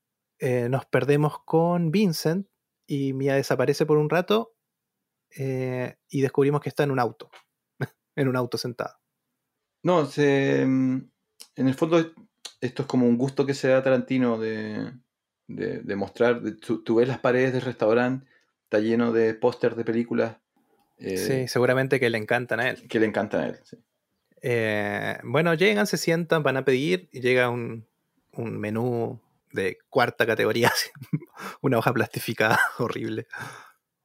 nos perdemos con Vincent y Mia desaparece por un rato y descubrimos que está en un auto, en un auto sentado. No, se, mm, en el fondo esto es como un gusto que se da a Tarantino de, de, mostrar. tú, tú ves las paredes del restaurante, está lleno de pósters de películas eh, sí, seguramente que le encantan a él. que le encantan a él. sí. Eh, bueno, llegan, se sientan, van a pedir y llega un, un menú de cuarta categoría, una hoja plastificada horrible.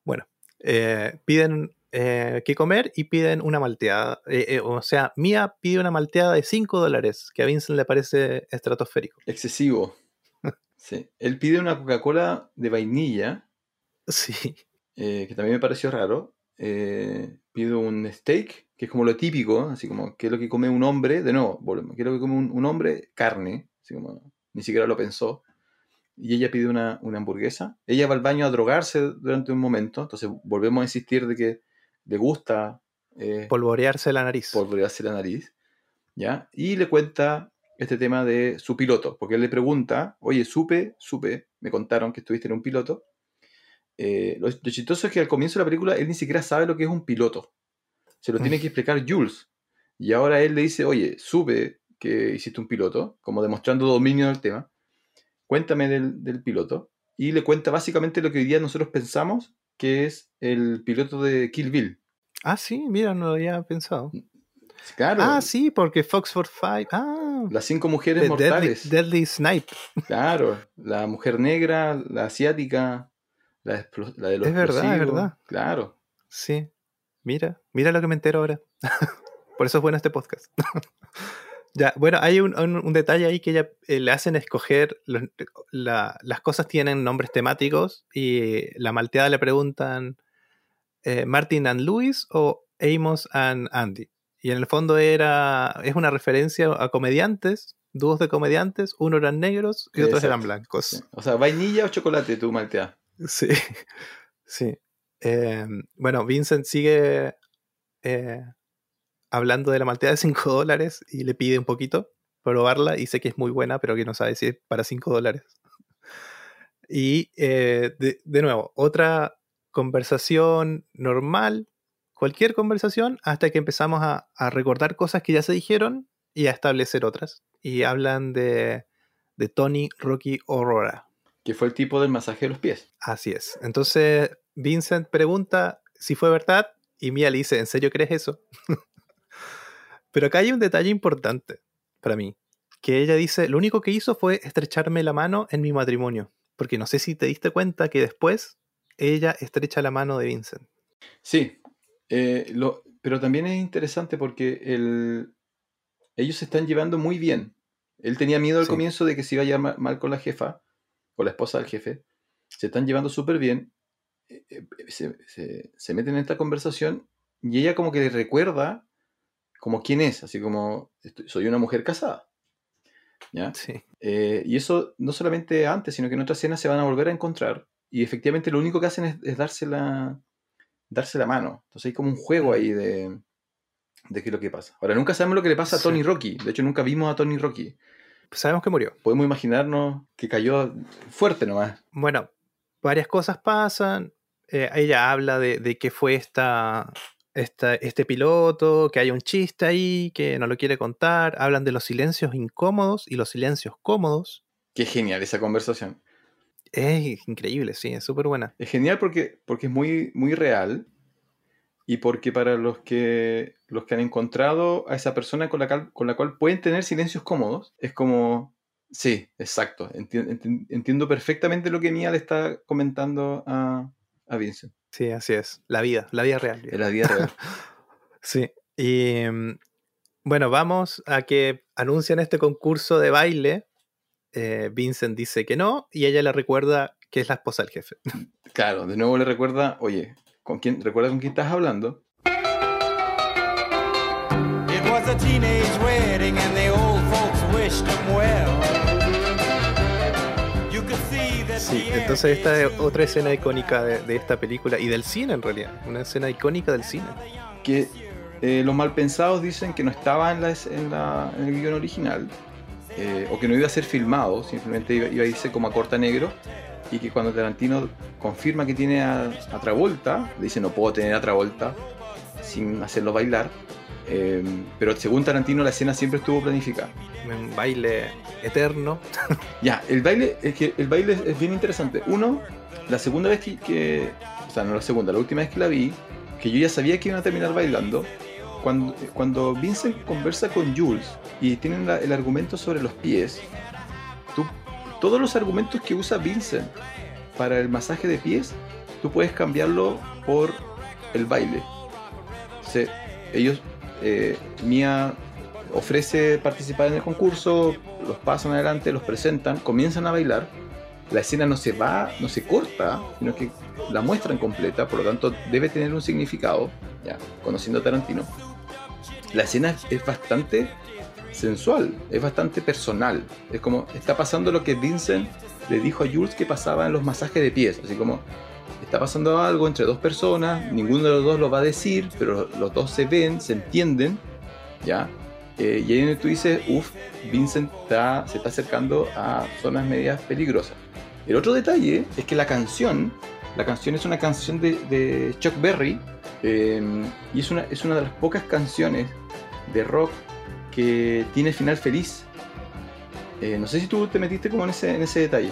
Bueno, eh, piden eh, que comer y piden una malteada. Eh, o sea, Mia pide una malteada de 5 dólares, que a Vincent le parece estratosférico. Excesivo. sí. Él pide una Coca-Cola de vainilla, Sí, que también me pareció raro. Eh, pido un steak, que es como lo típico, así como, ¿qué es lo que come un hombre? De nuevo, volvemos, ¿qué es lo que come un, un hombre? Carne, así como, ni siquiera lo pensó. Y ella pide una, una hamburguesa. Ella va al baño a drogarse durante un momento, entonces volvemos a insistir de que le gusta eh, polvorearse la nariz. polvorearse la nariz, ¿ya? Y le cuenta este tema de su piloto, porque él le pregunta, oye, supe, supe, me contaron que estuviste en un piloto. Eh, lo, lo chistoso es que al comienzo de la película él ni siquiera sabe lo que es un piloto. Se lo tiene que explicar Jules. Y ahora él le dice, oye, supe que hiciste un piloto, como demostrando dominio del tema. Cuéntame del, del piloto. Y le cuenta básicamente lo que hoy día nosotros pensamos que es el piloto de Kill Bill. Ah, sí, mira, no lo había pensado. Claro, Ah, sí, porque Fox for Five. Ah, las cinco mujeres Deadly, mortales. Deadly Snipe. Claro, la mujer negra, la asiática, la, de los Es verdad, es verdad. Claro. Sí, mira, mira lo que me entero ahora. Por eso es bueno este podcast. ya, bueno, hay un, un- un detalle ahí que ella eh, le hacen escoger, los- la- las cosas tienen nombres temáticos y la malteada le preguntan eh, Martin and Louis o Amos and Andy. Y en el fondo era, es una referencia a comediantes, dúos de comediantes, uno eran negros y otros eran blancos. O sea, vainilla o chocolate, tú, Maltea. Sí, sí. Eh, bueno, Vincent sigue eh, hablando de la malteada de 5 dólares y le pide un poquito probarla y sé que es muy buena, pero que no sabe si es para 5 dólares. Y eh, de, de nuevo, otra conversación normal, cualquier conversación, hasta que empezamos a, a recordar cosas que ya se dijeron y a establecer otras. Y hablan de, de Tony Rocky Aurora. Que fue el tipo del masaje de los pies. Así es. Entonces Vincent pregunta si fue verdad y Mia le dice, ¿en serio crees eso? Pero acá hay un detalle importante para mí, que ella dice, lo único que hizo fue estrecharme la mano en mi matrimonio, porque no sé si te diste cuenta que después ella estrecha la mano de Vincent. Sí, eh, lo- pero también es interesante porque el, ellos se están llevando muy bien. Él tenía miedo al Sí. comienzo de que se iba a llevar ma- mal con la jefa, con la esposa del jefe. Se están llevando súper bien. eh, eh, Se, se- se meten en esta conversación y ella como que le recuerda como quién es, así como "Estoy- soy una mujer casada. ¿Ya? Sí. Eh, y eso no solamente antes, sino que en otras escenas se van a volver a encontrar. Y efectivamente lo único que hacen es, es darse, la, darse la mano. Entonces hay como un juego ahí de, de qué es lo que pasa. Ahora, nunca sabemos lo que le pasa a Sí. Tony Rocky. De hecho, nunca vimos a Tony Rocky. Sabemos que murió. Podemos imaginarnos que cayó fuerte nomás. Bueno, varias cosas pasan. Eh, ella habla de, de que fue esta, esta- este piloto, que hay un chiste ahí, que no lo quiere contar. Hablan de los silencios incómodos y los silencios cómodos. Qué genial esa conversación. Es increíble, sí, es súper buena. Es genial porque, porque es muy, muy real y porque para los que, los que han encontrado a esa persona con la, cal- con la cual pueden tener silencios cómodos, es como, sí, exacto, enti- enti- entiendo perfectamente lo que Mia le está comentando a, a Vincent, Sí, así es. La vida, la vida real. la vida real. Sí. Y mm, bueno, vamos a que anuncian este concurso de baile. Eh, Vincent dice que no y ella le recuerda que es la esposa del jefe. Claro, de nuevo le recuerda, oye, ¿con quién, ¿recuerda con quién estás hablando? It was a teenage wedding and the old folks wished him well. You could see that Sí, entonces esta es otra escena icónica de, de esta película y del cine en realidad. Una escena icónica del cine. Que eh, los malpensados dicen que no estaba en, la, en, la- en el guion original, eh, o que no iba a ser filmado, simplemente iba, iba a irse como a corta negro, y que cuando Tarantino confirma que tiene a, a Travolta, le dice no puedo tener a Travolta sin hacerlo bailar, eh, pero según Tarantino la escena siempre estuvo planificada. Un baile eterno. Ya, el baile, es que el baile es, bien interesante. Uno, la segunda vez que, que- o sea, no la segunda, la última vez que la vi, que yo ya sabía que iban a terminar bailando, cuando, cuando Vincent conversa con Jules y tienen la- el argumento sobre los pies, todos los argumentos que usa Vincent para el masaje de pies, tú puedes cambiarlo por el baile. Entonces, ellos, eh, Mia ofrece participar en el concurso, los pasan adelante, los presentan, comienzan a bailar. La escena no se va, no se corta, sino que la muestran completa, por lo tanto debe tener un significado, ya, conociendo a Tarantino. La escena es bastante sensual, es bastante personal. Es como está pasando lo que Vincent le dijo a Jules que pasaba en los masajes de pies, así como está pasando algo entre dos personas, ninguno de los dos lo va a decir, pero los dos se ven, se entienden, ¿ya? Eh, y ahí tú dices, uff, Vincent se está acercando a zonas medias peligrosas. El otro detalle es que la canción, la canción es una canción de, de Chuck Berry, eh, y es una, es una de las pocas canciones de rock que tiene final feliz. Eh, no sé si tú te metiste como en ese, en ese detalle.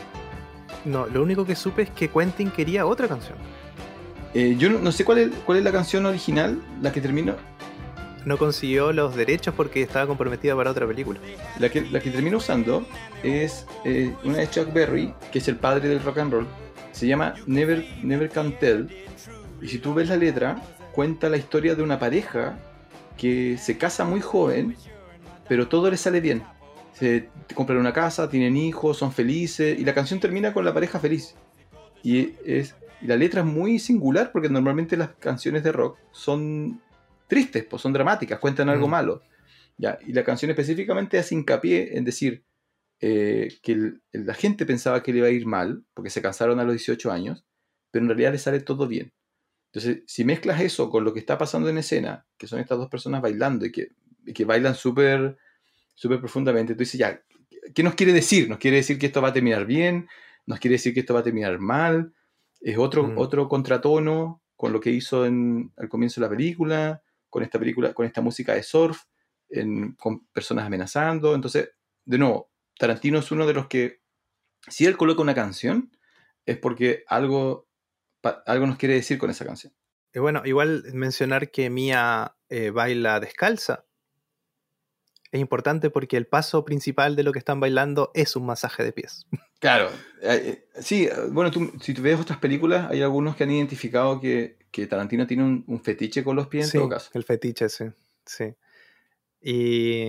No, lo único que supe es que Quentin quería otra canción. Eh, yo no, no sé cuál es, cuál es la canción original, la que terminó. No consiguió los derechos porque estaba comprometida para otra película. La que, la que termina usando es eh, una de Chuck Berry, que es el padre del rock and roll. Se llama Never, Never Can Tell. Y si tú ves la letra, cuenta la historia de una pareja que se casa muy joven, pero todo le sale bien. Se compran una casa, tienen hijos, son felices, y la canción termina con la pareja feliz. Y, es, y la letra es muy singular porque normalmente las canciones de rock son tristes, pues son dramáticas, cuentan algo Mm. malo. Ya, y la canción específicamente hace hincapié en decir eh, que el- la gente pensaba que le iba a ir mal, porque se cansaron a los 18 años, pero en realidad le sale todo bien. Entonces, si mezclas eso con lo que está pasando en escena, que son estas dos personas bailando y que, que bailan súper súper profundamente, tú dices, ya, ¿qué nos quiere decir? ¿Nos quiere decir que esto va a terminar bien? ¿Nos quiere decir que esto va a terminar mal? ¿Es otro, Mm. otro contratono con lo que hizo en, al comienzo de la película? Con esta película, con esta música de surf, en- con personas amenazando. Entonces, de nuevo, Tarantino es uno de los que, si él coloca una canción, es porque algo, pa- algo nos quiere decir con esa canción. Y bueno, igual mencionar que Mia eh, baila descalza. Es importante porque el paso principal de lo que están bailando es un masaje de pies. Claro, eh, eh, sí, eh, bueno, tú, si tú ves otras películas, hay algunos que han identificado que, que Tarantino tiene un, un fetiche con los pies en Sí, todo caso. el fetiche, sí. sí. Y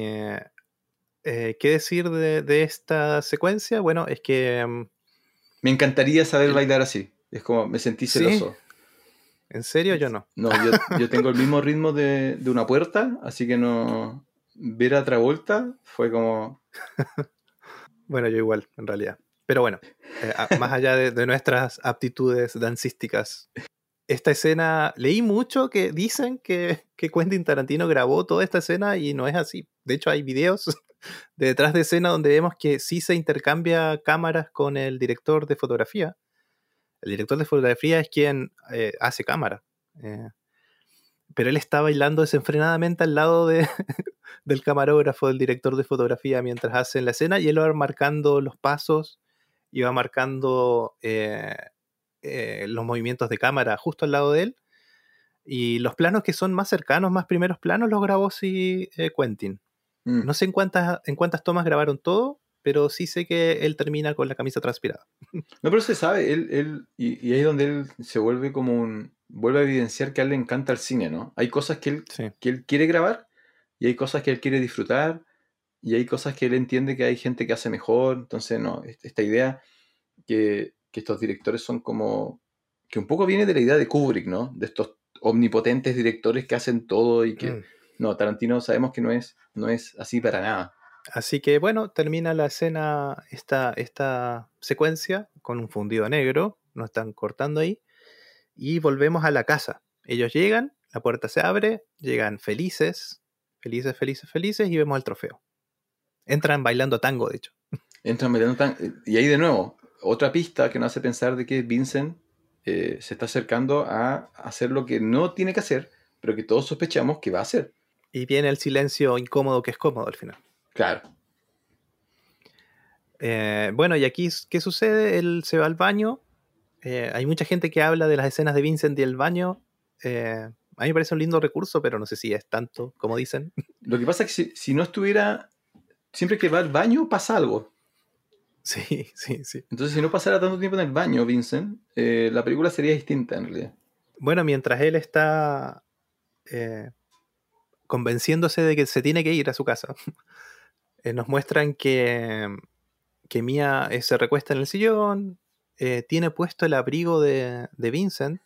eh, qué decir de, de esta secuencia? Bueno, es que mm, Me encantaría saber El- bailar así. Es como, me sentí Sí. celoso. en serio yo no. No, yo, yo tengo el mismo ritmo de, de una puerta, así que no. Ver a Travolta fue como. Bueno, yo igual, en realidad. Pero bueno, eh, más allá de, nuestras aptitudes dancísticas, esta escena, leí mucho que dicen que, que Quentin Tarantino grabó toda esta escena y no es así. De hecho, hay videos de detrás de escena donde vemos que sí se intercambia cámaras con el director de fotografía. El director de fotografía es quien eh, hace cámara. eh, pero él está bailando desenfrenadamente al lado de, del camarógrafo, del director de fotografía, mientras hacen la escena y él va marcando los pasos y va marcando eh, eh, los movimientos de cámara justo al lado de él. Y los planos que son más cercanos, más primeros planos, los grabó sí eh, Quentin. mm. No sé en cuántas, en cuántas tomas grabaron todo, pero sí sé que él termina con la camisa transpirada. No, pero se sabe, él, él y, y ahí es donde él se vuelve como un. Vuelve a evidenciar que a él le encanta el cine, ¿no? Hay cosas que él, Sí. que él quiere grabar y hay cosas que él quiere disfrutar y hay cosas que él entiende que hay gente que hace mejor. Entonces, no, est- esta idea que, que estos directores son como. que un poco viene de la idea de Kubrick, ¿no? De estos omnipotentes directores que hacen todo y que. Mm. No, Tarantino sabemos que no es, no es así para nada. Así que bueno, termina la escena, esta, esta secuencia con un fundido negro, nos están cortando ahí, y volvemos a la casa. Ellos llegan, la puerta se abre, llegan felices, felices, felices, felices, y vemos el trofeo. Entran bailando tango, de hecho. Entran bailando tan... Y ahí de nuevo, otra pista que nos hace pensar de que Vincent eh, se está acercando a hacer lo que no tiene que hacer, pero que todos sospechamos que va a hacer. Y viene el silencio incómodo que es cómodo al final. Claro. Eh, bueno, y aquí, ¿qué sucede? Él se va al baño. Eh, hay mucha gente que habla de las escenas de Vincent y el baño. eh, a mí me parece un lindo recurso, pero no sé si es tanto como dicen. Lo que pasa es que si, si no estuviera... Siempre que va al baño pasa algo. Sí, sí, sí. Entonces si no pasara tanto tiempo en el baño, Vincent, eh, la película sería distinta en realidad. Bueno, mientras él está eh, convenciéndose de que se tiene que ir a su casa. Eh, nos muestran que, que Mia se recuesta en el sillón, eh, tiene puesto el abrigo de, de Vincent,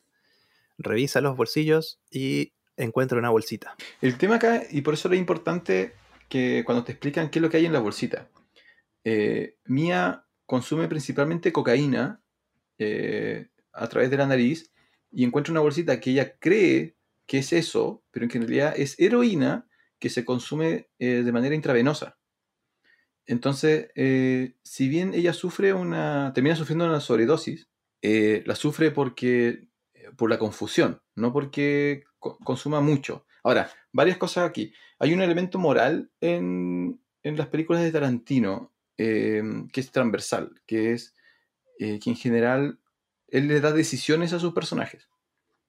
revisa los bolsillos y encuentra una bolsita. El tema acá, y por eso es importante que cuando te explican qué es lo que hay en la bolsita. Eh, Mia consume principalmente cocaína eh, a través de la nariz y encuentra una bolsita que ella cree que es eso, pero que en realidad es heroína que se consume eh, de manera intravenosa. Entonces, eh, si bien ella sufre una, termina sufriendo una sobredosis, eh, la sufre porque por la confusión, no porque co- consuma mucho. Ahora, varias cosas aquí. Hay un elemento moral en, en las películas de Tarantino eh, que es transversal, que es eh, que en general él le da decisiones a sus personajes.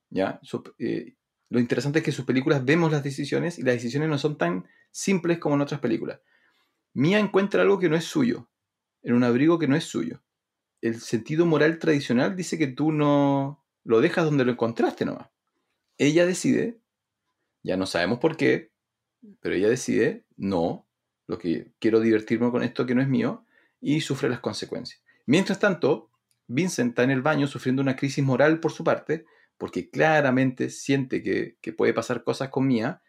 ¿ya? Eh, lo interesante es que en sus películas vemos las decisiones y las decisiones no son tan simples como en otras películas. Mia encuentra algo que no es suyo, en un abrigo que no es suyo. El sentido moral tradicional dice que tú no lo dejas donde lo encontraste nomás. Ella decide, ya no sabemos por qué, pero ella decide, no, lo que quiero divertirme con esto que no es mío, y sufre las consecuencias. Mientras tanto, Vincent está en el baño sufriendo una crisis moral por su parte, porque claramente siente que, que puede pasar cosas con Mia,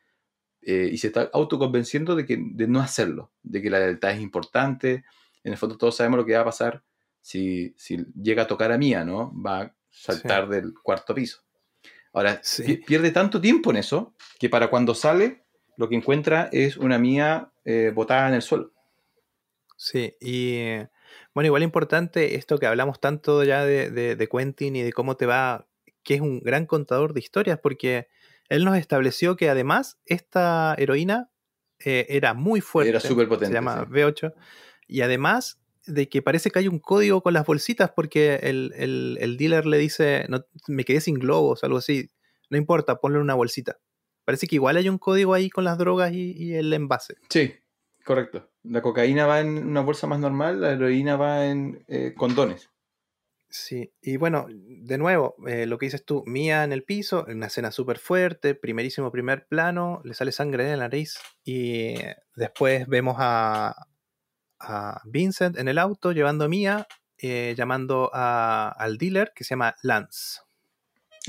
eh, y se está autoconvenciendo de, que, de no hacerlo, de que la lealtad es importante. En el fondo todos sabemos lo que va a pasar si, si llega a tocar a Mía, ¿no? Va a saltar del cuarto piso. Ahora, Sí. pi- pierde tanto tiempo en eso que para cuando sale lo que encuentra es una Mía eh, botada en el suelo. Sí, y bueno, igual importante esto que hablamos tanto ya de, de, de Quentin y de cómo te va, que es un gran contador de historias, porque él nos estableció que además esta heroína eh, era muy fuerte, Era súper potente, se llama sí. B8, y además de que parece que hay un código con las bolsitas, porque el, el- el dealer le dice, no, me quedé sin globos, algo así, no importa, ponle una bolsita. Parece que igual hay un código ahí con las drogas y, y el envase. Sí, correcto. La cocaína va en una bolsa más normal, la heroína va en eh, condones. Sí, y bueno, de nuevo, eh, lo que dices tú, Mía en el piso, una escena súper fuerte, primerísimo primer plano, le sale sangre de la nariz y después vemos a, a Vincent en el auto llevando a Mía, eh, llamando a- al dealer que se llama Lance.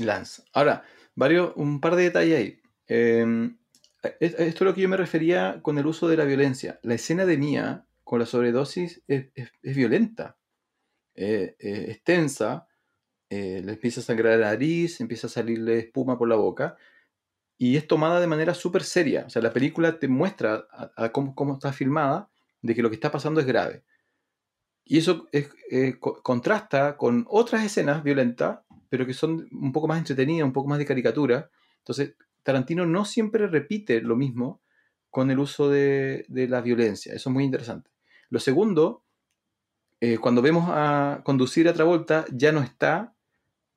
Lance. Ahora, varios, un par de detalles ahí. Es- esto es lo que yo me refería con el uso de la violencia. La escena de Mia con la sobredosis es violenta, eh, eh, es tensa, eh, le empieza a sangrar la nariz, empieza a salirle espuma por la boca, y es tomada de manera súper seria. O sea, la película te muestra cómo, cómo está filmada, de que lo que está pasando es grave. Y eso es- co- contrasta con otras escenas violentas, pero que son un poco más entretenidas, un poco más de caricatura. Entonces, Tarantino no siempre repite lo mismo con el uso de, de la violencia. Eso es muy interesante. Lo segundo, eh, cuando vemos a conducir a Travolta, ya no está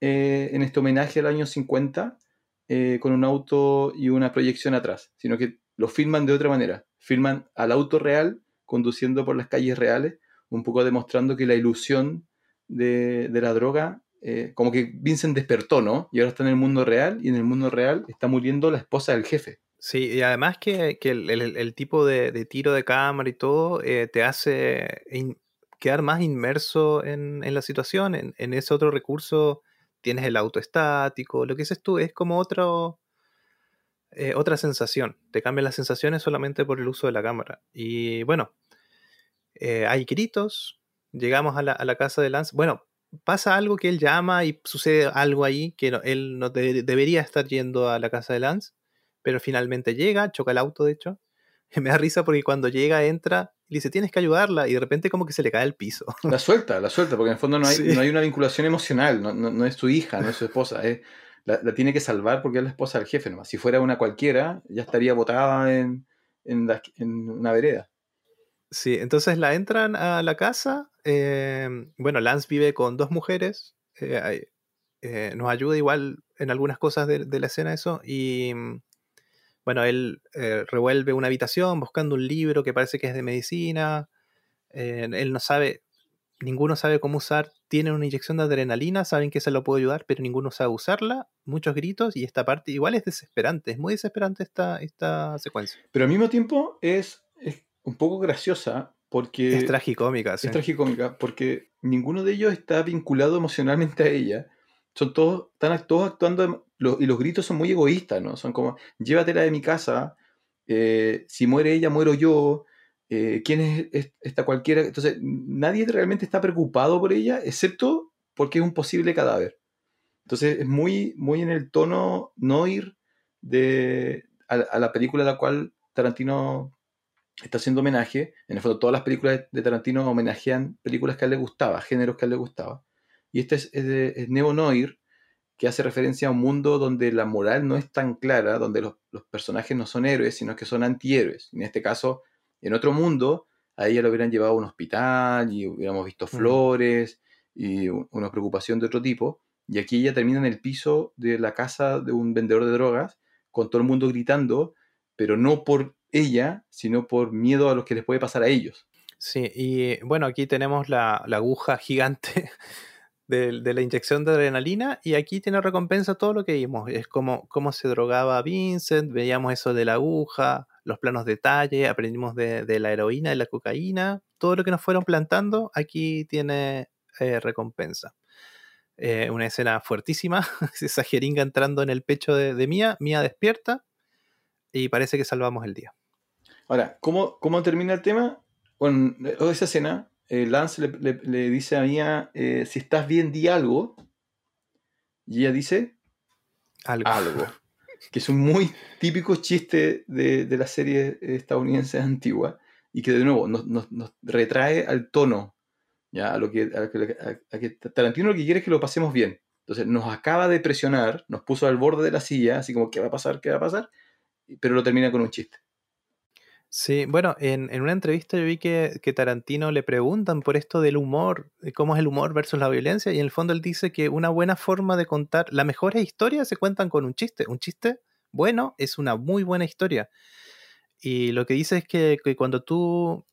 eh, en este homenaje al año 50 eh, con un auto y una proyección atrás, sino que lo filman de otra manera. Filman al auto real conduciendo por las calles reales, un poco demostrando que la ilusión de, la droga, eh, como que Vincent despertó, ¿no? Y ahora está en el mundo real y en el mundo real está muriendo la esposa del jefe. Sí, y además que, el, tipo de, tiro de cámara y todo te hace quedar más inmerso en, en la situación. En, en ese otro recurso tienes el auto estático, lo que dices tú es como otro, eh, otra sensación. Te cambian las sensaciones solamente por el uso de la cámara. Y bueno, eh, hay gritos, llegamos a la, a la casa de Lance. Bueno, pasa algo que él llama y sucede algo ahí que él no de- debería estar yendo a la casa de Lance pero finalmente llega, choca el auto de hecho. Me da risa porque cuando llega, entra le dice, tienes que ayudarla, y de repente como que se le cae el piso. La suelta, la suelta, porque en el fondo no hay, Sí. no hay una vinculación emocional, no, no- no es su hija, no es su esposa, es- la, la tiene que salvar porque es la esposa del jefe nomás. Si fuera una cualquiera, ya estaría botada en, en, la- en una vereda. Sí, entonces la entran a la casa. eh, bueno, Lance vive con dos mujeres. eh, eh, nos ayuda igual en algunas cosas de, de la escena eso. Y bueno, él eh, revuelve una habitación buscando un libro que parece que es de medicina. eh, él no sabe ninguno sabe cómo usar, tienen una inyección de adrenalina, saben que se lo puede ayudar, pero ninguno sabe usarla, muchos gritos y esta parte igual es desesperante, es muy desesperante esta, esta secuencia. Pero al mismo tiempo es, es un poco graciosa porque... es tragicómica, sí. Es tragicómica porque ninguno de ellos está vinculado emocionalmente a ella. Son todos, están todos actuando y los gritos son muy egoístas, ¿no? Son como, llévatela de mi casa, eh, si muere ella, muero yo, eh, ¿quién es es- esta cualquiera? Entonces, nadie realmente está preocupado por ella, excepto porque es un posible cadáver. Entonces, es muy, muy en el tono no ir de, a, a la película a la cual Tarantino está haciendo homenaje. En el fondo, todas las películas de Tarantino homenajean películas que a él le gustaba, géneros que a él le gustaba. Y este es, es, es neo-noir, que hace referencia a un mundo donde la moral no es tan clara, donde los, los personajes no son héroes, sino que son antihéroes. En este caso, en otro mundo, a ella lo hubieran llevado a un hospital y hubiéramos visto flores y una preocupación de otro tipo. Y aquí ella termina en el piso de la casa de un vendedor de drogas, con todo el mundo gritando, pero no por ella, sino por miedo a lo que les puede pasar a ellos. Sí, y bueno, aquí tenemos la, la aguja gigante de, de la inyección de adrenalina y aquí tiene recompensa todo lo que vimos. Es como cómo se drogaba Vincent, veíamos eso de la aguja, los planos de detalle, aprendimos de, de la heroína, de la cocaína, todo lo que nos fueron plantando, aquí tiene eh, recompensa. Eh, una escena fuertísima, esa jeringa entrando en el pecho de, de Mía, Mía despierta y parece que salvamos el día. Ahora, ¿cómo, cómo termina el tema? De esa escena, eh, Lance le, le- le dice a Mia, eh, si estás bien, di algo. Y ella dice, Algo. algo. Que es un muy típico chiste de, de las series estadounidenses antiguas y que de nuevo nos, nos- nos retrae al tono, ¿ya? A, lo que, a, lo que- a- a que Tarantino lo que quiere es que lo pasemos bien. Entonces nos acaba de presionar, nos puso al borde de la silla, así como, ¿qué va a pasar? ¿Qué va a pasar? Pero lo termina con un chiste. Sí, bueno, en, una entrevista yo vi que, que Tarantino le preguntan por esto del humor, de cómo es el humor versus la violencia, y en el fondo él dice que una buena forma de contar, las mejores historias se cuentan con un chiste. Un chiste bueno es una muy buena historia. Y lo que dice es que, que cuando tú,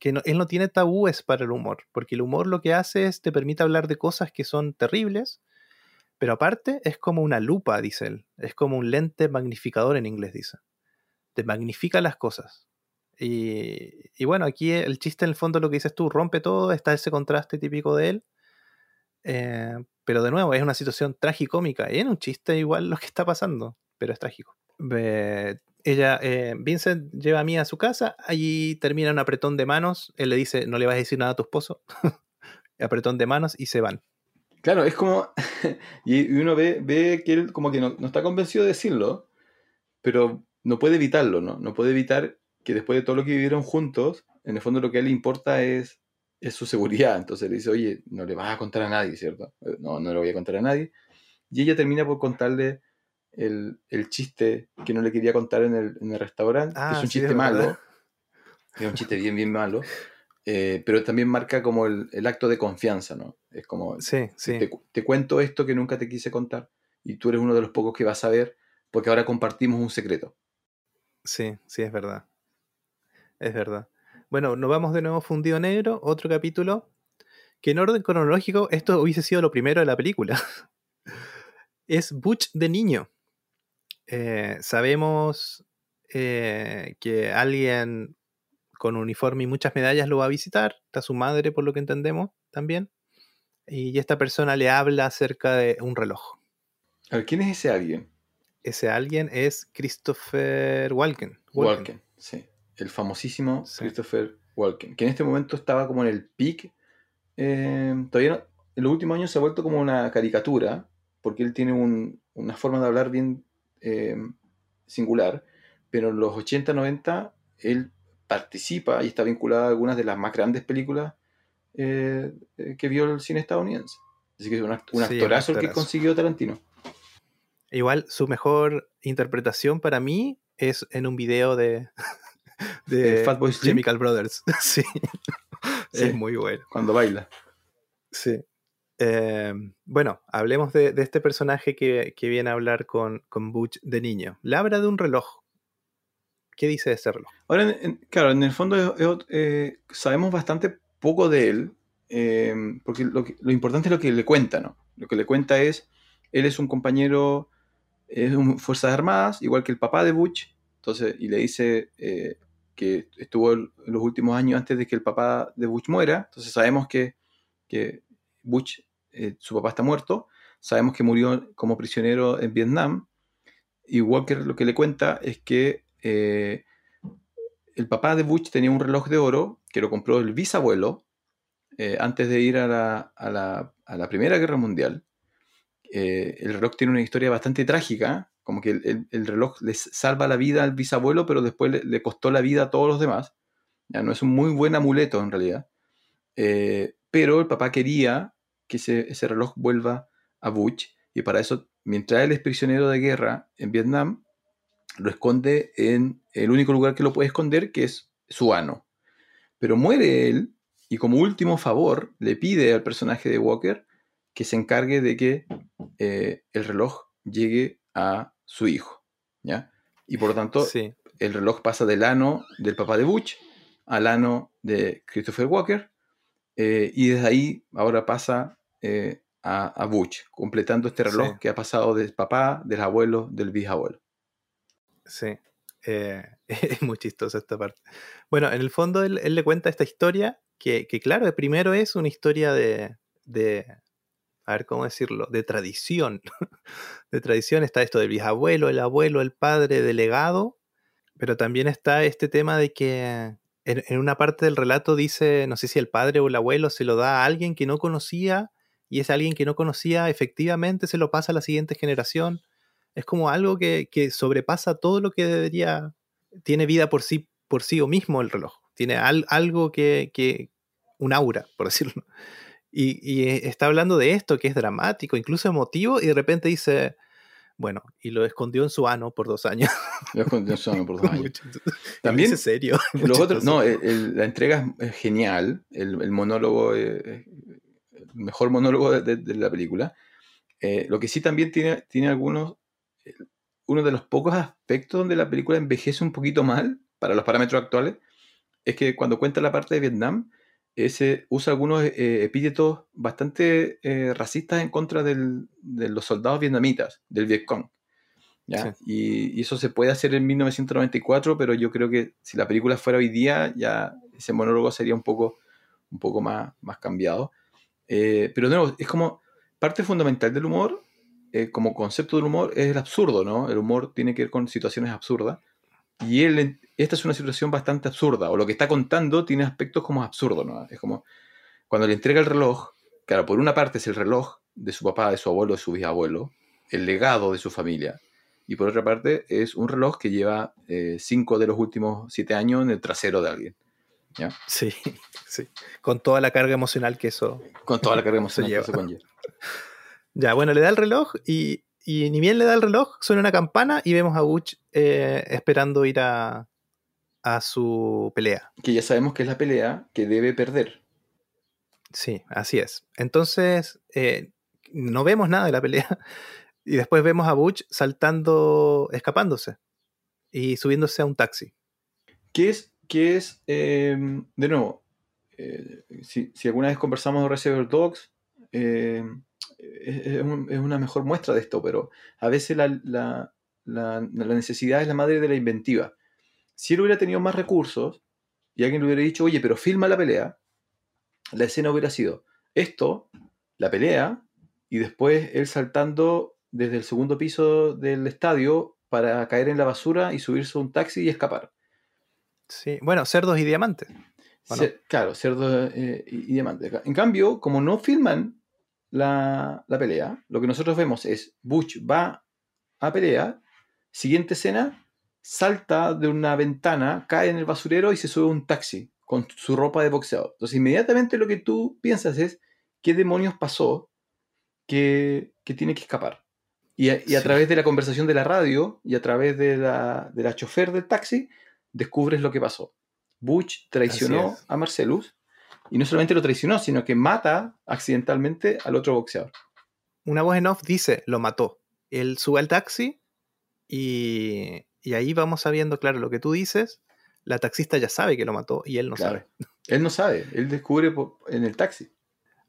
que él no tiene tabúes para el humor, porque el humor lo que hace es te permite hablar de cosas que son terribles, pero aparte es como una lupa, dice él, es como un lente magnificador en inglés, dice. Te magnifica las cosas. Y, y bueno, aquí el chiste en el fondo lo que dices tú, rompe todo, está ese contraste típico de él. Eh, pero de nuevo, es una situación tragicómica. Es un chiste igual lo que está pasando, pero es trágico. Ve- ella, eh, Vincent lleva a Mia a su casa, allí termina un apretón de manos, él le dice, no le vas a decir nada a tu esposo, apretón de manos y se van. Claro, es como. y y uno ve, ve que él como que no, no está convencido de decirlo, pero no puede evitarlo, ¿no? No puede evitar que después de todo lo que vivieron juntos, en el fondo lo que a él le importa es, es su seguridad. Entonces le dice, oye, no le vas a contar a nadie, ¿cierto? "Eh, No, no le voy a contar a nadie. Y ella termina por contarle el, el chiste que no le quería contar en el, en el restaurante, que Ah, es un sí, chiste es malo. Es un chiste bien, bien malo. eh, pero también marca como el, el acto de confianza, ¿no? Es como, Sí, sí. te, te cuento esto que nunca te quise contar y tú eres uno de los pocos que vas a ver porque ahora compartimos un secreto. Sí, sí, es verdad. Es verdad. Bueno, nos vamos de nuevo fundido negro, otro capítulo, que en orden cronológico, esto hubiese sido lo primero de la película. es Butch de niño. Eh, sabemos eh, que alguien con uniforme y muchas medallas lo va a visitar, está su madre por lo que entendemos también, y esta persona le habla acerca de un reloj. A ver, ¿quién es ese alguien? Ese alguien es Christopher Walken. Walken, sí. El famosísimo Sí. Christopher Walken, que en este momento estaba como en el peak. eh, todavía no- en los últimos años se ha vuelto como una caricatura, porque él tiene un- una forma de hablar bien eh, singular, pero en los 80, 90 él participa y está vinculado a algunas de las más grandes películas eh, que vio el cine estadounidense. Así que es un, act- un Sí, actorazo el que consiguió Tarantino. Igual su mejor interpretación para mí es en un video de, de Eh, Fatboy. Chemical Brothers. sí. Sí. Es muy bueno. Cuando baila. Sí. Eh, bueno, hablemos de, de este personaje que, que viene a hablar con, con Butch de niño. Le habla de un reloj. ¿Qué dice de ese reloj? Ahora, en- en- claro, en el fondo eh, sabemos bastante poco de él. eh, porque lo, que- lo importante es lo que le cuenta, ¿no? Lo que le cuenta es, él es un compañero, es un Fuerzas Armadas, igual que el papá de Butch, entonces, y le dice eh, que estuvo los últimos años antes de que el papá de Butch muera, entonces sabemos que, que Butch, eh, su papá está muerto, sabemos que murió como prisionero en Vietnam, y Walker lo que le cuenta es que eh, el papá de Butch tenía un reloj de oro que lo compró el bisabuelo eh, antes de ir a la, a la- a la Primera Guerra Mundial. El reloj tiene una historia bastante trágica, como que el, el- el reloj les salva la vida al bisabuelo, pero después le, costó la vida a todos los demás. Ya no es un muy buen amuleto en realidad. Eh, pero el papá quería que ese, ese reloj vuelva a Butch, y para eso, mientras él es prisionero de guerra en Vietnam, lo esconde en el único lugar que lo puede esconder, que es su ano. Pero muere él y como último favor le pide al personaje de Walker que se encargue de que eh, el reloj llegue a su hijo. ¿ya? Y por lo tanto, Sí. el reloj pasa del ano del papá de Butch al ano de Christopher Walker eh, y desde ahí ahora pasa eh, a, a Butch, completando este reloj Sí. que ha pasado del papá, del abuelo, del bisabuelo. Sí. Eh, es muy chistosa esta parte. Bueno, en el fondo él, él le cuenta esta historia que, que claro, primero es una historia de, de, a ver cómo decirlo, de tradición. de tradición está esto del bisabuelo, el abuelo, el padre, del legado, pero también está este tema de que en, en una parte del relato dice, no sé si el padre o el abuelo se lo da a alguien que no conocía y ese alguien que no conocía efectivamente se lo pasa a la siguiente generación. Es como algo que, que sobrepasa todo lo que debería, tiene vida por sí, por sí o mismo el reloj. Tiene al- algo que, que, un aura, por decirlo. Y, y eh, está hablando de esto que es dramático, incluso emotivo, y de repente dice, bueno, y lo escondió en su ano por dos años. Lo escondió en su ano por dos años. También dice serio. Los otros, no, el- el- la entrega es, es genial. El, el monólogo es es el mejor monólogo de, de- de la película. Eh, lo que sí también tiene, tiene algunos. eh, Uno de los pocos aspectos donde la película envejece un poquito mal para los parámetros actuales es que cuando cuenta la parte de Vietnam, ese, usa algunos eh, epítetos bastante eh, racistas en contra del- de los soldados vietnamitas, del Vietcong. ¿ya? Y, y eso se puede hacer en 1994, pero yo creo que si la película fuera hoy día, ya ese monólogo sería un poco, un poco más, más cambiado. Eh, pero de nuevo, es como parte fundamental del humor, eh, como concepto del humor, es el absurdo, ¿no? El humor tiene que ver con situaciones absurdas. Y él, esta es una situación bastante absurda, o lo que está contando tiene aspectos como absurdos, ¿no? Es como cuando le entrega el reloj, claro, por una parte es el reloj de su papá, de su abuelo, de su bisabuelo, el legado de su familia, y por otra parte es un reloj que lleva eh, cinco de los últimos siete años en el trasero de alguien, Sí, sí. Con toda la carga emocional que eso. con toda la carga emocional que lleva. eso conlleva. Ya, bueno, le da el reloj y, y ni bien le da el reloj, suena una campana y vemos a Butch eh, esperando ir a, a su pelea. Que ya sabemos que es la pelea que debe perder. Sí, así es. Entonces, eh, no vemos nada de la pelea. Y después vemos a Butch saltando, escapándose y subiéndose a un taxi. ¿Qué es, qué es eh, de nuevo, eh, si, si alguna vez conversamos de Reservoir Dogs, eh, es, es un- es una mejor muestra de esto, pero a veces la, la- la- la necesidad es la madre de la inventiva. Si él hubiera tenido más recursos y alguien le hubiera dicho, oye, pero filma la pelea, la escena hubiera sido esto, la pelea, y después él saltando desde el segundo piso del estadio para caer en la basura y subirse a un taxi y escapar. Sí. Bueno, cerdos y diamantes. Claro, cerdo eh, y, y diamante. En cambio, como no filman la, la pelea, lo que nosotros vemos es Butch va a pelea, siguiente escena, salta de una ventana, cae en el basurero y se sube a un taxi con su ropa de boxeador. Entonces, inmediatamente lo que tú piensas es, ¿qué demonios pasó que, que tiene que escapar? Y a, y a Sí. través de la conversación de la radio y a través de la, de la chofer del taxi, descubres lo que pasó. Butch traicionó a Marcellus y no solamente lo traicionó, sino que mata accidentalmente al otro boxeador. Una voz en off dice, lo mató. Él sube al taxi y, y ahí vamos sabiendo, claro, lo que tú dices. La taxista ya sabe que lo mató y él no Claro. sabe. Él no sabe, él descubre en el taxi.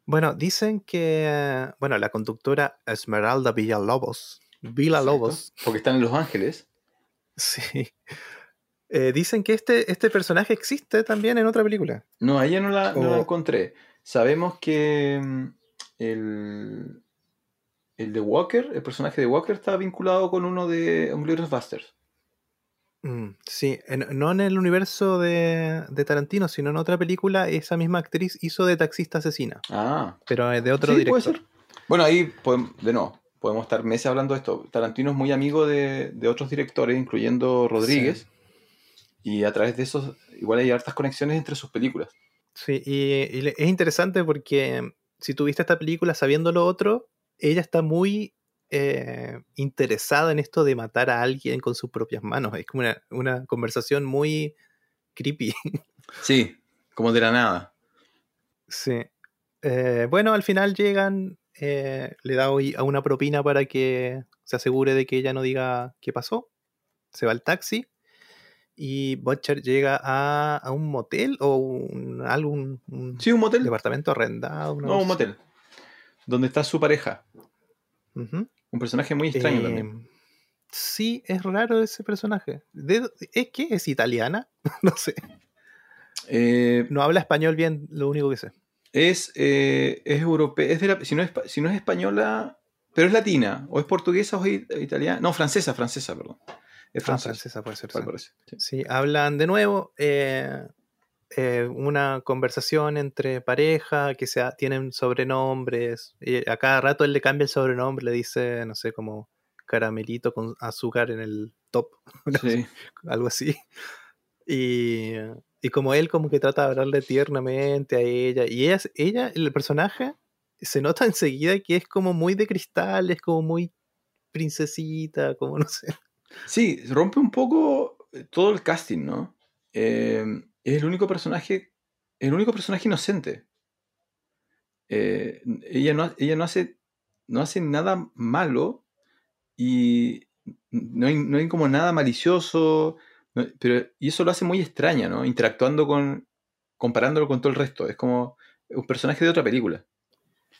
Bueno, dicen que, bueno, la conductora Esmeralda Villalobos, Villalobos, Porque están en Los Ángeles. sí, eh, dicen que este, este personaje existe también en otra película. No, a ella no la, no la encontré. Sabemos que mm, el, el de Walker, el personaje de Walker, está vinculado con uno de Inglourious Basterds. Mm, sí, en- no en el universo de, de Tarantino, sino en otra película, esa misma actriz hizo de taxista asesina, Ah, pero de otro sí, director. puede ser. Bueno, ahí, podem- de no, podemos estar meses hablando de esto. Tarantino es muy amigo de, de otros directores, incluyendo Rodríguez. Y a través de eso, igual hay hartas conexiones entre sus películas. Sí, y, es interesante porque si tuviste esta película sabiendo lo otro, ella está muy eh, interesada en esto de matar a alguien con sus propias manos. Es como una, una conversación muy creepy. Sí, como de la nada. Sí. Eh, bueno, al final llegan, eh, le da hoy a una propina para que se asegure de que ella no diga qué pasó. Se va al taxi y Butcher llega a, a un motel o un, algún un Sí, un motel. departamento arrendado. No, un motel. Donde está su pareja. Un personaje muy extraño Eh, también. Sí, es raro ese personaje. ¿De, ¿Es que es italiana? no sé. Eh, No habla español bien, lo único que sé. es, eh, es europea, es de la- si, no es, si no es española, pero es latina, o es portuguesa o es it- italiana, no, francesa, francesa, perdón. Es Ah, francesa, francesa puede ser. sí. parece. sí. Sí, hablan de nuevo. eh, eh, una conversación entre pareja que se tienen sobrenombres. y a cada rato él le cambia el sobrenombre, le dice, no sé, como caramelito con azúcar en el top, no Sí. algo así. Y, y como él como que trata de hablarle tiernamente a ella. Y ella, ella, el personaje, se nota enseguida que es como muy de cristal, es como muy princesita, como no sé. Sí, rompe un poco eh, todo el casting, ¿no? Eh, es el único personaje, el único personaje inocente. Eh, ella no, ella no hace, no hace nada malo y no hay, no hay como nada malicioso, pero, y eso lo hace muy extraña, ¿no? Interactuando con, comparándolo con todo el resto. Es como un personaje de otra película.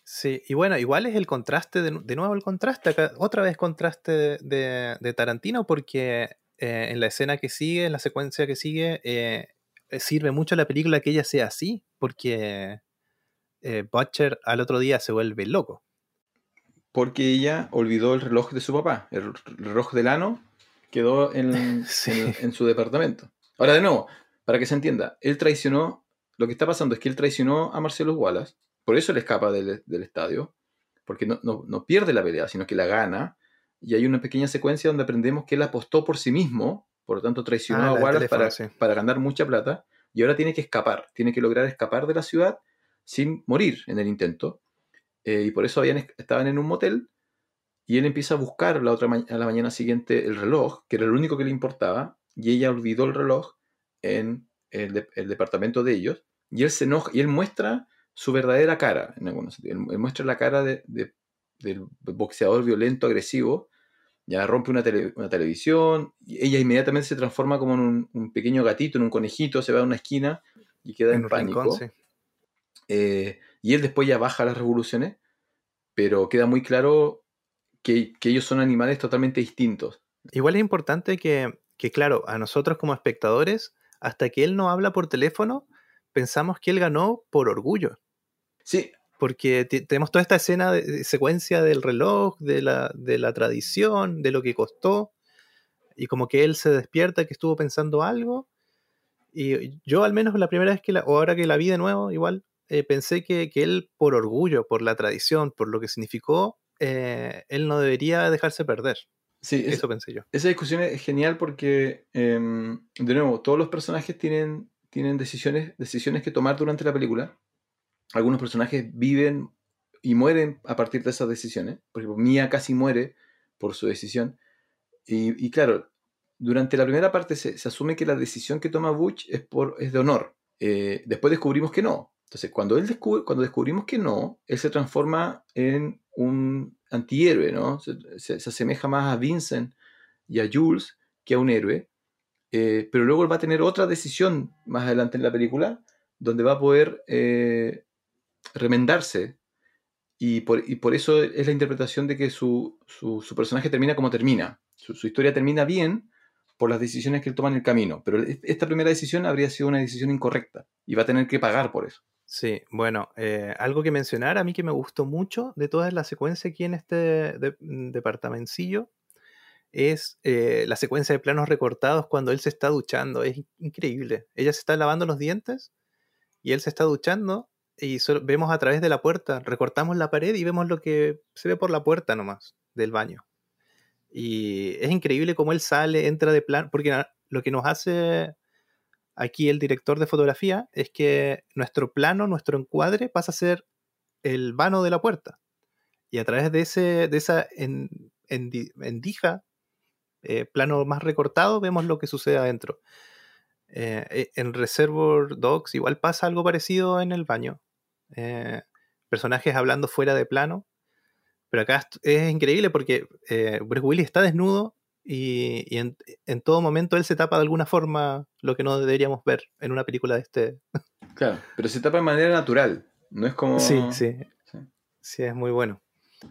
Sí, y bueno, igual es el contraste, de, nu- de nuevo el contraste, acá, otra vez contraste de, de- de Tarantino, porque eh, en la escena que sigue, en la secuencia que sigue, eh, eh, sirve mucho la película que ella sea así, porque eh, Butcher al otro día se vuelve loco. Porque ella olvidó el reloj de su papá. El reloj del ano quedó en, Sí. en- en su departamento. Ahora, de nuevo, para que se entienda, él traicionó. Lo que está pasando es que él traicionó a Marcelo Wallace. Por eso él escapa del, del estadio. Porque no, no- no pierde la pelea, sino que la gana. Y hay una pequeña secuencia donde aprendemos que él apostó por sí mismo. Por lo tanto, traicionó Ah, a Wallace teléfono, para, sí. para ganar mucha plata. Y ahora tiene que escapar. Tiene que lograr escapar de la ciudad sin morir en el intento. Eh, y por eso habían, estaban en un motel. Y él empieza a buscar la otra a la mañana siguiente el reloj, que era lo único que le importaba. Y ella olvidó el reloj en el, de- el departamento de ellos. Y él se enoja y él muestra su verdadera cara, en algunos sentidos. Él, muestra la cara de- de- del boxeador violento, agresivo. Ya rompe una, tele- una televisión. Y ella inmediatamente se transforma como en un, un pequeño gatito, en un conejito, se va a una esquina y queda en, pánico. rincón, sí. Eh, y él después ya baja las revoluciones, pero queda muy claro que, que ellos son animales totalmente distintos. Igual es importante que, que, claro, a nosotros como espectadores, hasta que él no habla por teléfono, pensamos que él ganó por orgullo. Sí, porque te- tenemos toda esta escena de, de secuencia del reloj, de la, de la tradición, de lo que costó, y como que él se despierta que estuvo pensando algo, y yo al menos la primera vez que la, o ahora que la vi de nuevo, igual, eh, pensé que, que él por orgullo, por la tradición, por lo que significó, eh, él no debería dejarse perder. sí, es- Eso pensé yo. esa discusión es genial porque, em, de nuevo, todos los personajes tienen, tienen decisiones, decisiones que tomar durante la película. Algunos personajes viven y mueren a partir de esas decisiones. Por ejemplo, Mia casi muere por su decisión. Y, claro, durante la primera parte se, asume que la decisión que toma Butch es, por, es de honor. Eh, después descubrimos que no. Entonces, cuando, él descubre, cuando descubrimos que no, él se transforma en un antihéroe, ¿no? Se asemeja más a Vincent y a Jules que a un héroe. Eh, pero luego él va a tener otra decisión más adelante en la película, donde va a poder eh, remendarse Y por, eso es la interpretación de que su, personaje termina como termina. Su, historia termina bien por las decisiones que él toma en el camino. Pero es- esta primera decisión habría sido una decisión incorrecta y va a tener que pagar por eso. Sí, bueno, eh, algo que mencionar a mí que me gustó mucho de toda la secuencia aquí en este de- mm, es eh, la secuencia de planos recortados cuando él se está duchando. Es in- increíble. Ella se está lavando los dientes y él se está duchando y vemos a través de la puerta, recortamos la pared y vemos lo que se ve por la puerta nomás del baño. Y es increíble cómo él sale, entra de plan, porque lo que nos hace aquí el director de fotografía es que nuestro plano, nuestro encuadre pasa a ser el vano de la puerta. Y a través de, ese, de esa en, endi- endija, eh, plano más recortado, vemos lo que sucede adentro. Eh, eh, en Reservoir Dogs igual pasa algo parecido en el baño. Eh, personajes hablando fuera de plano. Pero acá es increíble porque eh, Bruce Willis está desnudo y, y en, en todo momento él se tapa de alguna forma lo que no deberíamos ver en una película de este. Claro, pero se tapa de manera natural. No es como... Sí, sí, Sí. sí, es muy bueno.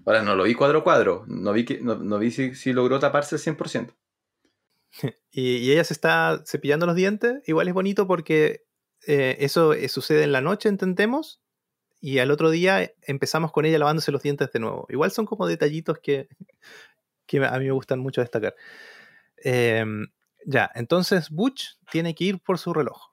Ahora, no lo vi cuadro a cuadro. No vi, que, no, no vi si, si logró taparse al 100%. Y, y ella se está cepillando los dientes. Igual es bonito porque eh, eso eh, sucede en la noche, entendemos. Y al otro día empezamos con ella lavándose los dientes de nuevo. Igual son como detallitos que, que a mí me gustan mucho destacar. Em, ya, entonces Butch tiene que ir por su reloj.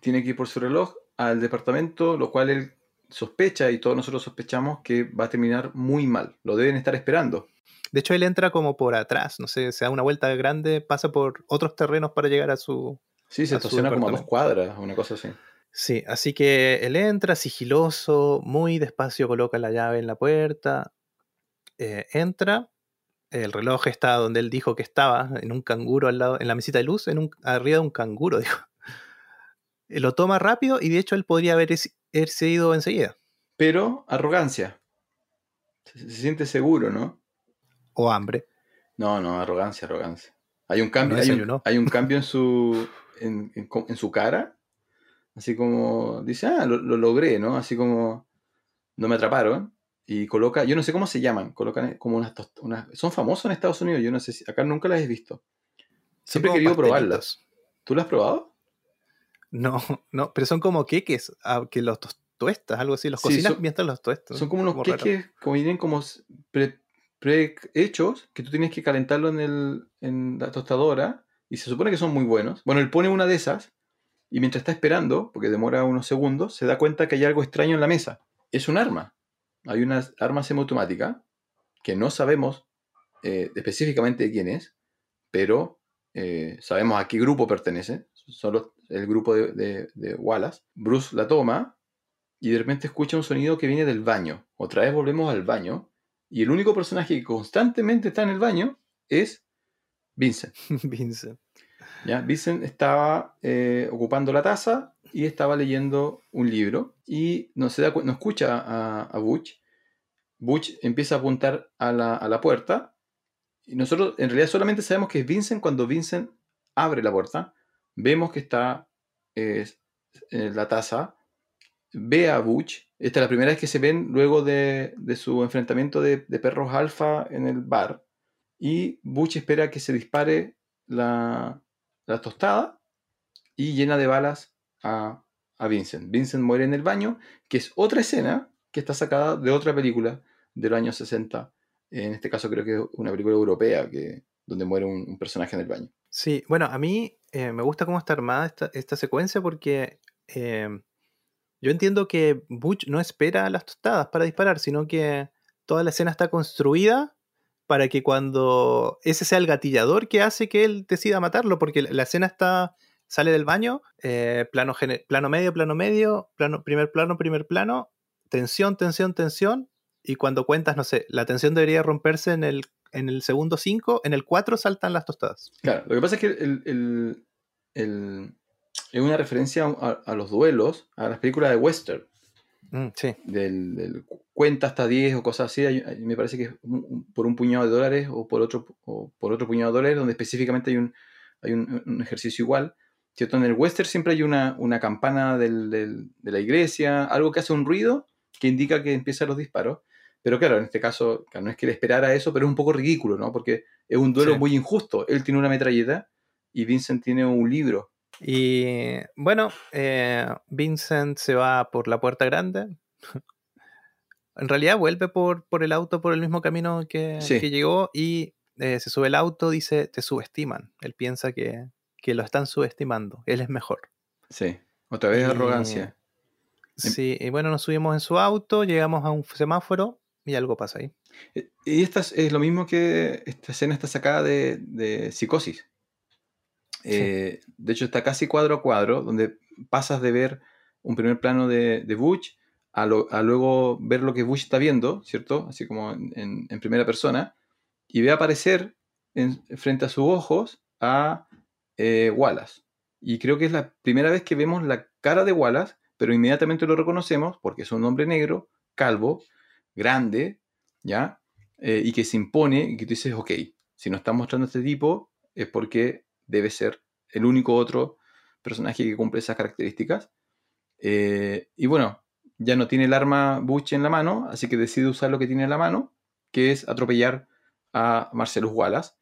Tiene que ir por su reloj al departamento, lo cual él sospecha y todos nosotros sospechamos que va a terminar muy mal. Lo deben estar esperando. De hecho, él entra como por atrás, no sé, se da una vuelta grande, pasa por otros terrenos para llegar a su... Sí, se estaciona como a dos cuadras, una cosa así. Sí, así que él entra sigiloso, muy despacio coloca la llave en la puerta, eh, entra, el reloj está donde él dijo que estaba, en un canguro al lado, en la mesita de luz, en un, arriba de un canguro, dijo. Lo toma rápido y de hecho él podría haber haberse ido enseguida. Pero arrogancia. Se, se siente seguro, ¿no? O hambre. No, no, arrogancia, arrogancia. Hay un cambio, No hay, un, desayunó. hay un cambio en su, en, en co- en su cara. Así como dice, ah, lo, lo logré, ¿no? Así como no me atraparon. Y coloca, yo no sé cómo se llaman, colocan como unas, unas son famosos en Estados Unidos, yo no sé si, acá nunca las he visto. Siempre he como querido pastelitos. probarlas. ¿Tú las has probado? No, no, pero son como queques ah, que los tuestas, algo así, los Sí, cocinas son- mientras los tuestas. Son como unos raro. queques, como vienen como s- pre, hechos que tú tienes que calentarlo en, el, en la tostadora y se supone que son muy buenos. Bueno, él pone una de esas y mientras está esperando, porque demora unos segundos, se da cuenta que hay algo extraño en la mesa. Es un arma. Hay una arma semiautomática que no sabemos eh, específicamente de quién es, pero eh, sabemos a qué grupo pertenece. Son los- el grupo de, de- de Wallace. Bruce la toma y de repente escucha un sonido que viene del baño. Otra vez volvemos al baño. Y el único personaje que constantemente está en el baño es Vincent. Vincent. Vincent estaba eh, ocupando la taza y estaba leyendo un libro y no, se da, no escucha a, a Butch. Butch empieza a apuntar a la, a la puerta y nosotros en realidad solamente sabemos que es Vincent cuando Vincent abre la puerta. Vemos que está eh, en la taza, ve a Butch. Esta es la primera vez que se ven luego de, de su enfrentamiento de, de perros alfa en el bar. Y Butch espera que se dispare la, la tostada y llena de balas a, a Vincent. Vincent muere en el baño, que es otra escena que está sacada de otra película de los años 60. En este caso creo que es una película europea que, donde muere un, personaje en el baño. Sí, bueno, a mí eh, me gusta cómo está armada esta, esta secuencia porque eh, yo entiendo que Butch no espera las tostadas para disparar, sino que toda la escena está construida para que cuando ese sea el gatillador que hace que él decida matarlo, porque la escena está sale del baño, eh, plano, plano medio, plano medio, plano, primer plano, primer plano, tensión, tensión, tensión, y cuando cuentas, no sé, la tensión debería romperse en el, en el segundo 5, en el 4 saltan las tostadas. Claro, lo que pasa es que el, el- el- es una referencia a, a los duelos, a las películas de western. Mm, sí. del, del cu- cuenta hasta 10 o cosas así, hay- hay- me parece que es un- por un puñado de dólares o por otro, o por otro puñado de dólares, donde específicamente hay un, hay un, un ejercicio igual. ¿cierto? En el western siempre hay una, una campana del- del- de la iglesia, algo que hace un ruido que indica que empiezan los disparos, Pero claro, en este caso, no es que le esperara eso, pero es un poco ridículo, ¿no? Porque es un duelo Sí. muy injusto. Él tiene una metralleta y Vincent tiene un libro. Y bueno, eh, Vincent se va por la puerta grande. En realidad vuelve por, por el auto por el mismo camino que, Sí. que llegó y eh, se sube el auto, dice, te subestiman. Él piensa que, que lo están subestimando, él es mejor. Sí. Otra vez Y- arrogancia. Em- Sí, y bueno, nos subimos en su auto, llegamos a un semáforo y algo pasa ahí. Eh, Y esta es, es lo mismo que esta escena está sacada de, de Psicosis. Eh, de hecho, está casi cuadro a cuadro, donde pasas de ver un primer plano de, de Butch a, luego ver lo que Butch está viendo, ¿cierto? Así como en primera persona, y ve aparecer en- frente a sus ojos a eh, Wallace. Y creo que es la primera vez que vemos la cara de Wallace, pero inmediatamente lo reconocemos porque es un hombre negro, calvo, grande, ¿ya? Eh, y que se impone y que tú dices, ok, si nos está mostrando este tipo es porque debe ser el único otro personaje que cumple esas características. Eh, y bueno, ya no tiene el arma Butch en la mano, así que decide usar lo que tiene en la mano, que es atropellar a Marcellus Wallace.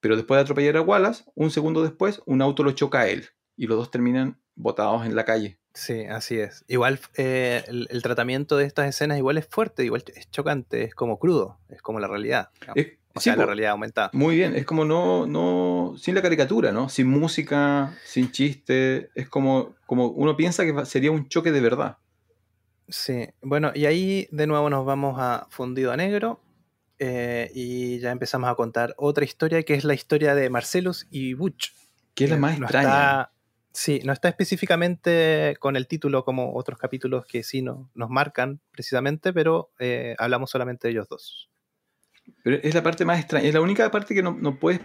Pero después de atropellar a Wallace, un segundo después, un auto lo choca a él y los dos terminan botados en la calle. Sí, así es. Igual eh, el, el tratamiento de estas escenas igual es fuerte, igual es chocante, es como crudo, es como la realidad. Es- o sí, sea, la realidad aumentada. Muy bien, es como no, no, sin la caricatura, ¿no? Sin música, sin chiste, es como, como uno piensa que sería un choque de verdad. Sí, bueno, y ahí de nuevo nos vamos a Fundido a Negro eh, y ya empezamos a contar otra historia que es la historia de Marcelus y Butch. Que es la más no extraña. está- sí, no está específicamente con el título como otros capítulos que sí no- nos marcan precisamente, pero eh, hablamos solamente de ellos dos. Es la parte más extraña, es la única parte que no, no puedes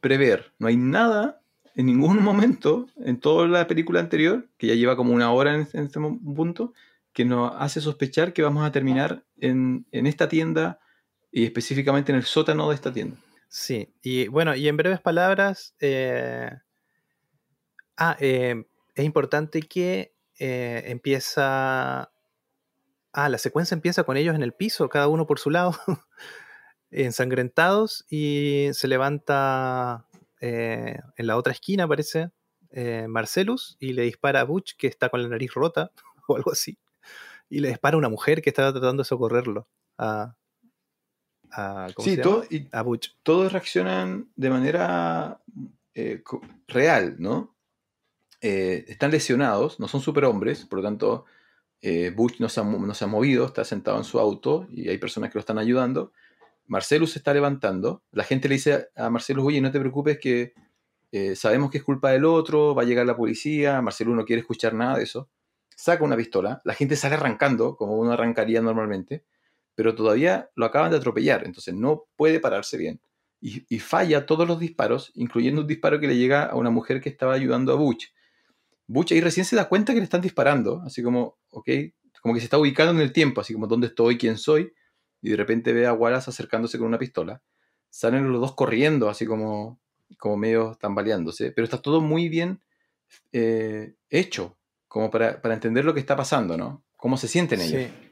prever. No hay nada en ningún momento en toda la película anterior, que ya lleva como una hora en, este punto, que nos hace sospechar que vamos a terminar en, en esta tienda y específicamente en el sótano de esta tienda. Sí, y bueno, y en breves palabras, eh, ah, eh, es importante que eh, empieza, ah, la secuencia empieza con ellos en el piso, cada uno por su lado, ensangrentados, y se levanta eh, en la otra esquina, parece, eh, Marcelus, y le dispara a Butch, que está con la nariz rota, o algo así, y le dispara a una mujer que estaba tratando de socorrerlo, a, a ¿cómo Sí, se llama? y A Butch. todos reaccionan de manera eh, real, ¿no? Eh, están lesionados, no son superhombres, por lo tanto, Bush no se, ha, mo- no se ha movido, está sentado en su auto y hay personas que lo están ayudando. Marcelus se está levantando. La gente le dice a Marcelus, oye, no te preocupes que eh, sabemos que es culpa del otro, va a llegar la policía, Marcelus no quiere escuchar nada de eso. Saca una pistola, la gente sale arrancando, como uno arrancaría normalmente, pero todavía lo acaban de atropellar, entonces no puede pararse bien. Y, y falla todos los disparos, incluyendo un disparo que le llega a una mujer que estaba ayudando a Butch. Butch ahí recién se da cuenta que le están disparando, así como, ok, como que se está ubicando en el tiempo, así como dónde estoy, quién soy, y de repente ve a Wallace acercándose con una pistola. Salen los dos corriendo, así como, como medio tambaleándose, pero está todo muy bien eh, hecho, como para, para entender lo que está pasando, ¿no? Cómo se sienten ellos. Sí.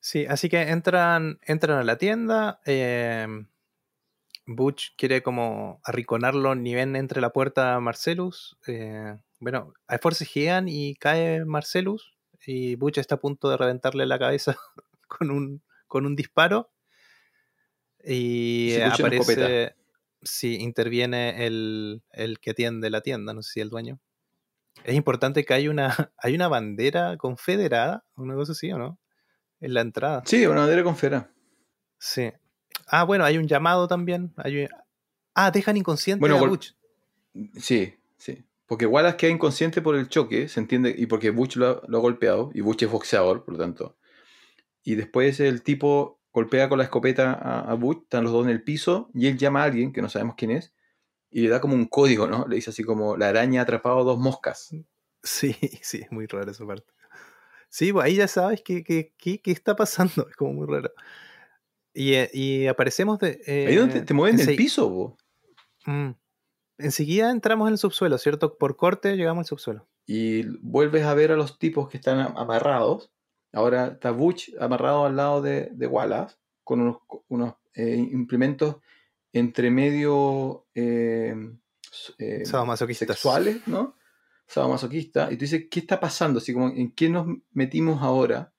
Sí, así que entran, entran a la tienda. eh, Butch quiere como arriconarlo ni ven entre la puerta a Marcelus. eh, bueno, hay forcejean y cae Marcelus. Y Butch está a punto de reventarle la cabeza con un, con un disparo. Y aparece. Sí, interviene el, el que atiende la tienda, no sé si el dueño. Es importante que hay una, hay una bandera confederada, una cosa así, ¿o no? En la entrada. Sí, una bandera con fera. Sí. Ah, bueno, hay un llamado también. Hay un- Ah, dejan inconsciente Bueno, a Butch. Sí, sí. Porque Wallace queda inconsciente por el choque, se entiende, y porque Butch lo ha, lo ha golpeado, y Butch es boxeador, por lo tanto. Y después el tipo golpea con la escopeta a, a Butch, están los dos en el piso, y él llama a alguien, que no sabemos quién es, y le da como un código, ¿no? Le dice así como, la araña ha atrapado dos moscas. Sí, sí, es muy raro esa parte. Sí, pues ahí ya sabes qué qué- qué- qué está pasando. Es como muy raro. Y, eh, y aparecemos de. eh, Ahí donde te, te mueven del piso, bo. Mm. Enseguida entramos en el subsuelo, ¿cierto? Por corte llegamos al subsuelo. y vuelves a ver a los tipos que están amarrados Ahora está Butch amarrado al lado de, de Wallace con unos, unos eh, implementos entre medio eh, eh, sexuales, ¿no? Sadomasoquista. Y tú dices, ¿qué está pasando? Así como, ¿en qué nos metimos ahora?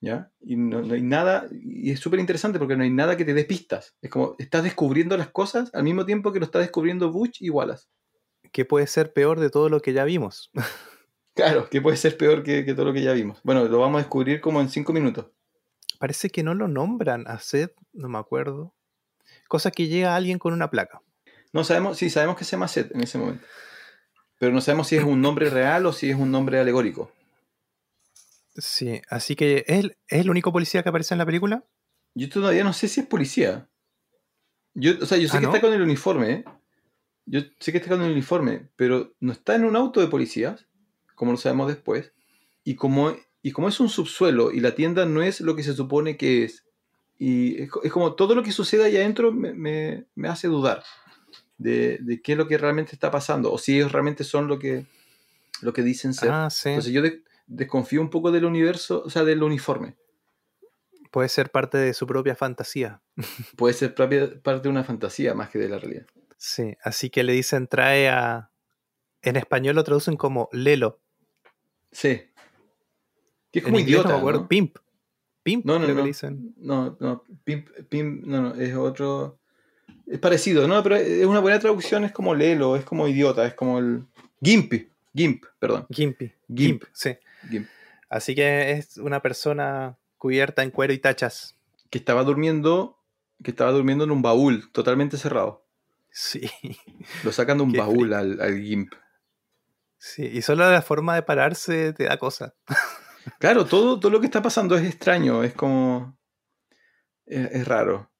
¿Ya? Y no, no hay nada, y es súper interesante porque no hay nada que te dé pistas. Es como, estás descubriendo las cosas al mismo tiempo que lo está descubriendo Butch y Wallace. ¿Qué puede ser peor de todo lo que ya vimos? Claro, que puede ser peor que, que todo lo que ya vimos. Bueno, lo vamos a descubrir como en cinco minutos. Parece que no lo nombran a Seth, no me acuerdo. Cosa que llega alguien con una placa. No sabemos, sí, sabemos que se llama Seth en ese momento. Pero no sabemos si es un nombre real o si es un nombre alegórico. Sí, así que ¿es el, ¿es el único policía que aparece en la película? Yo todavía no sé si es policía. Yo, o sea, yo sé Ah, que ¿no? está con el uniforme. ¿eh? Yo sé que está con el uniforme, pero no está en un auto de policías, como lo sabemos después. Y como, y como es un subsuelo y la tienda no es lo que se supone que es, y es, es como todo lo que sucede ahí adentro me, me- me hace dudar de, de qué es lo que realmente está pasando, o si ellos realmente son lo que, lo que dicen ser. Ah, sí. Entonces yo de- desconfío un poco del universo, o sea, del uniforme. Puede ser parte de su propia fantasía. Puede ser propia- parte de una fantasía más que de la realidad. Sí, así que le dicen trae a... En español lo traducen como Lelo. Sí. Que es como idiota. no me acuerdo, ¿no? Pimp. Pimp, No, no, creo no. dicen. No, no, pimp, pimp, no, no, es otro. Es parecido, ¿no? Pero es una buena traducción, es como Lelo, es como idiota, es como el. Gimpy, Gimp, perdón. Gimpy. Gimp. Gimp, sí. Gimp. Así que es una persona cubierta en cuero y tachas. Que estaba durmiendo, que estaba durmiendo en un baúl totalmente cerrado. Sí. Lo sacan de un Qué baúl al, al Gimp. Sí, y solo la forma de pararse te da cosa. Claro, todo, todo lo que está pasando es extraño, es como. Es, es raro.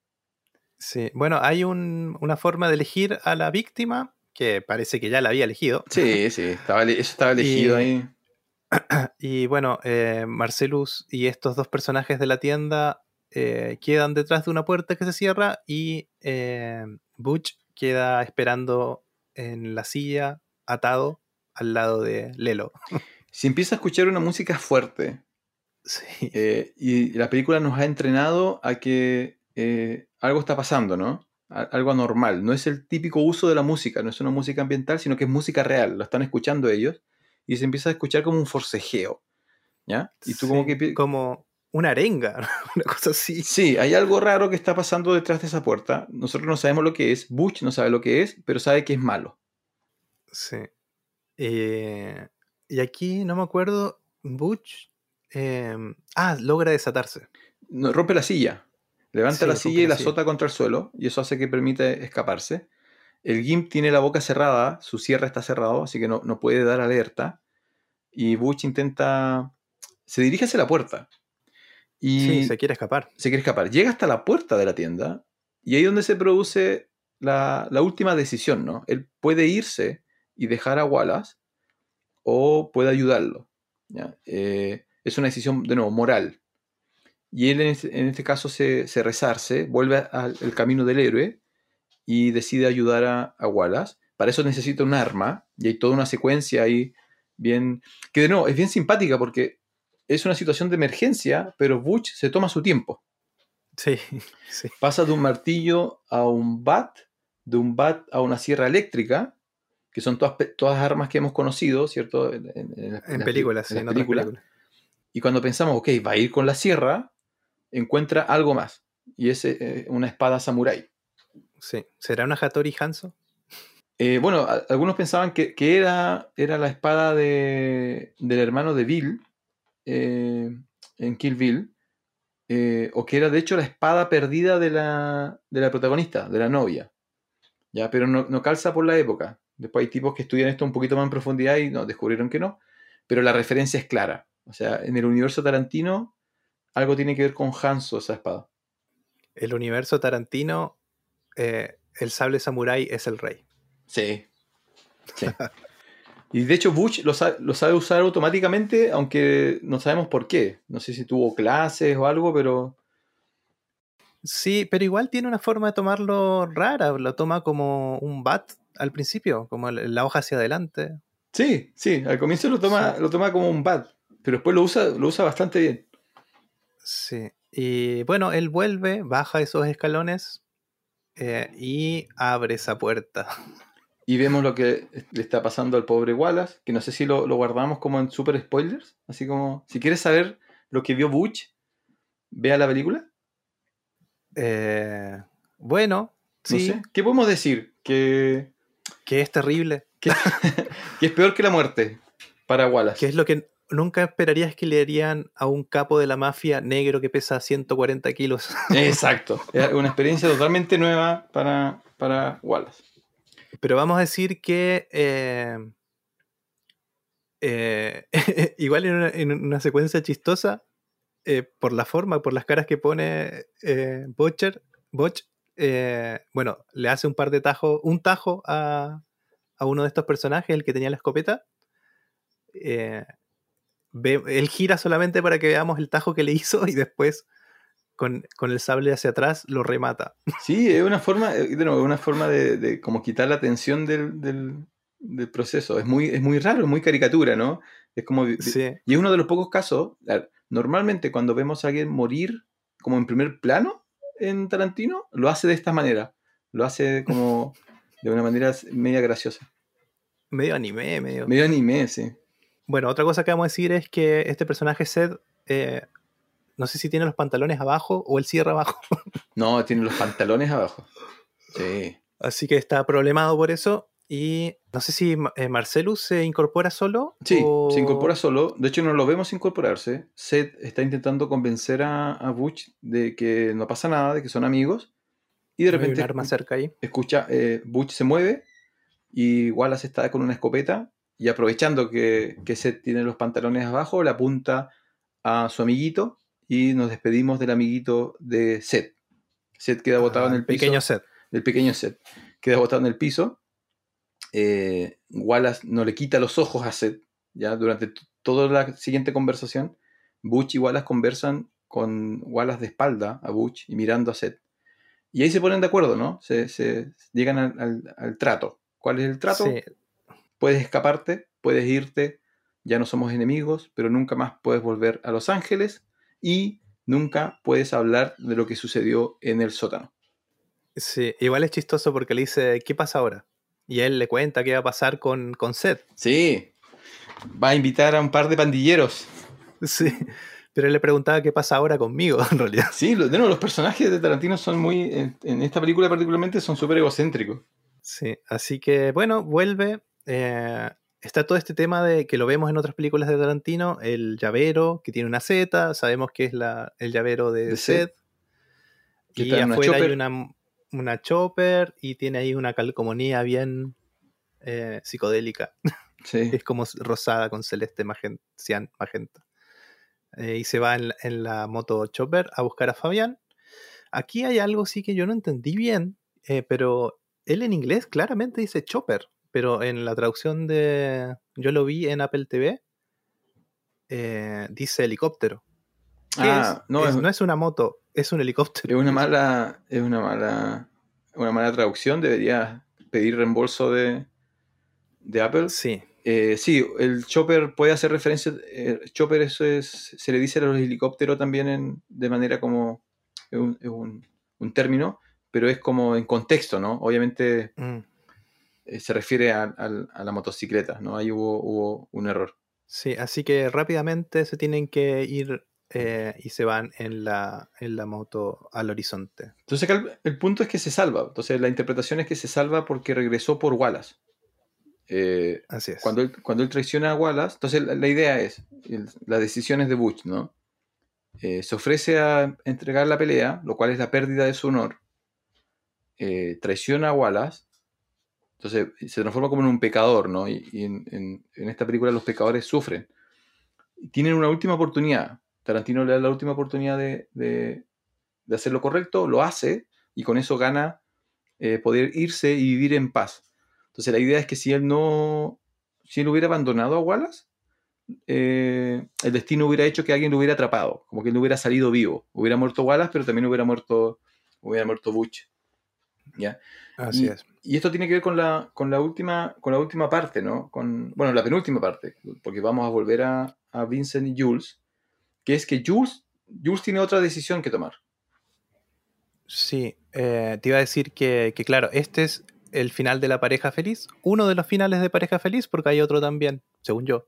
Sí, bueno, hay un- una forma de elegir a la víctima que parece que ya la había elegido. Sí, sí, estaba, eso estaba elegido Y- ahí. Y bueno, eh, Marcelus y estos dos personajes de la tienda eh, quedan detrás de una puerta que se cierra y eh, Butch queda esperando en la silla, atado al lado de Lelo. Si empieza a escuchar una música fuerte, Sí, Eh, y la película nos ha entrenado a que eh, algo está pasando, ¿no? Algo anormal. No es el típico uso de la música, no es una música ambiental, sino que es música real. Lo están escuchando ellos y se empieza a escuchar como un forcejeo. ¿Ya? Y tú como Sí, que... pi- como una arenga, una cosa así. Sí, hay algo raro que está pasando detrás de esa puerta. Nosotros no sabemos lo que es. Butch no sabe lo que es, pero sabe que es malo. Sí. Eh, y aquí no me acuerdo, Butch. eh, ah, logra desatarse. No, rompe la silla. Levanta Sí, la silla y la la silla. azota contra el suelo y eso hace que permite escaparse. El GIMP tiene la boca cerrada, su cierre está cerrado, así que no, no puede dar alerta. Y Butch intenta... Se dirige hacia la puerta. Y Sí, se quiere escapar. se quiere escapar. Llega hasta la puerta de la tienda y ahí es donde se produce la, la última decisión, ¿no? Él puede irse y dejar a Wallace o puede ayudarlo. ¿ya? Eh, es una decisión, de nuevo, moral. Y él en este, en este caso se, se resarce, vuelve al camino del héroe y decide ayudar a, a Wallace. Para eso necesita un arma y hay toda una secuencia ahí bien... Que de nuevo, es bien simpática porque es una situación de emergencia, pero Butch se toma su tiempo. Sí, sí. Pasa de un martillo a un bat, de un bat a una sierra eléctrica, que son todas, todas armas que hemos conocido, ¿cierto? En, en- en las- En las- películas, en las películas. películas. Y cuando pensamos, ok, va a ir con la sierra, encuentra algo más. Y es eh, una espada samurái. Sí. ¿Será una Hattori Hanzo? Eh, bueno, a- algunos pensaban que, que era, era la espada de, del hermano de Bill eh, en Kill Bill, eh, o que era de hecho la espada perdida de la, de la protagonista, de la novia. ¿Ya? Pero no, no calza por la época. Después hay tipos que estudian esto un poquito más en profundidad y no, descubrieron que no. Pero la referencia es clara. O sea, en el universo Tarantino algo tiene que ver con Hanzo esa espada. El universo Tarantino, eh, el sable samurái es el rey. Sí. Sí. Y de hecho Butch lo sabe, lo sabe usar automáticamente, aunque no sabemos por qué. No sé si tuvo clases o algo, pero Sí, pero igual tiene una forma de tomarlo rara. Lo toma como un bat al principio, como la hoja hacia adelante. sí, sí, al comienzo lo toma, lo toma como un bad. pero después lo usa, lo usa bastante bien. Sí. Y bueno, él vuelve, baja esos escalones eh, y abre esa puerta. Y vemos lo que le está pasando al pobre Wallace, que no sé si lo, lo guardamos como en super spoilers. Así como, si quieres saber lo que vio Butch, vea la película. Eh, bueno, No sí, sé. ¿Qué podemos decir? Que, que es terrible. que, que es peor que la muerte para Wallace. Que es lo que nunca esperarías que le harían a un capo de la mafia negro que pesa 140 kilos. Exacto. Es una experiencia totalmente nueva para, para Wallace. Pero vamos a decir que eh, eh, igual en una, en una secuencia chistosa, eh, por la forma, por las caras que pone Butcher, Butch, eh, bueno, le hace un par de tajos, un tajo a, a uno de estos personajes, el que tenía la escopeta. Eh, ve- él gira solamente para que veamos el tajo que le hizo y después con, con el sable hacia atrás lo remata. Sí, es una forma, eh, de nuevo, una forma de, de como quitar la tensión del, del- del proceso. Es muy, es muy raro, es muy caricatura, ¿no? Es como, Sí. y es uno de los pocos casos, normalmente cuando vemos a alguien morir como en primer plano en Tarantino, lo hace de esta manera. Lo hace como de una manera media graciosa. Medio anime, medio. Medio anime, sí. Bueno, otra cosa que vamos a decir es que este personaje Seth, eh, no sé si tiene los pantalones abajo o el cierre abajo, No, tiene los pantalones abajo. Sí. así que está problemado por eso. Y no sé si eh, Marcelus se incorpora solo. Sí, o- se incorpora solo. De hecho, no lo vemos incorporarse. Seth está intentando convencer a, a Butch de que no pasa nada, de que son amigos. Y de Hay repente un arma cerca ahí. escucha, eh, Butch se mueve y Wallace está con una escopeta y aprovechando que, que Seth tiene los pantalones abajo, le apunta a su amiguito y nos despedimos del amiguito de Seth. Seth queda botado Ah, en el piso pequeño Seth. el pequeño Seth. Queda botado en el piso. Eh, Wallace no le quita los ojos a Seth. Ya durante toda la siguiente conversación, Butch y Wallace conversan con Wallace de espalda a Butch y mirando a Seth. Y ahí se ponen de acuerdo, ¿no? Se, se- llegan al, al- al trato. ¿Cuál es el trato? Sí, Puedes escaparte, puedes irte, ya no somos enemigos, pero nunca más puedes volver a Los Ángeles y nunca puedes hablar de lo que sucedió en el sótano. sí, igual es chistoso porque le dice, ¿qué pasa ahora? Y él le cuenta qué va a pasar con, con Seth. Sí. Va a invitar a un par de pandilleros. Sí, pero él le preguntaba qué pasa ahora conmigo, en realidad. Sí, de nuevo, los personajes de Tarantino son muy. En, en esta película particularmente son súper egocéntricos. Sí, así que bueno, vuelve. eh, está todo este tema de que lo vemos en otras películas de Tarantino, el llavero que tiene una Z, sabemos que es la, el llavero de, De Seth. Y afuera hay una, una chopper y tiene ahí una calcomanía bien eh, psicodélica. Sí. Es como rosada con celeste magenta. cian- magenta. Eh, y se va en la, en la moto chopper a buscar a Fabián. Aquí hay algo sí que yo no entendí bien, eh, pero él en inglés claramente dice chopper, pero en la traducción de... Yo lo vi en Apple TV, dice helicóptero. ¿Qué Ah, es? no, Es- es, no es una moto, es un helicóptero. es una mala. Es una mala. Una mala traducción. Debería pedir reembolso de, de Apple. Sí, Eh, sí, el chopper puede hacer referencia. eh, chopper, eso es. Se le dice a los helicópteros también en- de manera como. Es un, es un- un término, pero es como en contexto, ¿no? Obviamente mm, eh, se refiere a, a la motocicleta, ¿no? Ahí hubo, hubo un error. sí, así que rápidamente se tienen que ir eh, y se van en la, en la moto al horizonte. Entonces el, el punto es que se salva. Entonces la interpretación es que se salva porque regresó por Wallace. Eh, Así es. cuando, él, cuando él traiciona a Wallace, entonces la, la idea es, el- las decisiones de Butch, ¿no? Eh, se ofrece a entregar la pelea, lo cual es la pérdida de su honor. Traiciona a Wallace. Entonces se transforma como en un pecador, ¿no? Y, y en, en- en esta película los pecadores sufren. Tienen una última oportunidad. Tarantino le da la última oportunidad de, de- de hacer lo correcto, lo hace y con eso gana eh, poder irse y vivir en paz. Entonces la idea es que si él no, si él hubiera abandonado a Wallace, eh, el destino hubiera hecho que alguien lo hubiera atrapado, como que él no hubiera salido vivo. Hubiera muerto Wallace, pero también hubiera muerto, hubiera muerto Butch. ¿ya? Así y, es. y esto tiene que ver con la, con la, última, con la última parte, ¿no? Con, bueno, la penúltima parte, porque vamos a volver a, a Vincent y Jules, que es que Jules, Jules tiene otra decisión que tomar. Sí, eh, te iba a decir que, que, claro, este es el final de la pareja feliz, uno de los finales de pareja feliz, porque hay otro también, según yo,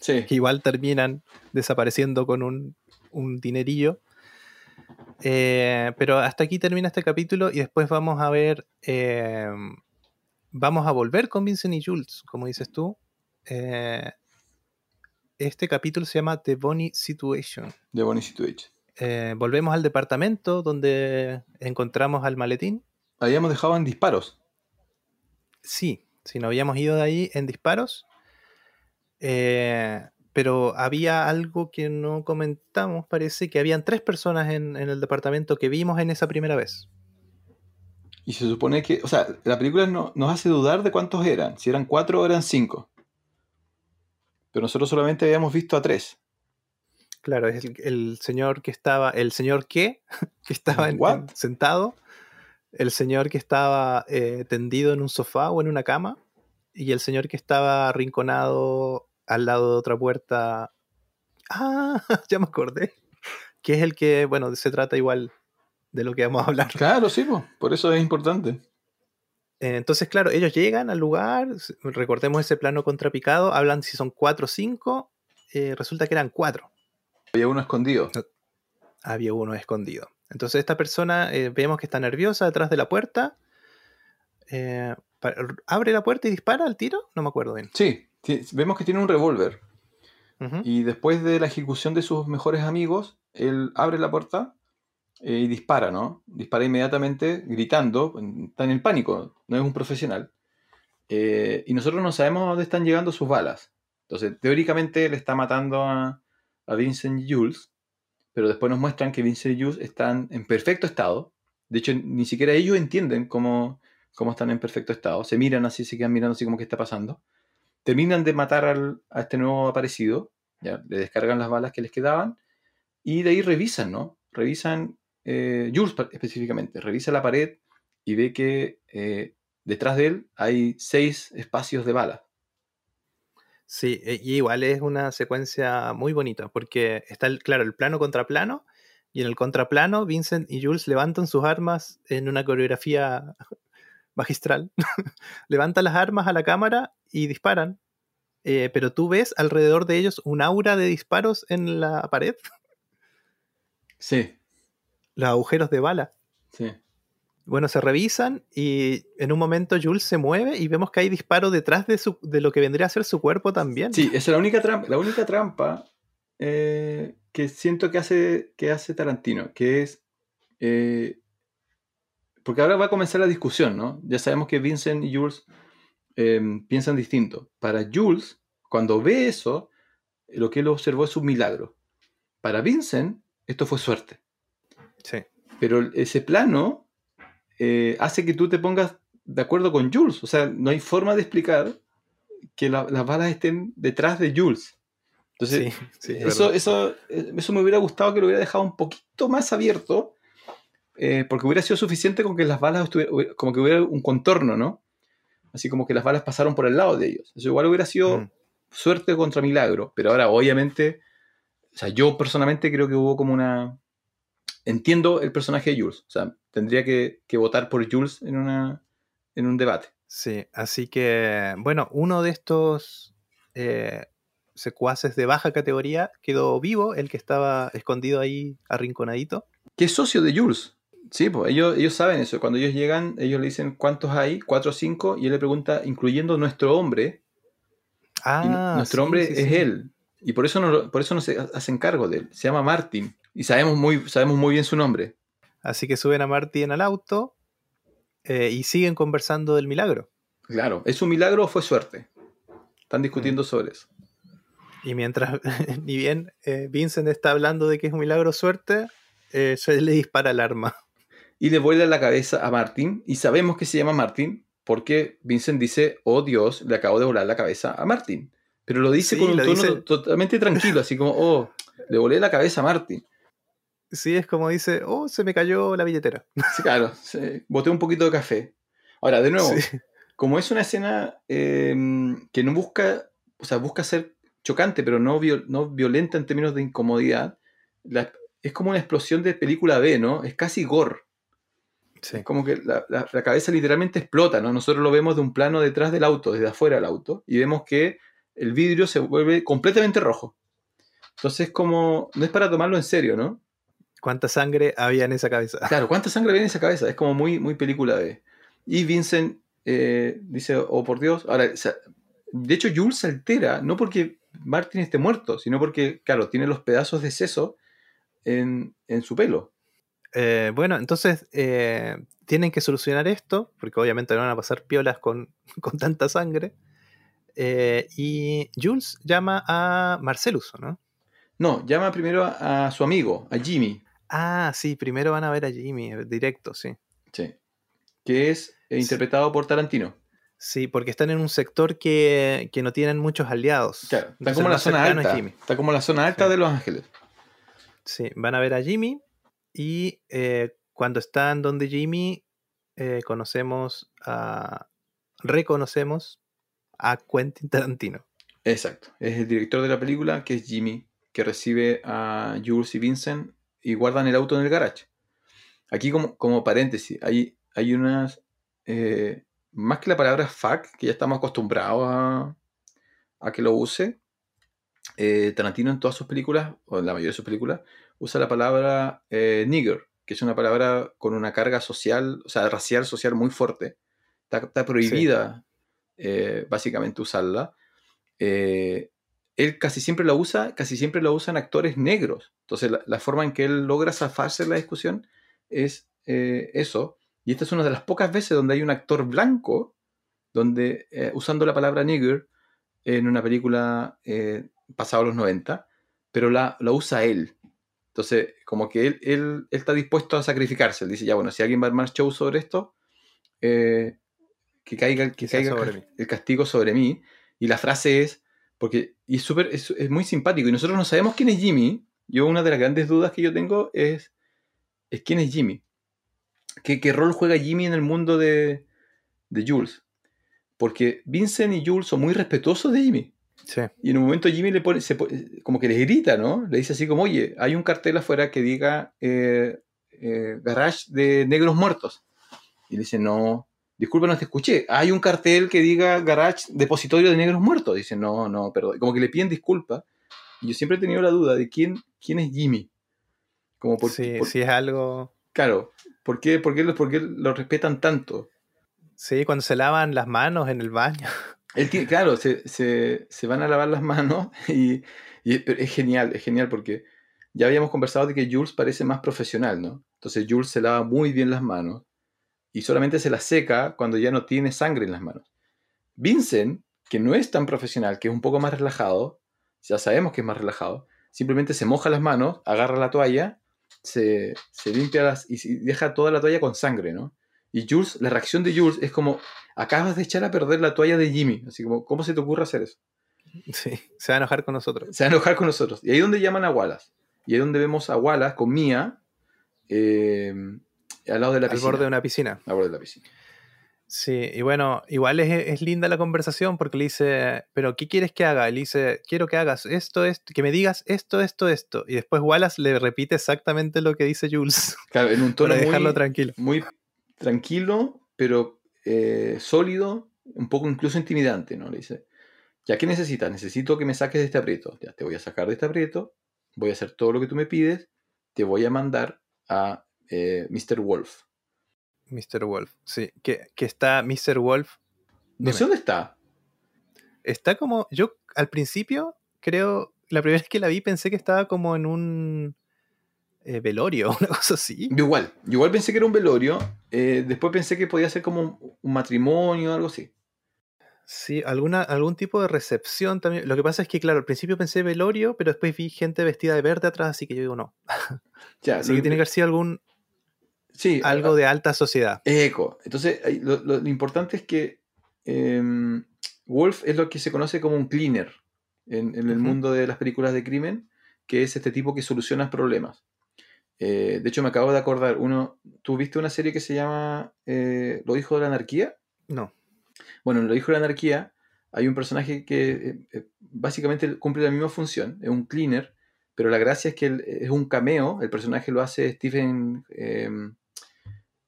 Sí. que igual terminan desapareciendo con un, un dinerillo. Eh, pero hasta aquí termina este capítulo y después vamos a ver, eh, vamos a volver con Vincent y Jules, como dices tú. Eh, este capítulo se llama The Bonnie Situation. De Bonnie Situation. Eh, volvemos al departamento donde encontramos al maletín. Habíamos dejado en disparos. Sí, sí, nos habíamos ido de ahí en disparos. Eh, pero había algo que no comentamos, parece que habían tres personas en, en, el departamento que vimos en esa primera vez. Y se supone que, o sea, la película no, nos hace dudar de cuántos eran, si eran cuatro o eran cinco. Pero nosotros solamente habíamos visto a tres. Claro, es el, el señor que estaba, el señor qué, que estaba en, en, sentado, el señor que estaba eh, tendido en un sofá o en una cama, y el señor que estaba arrinconado al lado de otra puerta. Ah, ya me acordé. Que es el que, bueno, se trata igual de lo que vamos a hablar. Claro, sí, por eso es importante. Entonces, claro, ellos llegan al lugar, recordemos ese plano contrapicado, hablan si son cuatro o cinco, eh, resulta que eran cuatro. Había uno escondido. Había uno escondido. Entonces esta persona eh, vemos que está nerviosa detrás de la puerta. Eh, ¿Abre la puerta y dispara al tiro? No me acuerdo bien. Sí, vemos que tiene un revólver. Uh -huh. Y después de la ejecución de sus mejores amigos, él abre la puerta eh, y dispara, ¿no? Dispara inmediatamente, gritando, está en el pánico, no es un profesional. Eh, y nosotros no sabemos dónde están llegando sus balas. Entonces, teóricamente, él está matando a, a Vincent Jules, pero después nos muestran que Vincent Jules están en perfecto estado. De hecho, ni siquiera ellos entienden cómo, cómo están en perfecto estado. Se miran así, se quedan mirando así como que está pasando. Terminan de matar al, a este nuevo aparecido, ya, le descargan las balas que les quedaban, y de ahí revisan, ¿no? Revisan, eh, Jules específicamente, revisa la pared y ve que eh, detrás de él hay seis espacios de balas. Sí, y igual es una secuencia muy bonita, porque está, el, claro, el plano contra plano, y en el contraplano Vincent y Jules levantan sus armas en una coreografía magistral. levantan las armas a la cámara y disparan, eh, pero tú ves alrededor de ellos un aura de disparos en la pared. Sí. Los agujeros de bala. Sí. Bueno, se revisan y en un momento Jules se mueve y vemos que hay disparos detrás de, su, de lo que vendría a ser su cuerpo también. Sí, esa es la única trampa, la única trampa eh, que siento que hace, que hace Tarantino, que es... Eh, porque ahora va a comenzar la discusión, ¿no? Ya sabemos que Vincent y Jules eh, piensan distinto. Para Jules, cuando ve eso, lo que él observó es un milagro. Para Vincent, esto fue suerte. Sí. Pero ese plano eh, hace que tú te pongas de acuerdo con Jules. O sea, no hay forma de explicar que la, las balas estén detrás de Jules. Entonces, sí, sí, eso, eso, eso me hubiera gustado que lo hubiera dejado un poquito más abierto, eh, porque hubiera sido suficiente con que las balas estuvieran, como que hubiera un contorno, ¿no? Así como que las balas pasaron por el lado de ellos. Eso igual hubiera sido mm. suerte contra milagro, pero ahora obviamente, o sea, yo personalmente creo que hubo como una... Entiendo el personaje de Jules, o sea, tendría que, que votar por Jules en, una, en un debate. Sí, así que, bueno, uno de estos eh, secuaces de baja categoría quedó vivo, el que estaba escondido ahí, arrinconadito. Que es socio de Jules. Sí, pues ellos, ellos saben eso. Cuando ellos llegan, ellos le dicen cuántos hay, cuatro o cinco, y él le pregunta, incluyendo nuestro hombre. Ah, nuestro sí, hombre sí, es sí. él. Y por eso no, por eso no se hacen cargo de él. Se llama Martin. Y sabemos muy, sabemos muy bien su nombre. Así que suben a Martin al auto eh, y siguen conversando del milagro. Claro, ¿es un milagro o fue suerte? Están discutiendo mm. sobre eso. Y mientras, ni bien eh, Vincent está hablando de que es un milagro suerte, eh, se le dispara el arma. Y le vuela la cabeza a Martin. Y sabemos que se llama Martin porque Vincent dice, oh Dios, le acabo de volar la cabeza a Martin. Pero lo dice Sí, con un tono dice- totalmente tranquilo, así como, oh, le volé la cabeza a Martin. Sí, es como dice, oh, se me cayó la billetera. Sí, claro, se- boté un poquito de café. Ahora, de nuevo, Sí. como es una escena eh, que no busca, o sea, busca ser chocante, pero no, viol- no violenta en términos de incomodidad, la- es como una explosión de película B, ¿no? Es casi gore. Sí. Es como que la, la- la cabeza literalmente explota, ¿no? Nosotros lo vemos de un plano detrás del auto, desde afuera del auto, y vemos que el vidrio se vuelve completamente rojo. Entonces, como, no es para tomarlo en serio, ¿no? ¿Cuánta sangre había en esa cabeza? Claro, ¿cuánta sangre viene en esa cabeza? Es como muy, muy película B. Y Vincent eh, dice, oh por Dios, ahora, o sea, de hecho Jules se altera, no porque Martin esté muerto, sino porque, claro, tiene los pedazos de seso en, en su pelo. Eh, bueno, entonces eh, tienen que solucionar esto, porque obviamente no van a pasar piolas con, con tanta sangre. Eh, y Jules llama a Marcelus, ¿no? No, llama primero a, a su amigo, a Jimmy, Ah, sí, primero van a ver a Jimmy, eh, directo, sí. sí, que es eh, interpretado por Tarantino. Sí, porque están en un sector que, que no tienen muchos aliados. Claro, está Entonces, como en la zona alta. Está como en la zona alta Sí. de Los Ángeles. Sí, van a ver a Jimmy y eh, cuando están donde Jimmy eh, conocemos a... reconocemos a Quentin Tarantino. Exacto. Es el director de la película, que es Jimmy, que recibe a Jules y Vincent y guardan el auto en el garage. Aquí, como, como paréntesis, hay, hay unas. eh, más que la palabra fuck, que ya estamos acostumbrados a, a que lo use, eh, Tarantino en todas sus películas, o en la mayoría de sus películas, usa la palabra eh, nigger, que es una palabra con una carga social, o sea, racial, social muy fuerte. Está, está prohibida, eh, básicamente, usarla. Eh, él casi siempre la usa, casi siempre la usan actores negros. Entonces, la, la forma en que él logra zafarse en la discusión es eh, eso. Y esta es una de las pocas veces donde hay un actor blanco donde eh, usando la palabra nigger en una película eh, pasada a los 90, pero la, la usa él. Entonces, como que él, él, él está dispuesto a sacrificarse. Él dice, ya bueno, si alguien va a armar show sobre esto, eh, que caiga, que caiga sobre el castigo sobre mí. Y la frase es, porque, y es, súper- es, es muy simpático, y nosotros no sabemos quién es Jimmy. Yo una de las grandes dudas que yo tengo es, es quién es Jimmy. ¿Qué, qué rol juega Jimmy en el mundo de, de Jules? Porque Vincent y Jules son muy respetuosos de Jimmy. Sí, Y en un momento Jimmy le pone, se como que les grita, ¿no? Le dice así como, oye, hay un cartel afuera que diga eh, eh, Garage de Negros Muertos. Y le dice, no, disculpa, no te escuché. Hay un cartel que diga Garage Depositorio de Negros Muertos. Dice, no, no, perdón. Como que le piden disculpas. Y yo siempre he tenido la duda de quién, quién es Jimmy. Como por, sí, por- sí es algo... Claro, ¿por qué, por, qué, lo- por qué lo respetan tanto? Sí, cuando se lavan las manos en el baño. Él tiene, claro, se, se- se van a lavar las manos y, y es, pero es genial, es genial porque ya habíamos conversado de que Jules parece más profesional, ¿no? Entonces Jules se lava muy bien las manos y solamente se las seca cuando ya no tiene sangre en las manos. Vincent, que no es tan profesional, que es un poco más relajado, ya sabemos que es más relajado, simplemente se moja las manos, agarra la toalla, se, se limpia las y y deja toda la toalla con sangre, ¿no? Y Jules, la reacción de Jules es como, acabas de echar a perder la toalla de Jimmy. Así como, ¿cómo se te ocurre hacer eso? Sí, se va a enojar con nosotros. Se va a enojar con nosotros. Y ahí es donde llaman a Wallace. Y ahí es donde vemos a Wallace con Mia eh, al lado de la Al piscina. borde de una piscina. Al borde de la piscina. Sí, y bueno, igual es, es linda la conversación porque le dice, pero ¿qué quieres que haga? Y le dice, quiero que hagas esto, esto, que me digas esto, esto, esto. Y después Wallace le repite exactamente lo que dice Jules Claro, en un tono para dejarlo muy, tranquilo. muy tranquilo, pero eh, sólido, un poco incluso intimidante, ¿no? Le dice, ¿ya qué necesitas? Necesito que me saques de este aprieto. Ya te voy a sacar de este aprieto, voy a hacer todo lo que tú me pides, te voy a mandar a eh, Mr. Wolf. Mr. Wolf, sí, que, que está Mr. Wolf. No sé dónde está. Está como, yo al principio creo, la primera vez que la vi pensé que estaba como en un eh, velorio, una cosa así. Yo igual, yo igual pensé que era un velorio, eh, después pensé que podía ser como un, un matrimonio o algo así. Sí, alguna, algún tipo de recepción también. Lo que pasa es que, claro, al principio pensé velorio, pero después vi gente vestida de verde atrás, así que yo digo no. Ya, Así que tiene que haber sido algún, sí, algo de alta sociedad. Eco. Entonces, lo, lo- lo importante es que em, Wolf es lo que se conoce como un cleaner en, en el mundo de las películas de crimen, que es este tipo que soluciona problemas. Eh, de hecho, me acabo de acordar, uno, ¿tú viste una serie que se llama eh, Los Hijos de la Anarquía? No. Bueno, en Los Hijos de la Anarquía hay un personaje que eh, eh, básicamente cumple la misma función, es un cleaner, pero la gracia es que es un cameo, el personaje lo hace Stephen eh,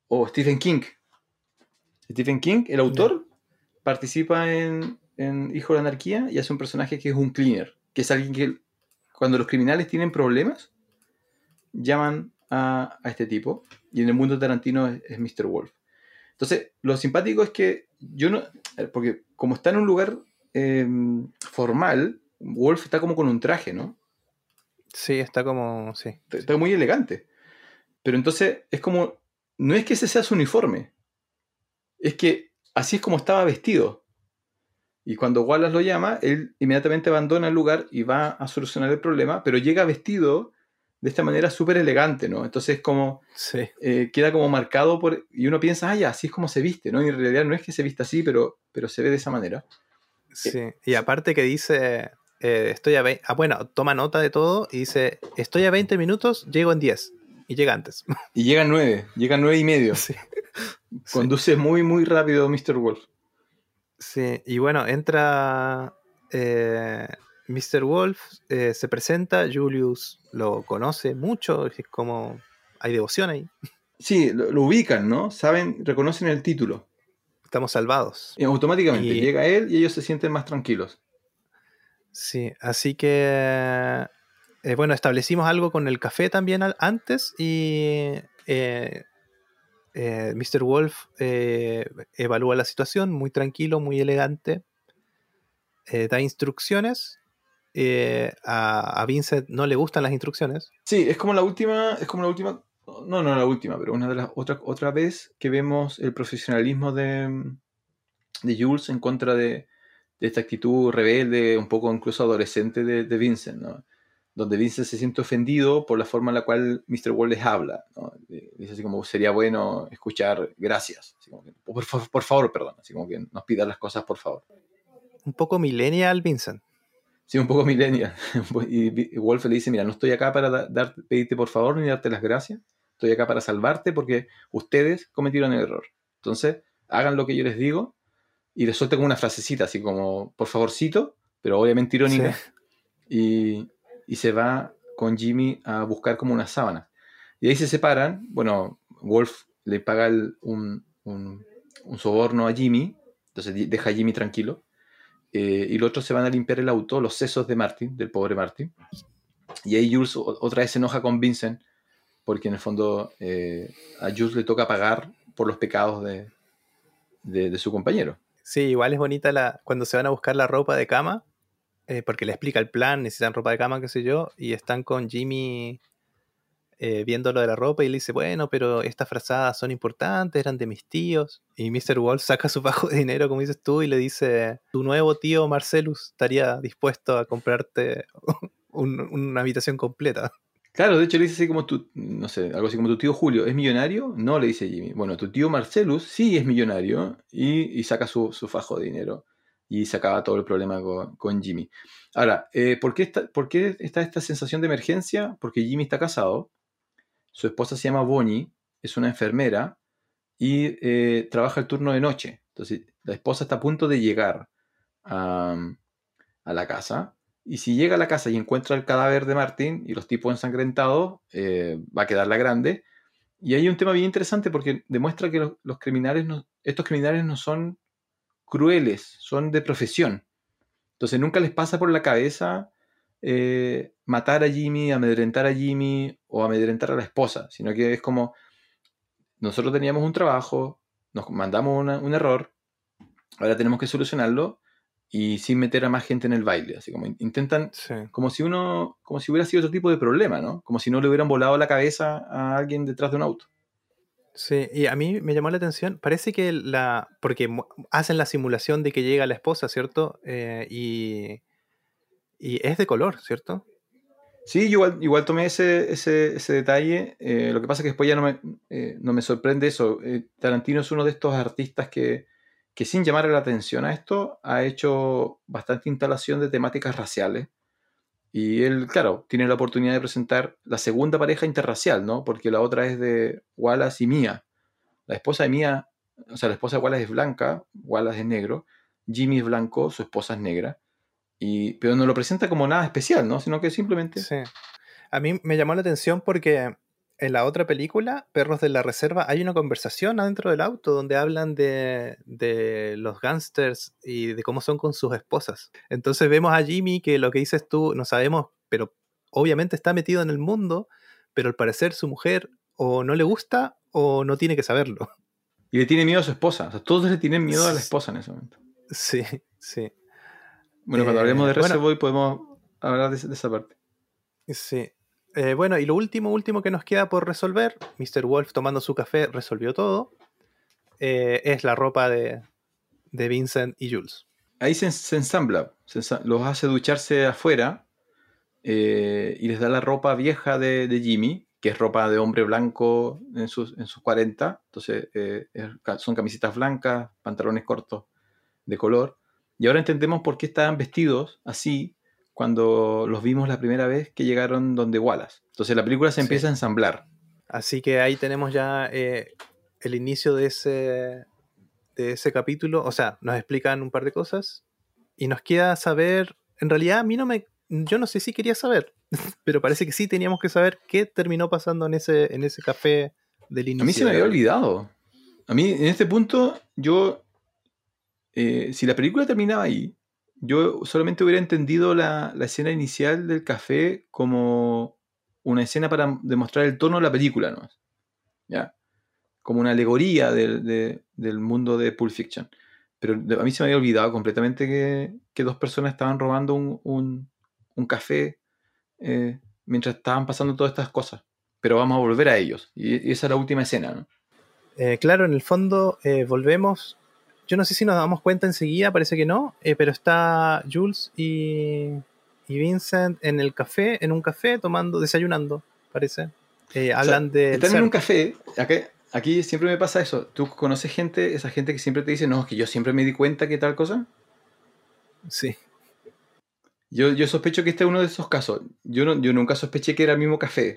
o Stephen King. Stephen King, el autor, participa en, en Hijo de la Anarquía y hace un personaje que es un cleaner, que es alguien que cuando los criminales tienen problemas, llaman a, a este tipo, y en el mundo tarantino es, es Mr. Wolf. Entonces, lo simpático es que yo no, porque como está en un lugar eh, formal, Wolf está como con un traje, ¿no? Sí, está como. Sí. Está- Está muy elegante. Pero entonces es como, no es que ese sea su uniforme, es que así es como estaba vestido. Y cuando Wallace lo llama, él inmediatamente abandona el lugar y va a solucionar el problema, pero llega vestido de esta manera súper elegante, ¿no? Entonces como Sí. eh, queda como marcado por... Y uno piensa, ah, ya, así es como se viste, ¿no? Y en realidad no es que se vista así, pero, pero se ve de esa manera. Sí. Y aparte que dice. eh, estoy a 20. Ah, bueno, toma nota de todo y dice: Estoy a 20 minutos, llego en 10. Y llega antes. Y llega a nueve, llega a nueve y medio. sí. Conduce muy, muy rápido Mr. Wolf. Sí, y bueno, entra eh, Mr. Wolf, eh, se presenta, Julius lo conoce mucho, es como hay devoción ahí, Sí, lo, lo ubican, ¿no? Saben, reconocen el título. estamos salvados. Y automáticamente Y- llega él y ellos se sienten más tranquilos. Sí, así que, eh, bueno, establecimos algo con el café también antes y eh, eh, Mr. Wolf evalúa la situación, muy tranquilo, muy elegante, da instrucciones. a, Vincent no le gustan las instrucciones. Sí, es como la última, es como la última, no, no la última, pero una de las otras, otra vez que vemos el profesionalismo de, de Jules en contra de, de esta actitud rebelde, un poco incluso adolescente de, de Vincent, ¿no? Donde Vincent se siente ofendido por la forma en la cual Mr. Wall les habla, ¿no? Eh, Dice así como, sería bueno escuchar gracias, así como que, por, favor- por favor, perdón, así como que nos pidan las cosas por favor. Un poco millennial Vincent. Sí, un poco millennial. y Vi- y Wolf le dice, mira, no estoy acá para da- dar, pedirte por favor ni darte las gracias. Estoy acá para salvarte porque ustedes cometieron el error. Entonces, hagan lo que yo les digo y le suelta como una frasecita, así como, por favorcito, pero obviamente irónica. Sí. Y, y se va con Jimmy a buscar como una sábana. Y ahí se separan. Bueno, Wolf le paga un, un- soborno a Jimmy, entonces deja a Jimmy tranquilo. Eh, y los otros se van a limpiar el auto, los sesos de Martin, del pobre Martin. Y ahí Jules otra vez se enoja con Vincent, porque en el fondo eh, a Jules le toca pagar por los pecados de, de- de su compañero. Sí, igual es bonita la, cuando se van a buscar la ropa de cama, eh, porque le explica el plan, necesitan ropa de cama, qué sé yo, y están con Jimmy eh, viendo lo de la ropa y le dice, bueno, pero estas frazadas son importantes, eran de mis tíos. Y Mr. Wolf saca su bajo de dinero, como dices tú, y le dice, tu nuevo tío Marcelus estaría dispuesto a comprarte un- una habitación completa. Claro, de hecho le dice así como tu, no sé, algo así como tu tío Julio, ¿es millonario? No, le dice Jimmy. Bueno, tu tío Marcelus sí es millonario y, y saca su, su fajo de dinero y se acaba todo el problema con, Jimmy. Ahora, eh, ¿por, qué está, ¿por qué está esta sensación de emergencia? Porque Jimmy está casado, su esposa se llama Bonnie, es una enfermera y eh, trabaja el turno de noche. Entonces, la esposa está a punto de llegar a, la casa y si llega a la casa y encuentra el cadáver de Martin y los tipos ensangrentados, eh, va a quedar la grande. Y hay un tema bien interesante porque demuestra que los, criminales, estos criminales no son crueles, son de profesión. Entonces nunca les pasa por la cabeza eh, matar a Jimmy, amedrentar a Jimmy o amedrentar a la esposa, sino que es como nosotros teníamos un trabajo, nos mandamos una- un error, ahora tenemos que solucionarlo y sin meter a más gente en el baile. Así como in- intentan Sí. como si uno, como si hubiera sido otro tipo de problema, ¿no? Como si no le hubieran volado la cabeza a alguien detrás de un auto. Sí, y a mí me llamó la atención, parece que la, porque hacen la simulación de que llega la esposa, ¿cierto? Eh, y, y es de color, ¿cierto? Sí, igual, igual tomé ese, ese, ese detalle. eh, lo que pasa es que después ya no me, eh, no me sorprende eso. Tarantino es uno de estos artistas que, que sin llamar la atención a esto, ha hecho bastante instalación de temáticas raciales. Y él, claro, tiene la oportunidad de presentar la segunda pareja interracial, ¿no? Porque la otra es de Wallace y Mia. La esposa de Mia, o sea, la esposa de Wallace es blanca, Wallace es negro, Jimmy es blanco, su esposa es negra. Y, pero no lo presenta como nada especial, ¿no? Sino que simplemente... Sí. A mí me llamó la atención porque en la otra película, Perros de la Reserva, hay una conversación adentro del auto donde hablan de, de los gángsters y de cómo son con sus esposas. Entonces vemos a Jimmy que lo que dices tú, no sabemos, pero obviamente está metido en el mundo, pero al parecer su mujer o no le gusta o no tiene que saberlo. Y le tiene miedo a su esposa. O sea, todos le tienen miedo a la esposa en ese momento. Sí, sí. Bueno, cuando Eh, hablemos de bueno. Reservoir podemos hablar de, de esa parte. Sí. Eh, bueno, y lo último, último que nos queda por resolver, Mr. Wolf tomando su café resolvió todo, eh, es la ropa de, de Vincent y Jules. Ahí se, ensambla, se los hace ducharse afuera eh, y les da la ropa vieja de, de Jimmy, que es ropa de hombre blanco en sus, en sus 40. Entonces son camisetas blancas, pantalones cortos de color. Y ahora entendemos por qué estaban vestidos así cuando los vimos la primera vez que llegaron donde Wallace. Entonces la película se Sí. empieza a ensamblar. Así que ahí tenemos ya eh, el inicio de ese, de ese capítulo. O sea, nos explican un par de cosas y nos queda saber, en realidad a mí no me, yo no sé si quería saber, pero parece que sí teníamos que saber qué terminó pasando en ese, en ese café del inicio. A mí se me había olvidado. A mí, en este punto, yo. eh, si la película terminaba ahí, yo solamente hubiera entendido la, escena inicial del café como una escena para demostrar el tono de la película, ¿no? ¿Ya? Como una alegoría del, de- del mundo de Pulp Fiction. Pero a mí se me había olvidado completamente que, dos personas estaban robando un, café eh, mientras estaban pasando todas estas cosas. Pero vamos a volver a ellos. Y, y esa es la última escena, ¿no? Eh, claro, en el fondo eh, volvemos. Yo no sé si nos damos cuenta enseguida, parece que no, eh, pero está Jules y, y Vincent en el café, en un café, tomando, desayunando, parece. Eh, hablan de. Están en un café, acá- aquí siempre me pasa eso. ¿Tú conoces gente, esa gente que siempre te dice, no, es que yo siempre me di cuenta que tal cosa? Sí, Yo, yo sospecho que este es uno de esos casos. Yo, no, yo nunca sospeché que era el mismo café.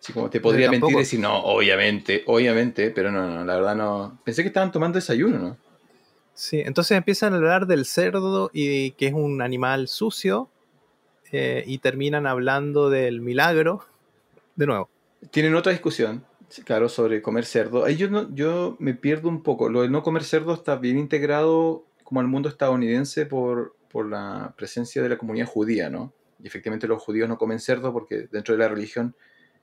Así como te podría mentir y decir, no, obviamente, obviamente, pero no, no, la verdad no. Pensé que estaban tomando desayuno, ¿no? Sí. Entonces empiezan a hablar del cerdo y que es un animal sucio eh, y terminan hablando del milagro de nuevo. Tienen otra discusión, claro, sobre comer cerdo. Yo, no, yo me pierdo un poco. Lo de no comer cerdo está bien integrado como al mundo estadounidense por, por la presencia de la comunidad judía, ¿no? Y efectivamente los judíos no comen cerdo porque dentro de la religión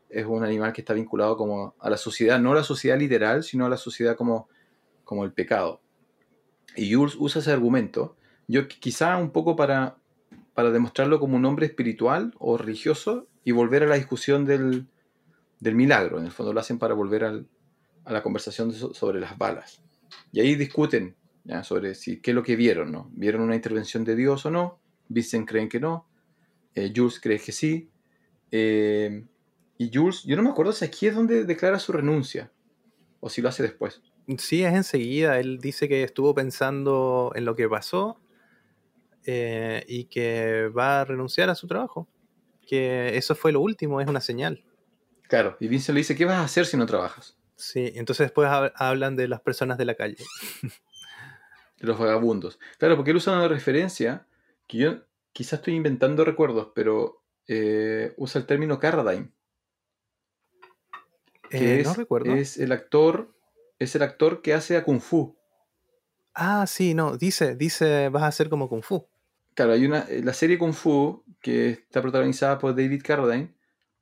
es un animal que está vinculado como a la sociedad, no a la sociedad literal, sino a la sociedad como, como el pecado. Y Jules usa ese argumento, yo qui- quizá un poco para, para demostrarlo como un hombre espiritual o religioso y volver a la discusión del, del milagro. En el fondo lo hacen para volver a la conversación sobre las balas. Y ahí discuten sobre si, qué es lo que vieron. ¿no? ¿Vieron una intervención de Dios o no? Vincent creen que no. eh, Jules cree que sí. eh, y Jules, yo no me acuerdo si aquí es donde declara su renuncia. O si lo hace después. Sí, es enseguida. Él dice que estuvo pensando en lo que pasó eh, y que va a renunciar a su trabajo. Que eso fue lo último, es una señal. Claro. Y Vincent le dice, ¿qué vas a hacer si no trabajas? Sí, entonces después hab- hablan de las personas de la calle. de los vagabundos. Claro, porque él usa una referencia que yo quizás estoy inventando recuerdos, pero eh, usa el término Carradine, que Eh, es, no recuerdo. es el actor, es el actor que hace a Kung Fu. Ah, sí, no, dice, dice, vas a hacer como Kung Fu. Claro, hay una, eh, la serie Kung Fu que está protagonizada por David Carradine,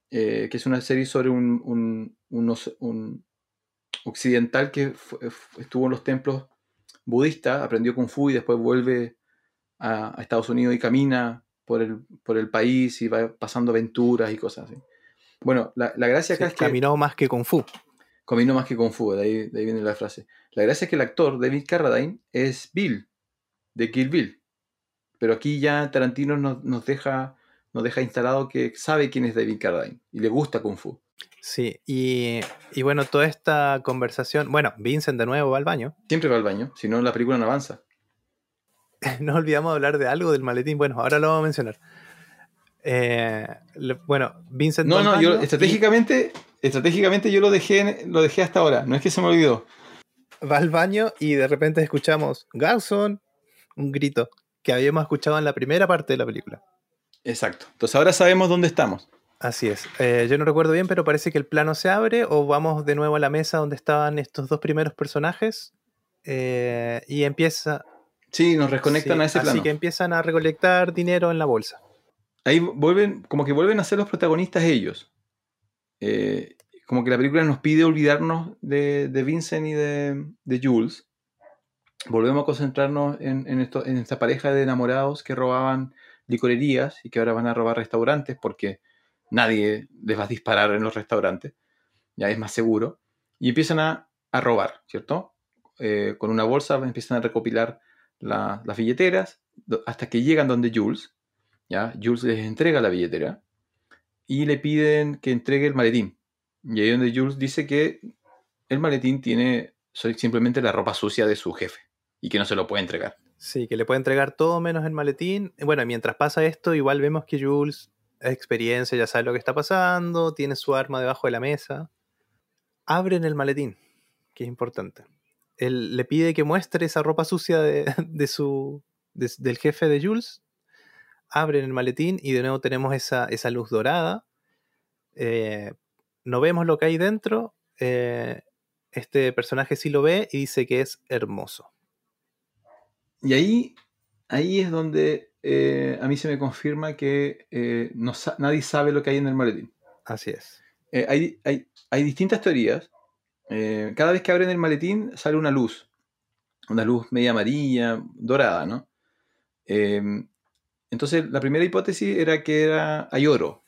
eh, que es una serie sobre un, un- occidental que fu- estuvo en los templos budistas, aprendió Kung Fu y después vuelve a, a Estados Unidos y camina por el, por el país y va pasando aventuras y cosas así. Bueno, la, la gracia acá Sí, es que... caminó más que Kung Fu. Combinó más que Kung Fu, de ahí, de ahí viene la frase. La gracia es que el actor David Carradine es Bill, de Kill Bill. Pero aquí ya Tarantino nos, nos deja, nos deja instalado que sabe quién es David Carradine y le gusta Kung Fu. Sí, y, y bueno, toda esta conversación. Bueno, Vincent de nuevo va al baño. Siempre va al baño, si no la película no avanza. Nos olvidamos hablar de algo del maletín. Bueno, ahora lo vamos a mencionar. Eh, le- bueno, Vincent No, no, yo estratégicamente, estratégicamente yo lo dejé, lo dejé hasta ahora. No es que se me olvidó. va al baño y de repente escuchamos Garson, un grito que habíamos escuchado en la primera parte de la película. Exacto. Entonces ahora sabemos dónde estamos. Así es. Eh, yo no recuerdo bien, pero parece que el plano se abre o vamos de nuevo a la mesa donde estaban estos dos primeros personajes eh, y empieza... Sí, nos reconectan sí, a ese así plano. que empiezan a recolectar dinero en la bolsa. Ahí vuelven, como que vuelven a ser los protagonistas ellos. Eh, como que la película nos pide olvidarnos de, de Vincent y de, de Jules. Volvemos a concentrarnos en, en, esta pareja de enamorados que robaban licorerías y que ahora van a robar restaurantes porque nadie les va a disparar en los restaurantes. Ya es más seguro. Y empiezan a, a robar, ¿cierto? Eh, con una bolsa empiezan a recopilar la- las billeteras hasta que llegan donde Jules. ¿Ya? Jules les entrega la billetera y le piden que entregue el maletín. Y ahí donde Jules dice que el maletín tiene simplemente la ropa sucia de su jefe y que no se lo puede entregar. Sí, que le puede entregar todo menos el maletín. Bueno, mientras pasa esto, igual vemos que Jules es experiencia, ya sabe lo que está pasando, tiene su arma debajo de la mesa. Abren el maletín, que es importante. Él le pide que muestre esa ropa sucia de, su, de- del jefe de Jules. Abren el maletín y de nuevo tenemos esa, esa luz dorada. Eh, no vemos lo que hay dentro. eh, este personaje sí lo ve y dice que es hermoso. Y ahí, ahí es donde eh, a mí se me confirma que no sa- nadie sabe lo que hay en el maletín. Así es. Hay, hay- hay distintas teorías. Cada vez que abren el maletín sale una luz. Una luz media amarilla, dorada, ¿no? Eh, entonces, la primera hipótesis era que era, hay oro.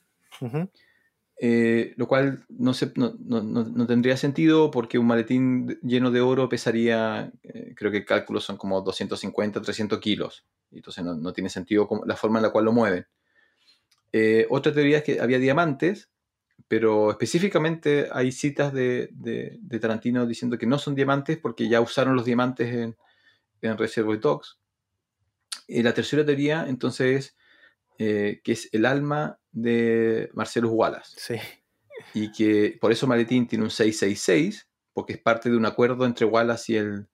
Eh, lo cual no, se- no, no- no- no tendría sentido porque un maletín lleno de oro pesaría, eh, creo que el cálculo son como 250, 300 kilos. Y Entonces no, tiene sentido como- la forma en la cual lo mueven. Eh, otra teoría es que había diamantes, pero específicamente hay citas de, de- de Tarantino diciendo que no son diamantes porque ya usaron los diamantes en, en Reservoir Dogs. Y la tercera teoría entonces es eh, que es el alma de Marcellus Wallace Sí. y que por eso Maletín tiene un 666, porque es parte de un acuerdo entre Wallace y el,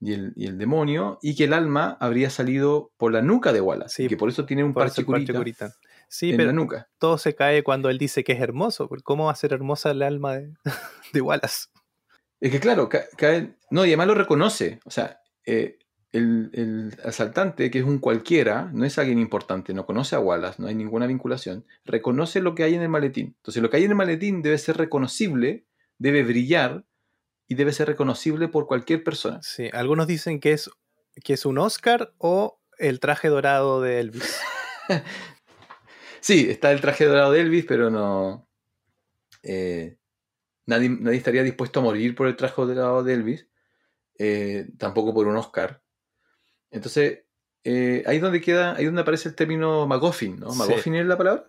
y el, y el demonio, y que el alma habría salido por la nuca de Wallace, Sí, y que por eso tiene un Por parche curita. Sí, en pero la nuca. todo se cae cuando él dice que es hermoso. porque ¿Cómo va a ser hermosa el alma de, de Wallace? Es que claro, ca- cae, no, y además lo reconoce, o sea, eh, el, el asaltante, que es un cualquiera, no es alguien importante, no conoce a Wallace, no hay ninguna vinculación, reconoce lo que hay en el maletín. Entonces lo que hay en el maletín debe ser reconocible, debe brillar, y debe ser reconocible por cualquier persona. Sí, algunos dicen que es, que es un Oscar o el traje dorado de Elvis. Sí, está el traje dorado de Elvis, pero no. eh, nadie, nadie estaría dispuesto a morir por el traje dorado de Elvis, eh, tampoco por un Oscar. Entonces, eh, ahí es donde queda, ahí donde aparece el término MacGuffin, ¿no? Sí. ¿MacGuffin es la palabra?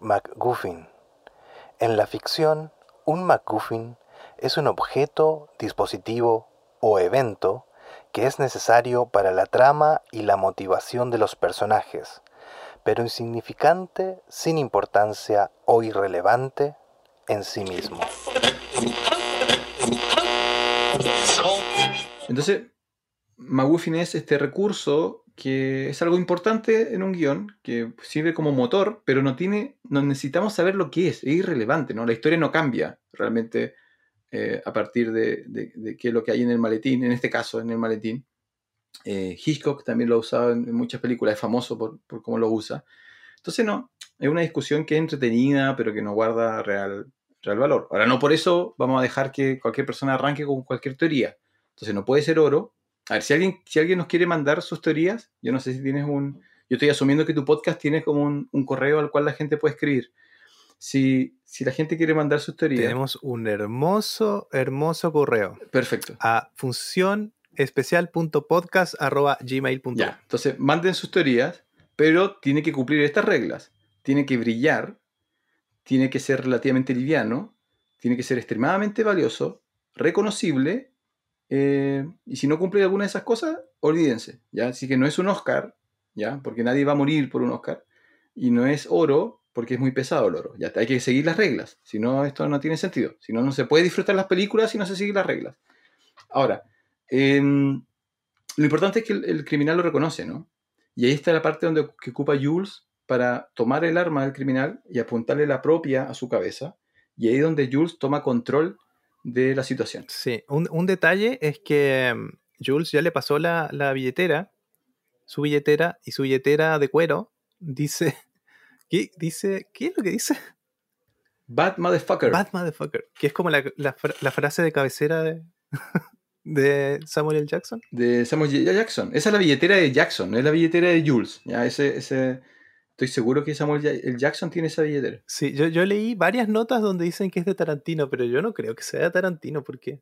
MacGuffin. En la ficción, un MacGuffin es un objeto, dispositivo o evento que es necesario para la trama y la motivación de los personajes, pero insignificante, sin importancia o irrelevante en sí mismo. Entonces, MacGuffin es este recurso que es algo importante en un guion, que sirve como motor, pero no tiene, no necesitamos saber lo que es, es irrelevante, ¿no? La historia no cambia realmente eh, a partir de, de- de qué es lo que hay en el maletín, en este caso, en el maletín. Eh, Hitchcock también lo ha usado en, en muchas películas, es famoso por, por cómo lo usa. Entonces, no, es una discusión que es entretenida, pero que no guarda real, real valor. Ahora, no por eso vamos a dejar que cualquier persona arranque con cualquier teoría. Entonces no puede ser oro. A ver, si alguien, si alguien nos quiere mandar sus teorías, yo no sé si tienes un... Yo estoy asumiendo que tu podcast tiene como un, un correo al cual la gente puede escribir. Si, si la gente quiere mandar sus teorías... Tenemos un hermoso, hermoso correo Perfecto. a funcionespecial.podcast.gmail.com. Ya, entonces manden sus teorías, pero tiene que cumplir estas reglas. Tiene que brillar, tiene que ser relativamente liviano, tiene que ser extremadamente valioso, reconocible, eh, y si no cumple alguna de esas cosas, olvídense. ¿ya? Así que no es un Oscar, ¿ya? Porque nadie va a morir por un Oscar. Y no es oro porque es muy pesado el oro. Ya hay que seguir las reglas. Si no, esto no tiene sentido. Si no, no se puede disfrutar las películas si no se siguen las reglas. Ahora, em, lo importante es que el, criminal lo reconoce, ¿no? Y ahí está la parte donde ocupa Jules para tomar el arma del criminal y apuntarle la propia a su cabeza. Y ahí es donde Jules toma control de la situación. Sí, un, un detalle es que mm, Jules ya le pasó la, la billetera, su billetera, y su billetera de cuero dice. ¿Qué, dice, ¿qué es lo que dice? Bad motherfucker. Bad motherfucker. Que es como la, la fra- la frase de cabecera de, de Samuel L. Jackson. De Samuel J. Jackson. Esa es la billetera de Jackson, no es la billetera de Jules. Ya, ese, ese, estoy seguro que Samuel J- L. Jackson tiene esa billetera. Sí, yo, yo leí varias notas donde dicen que es de Tarantino, pero yo no creo que sea de Tarantino, porque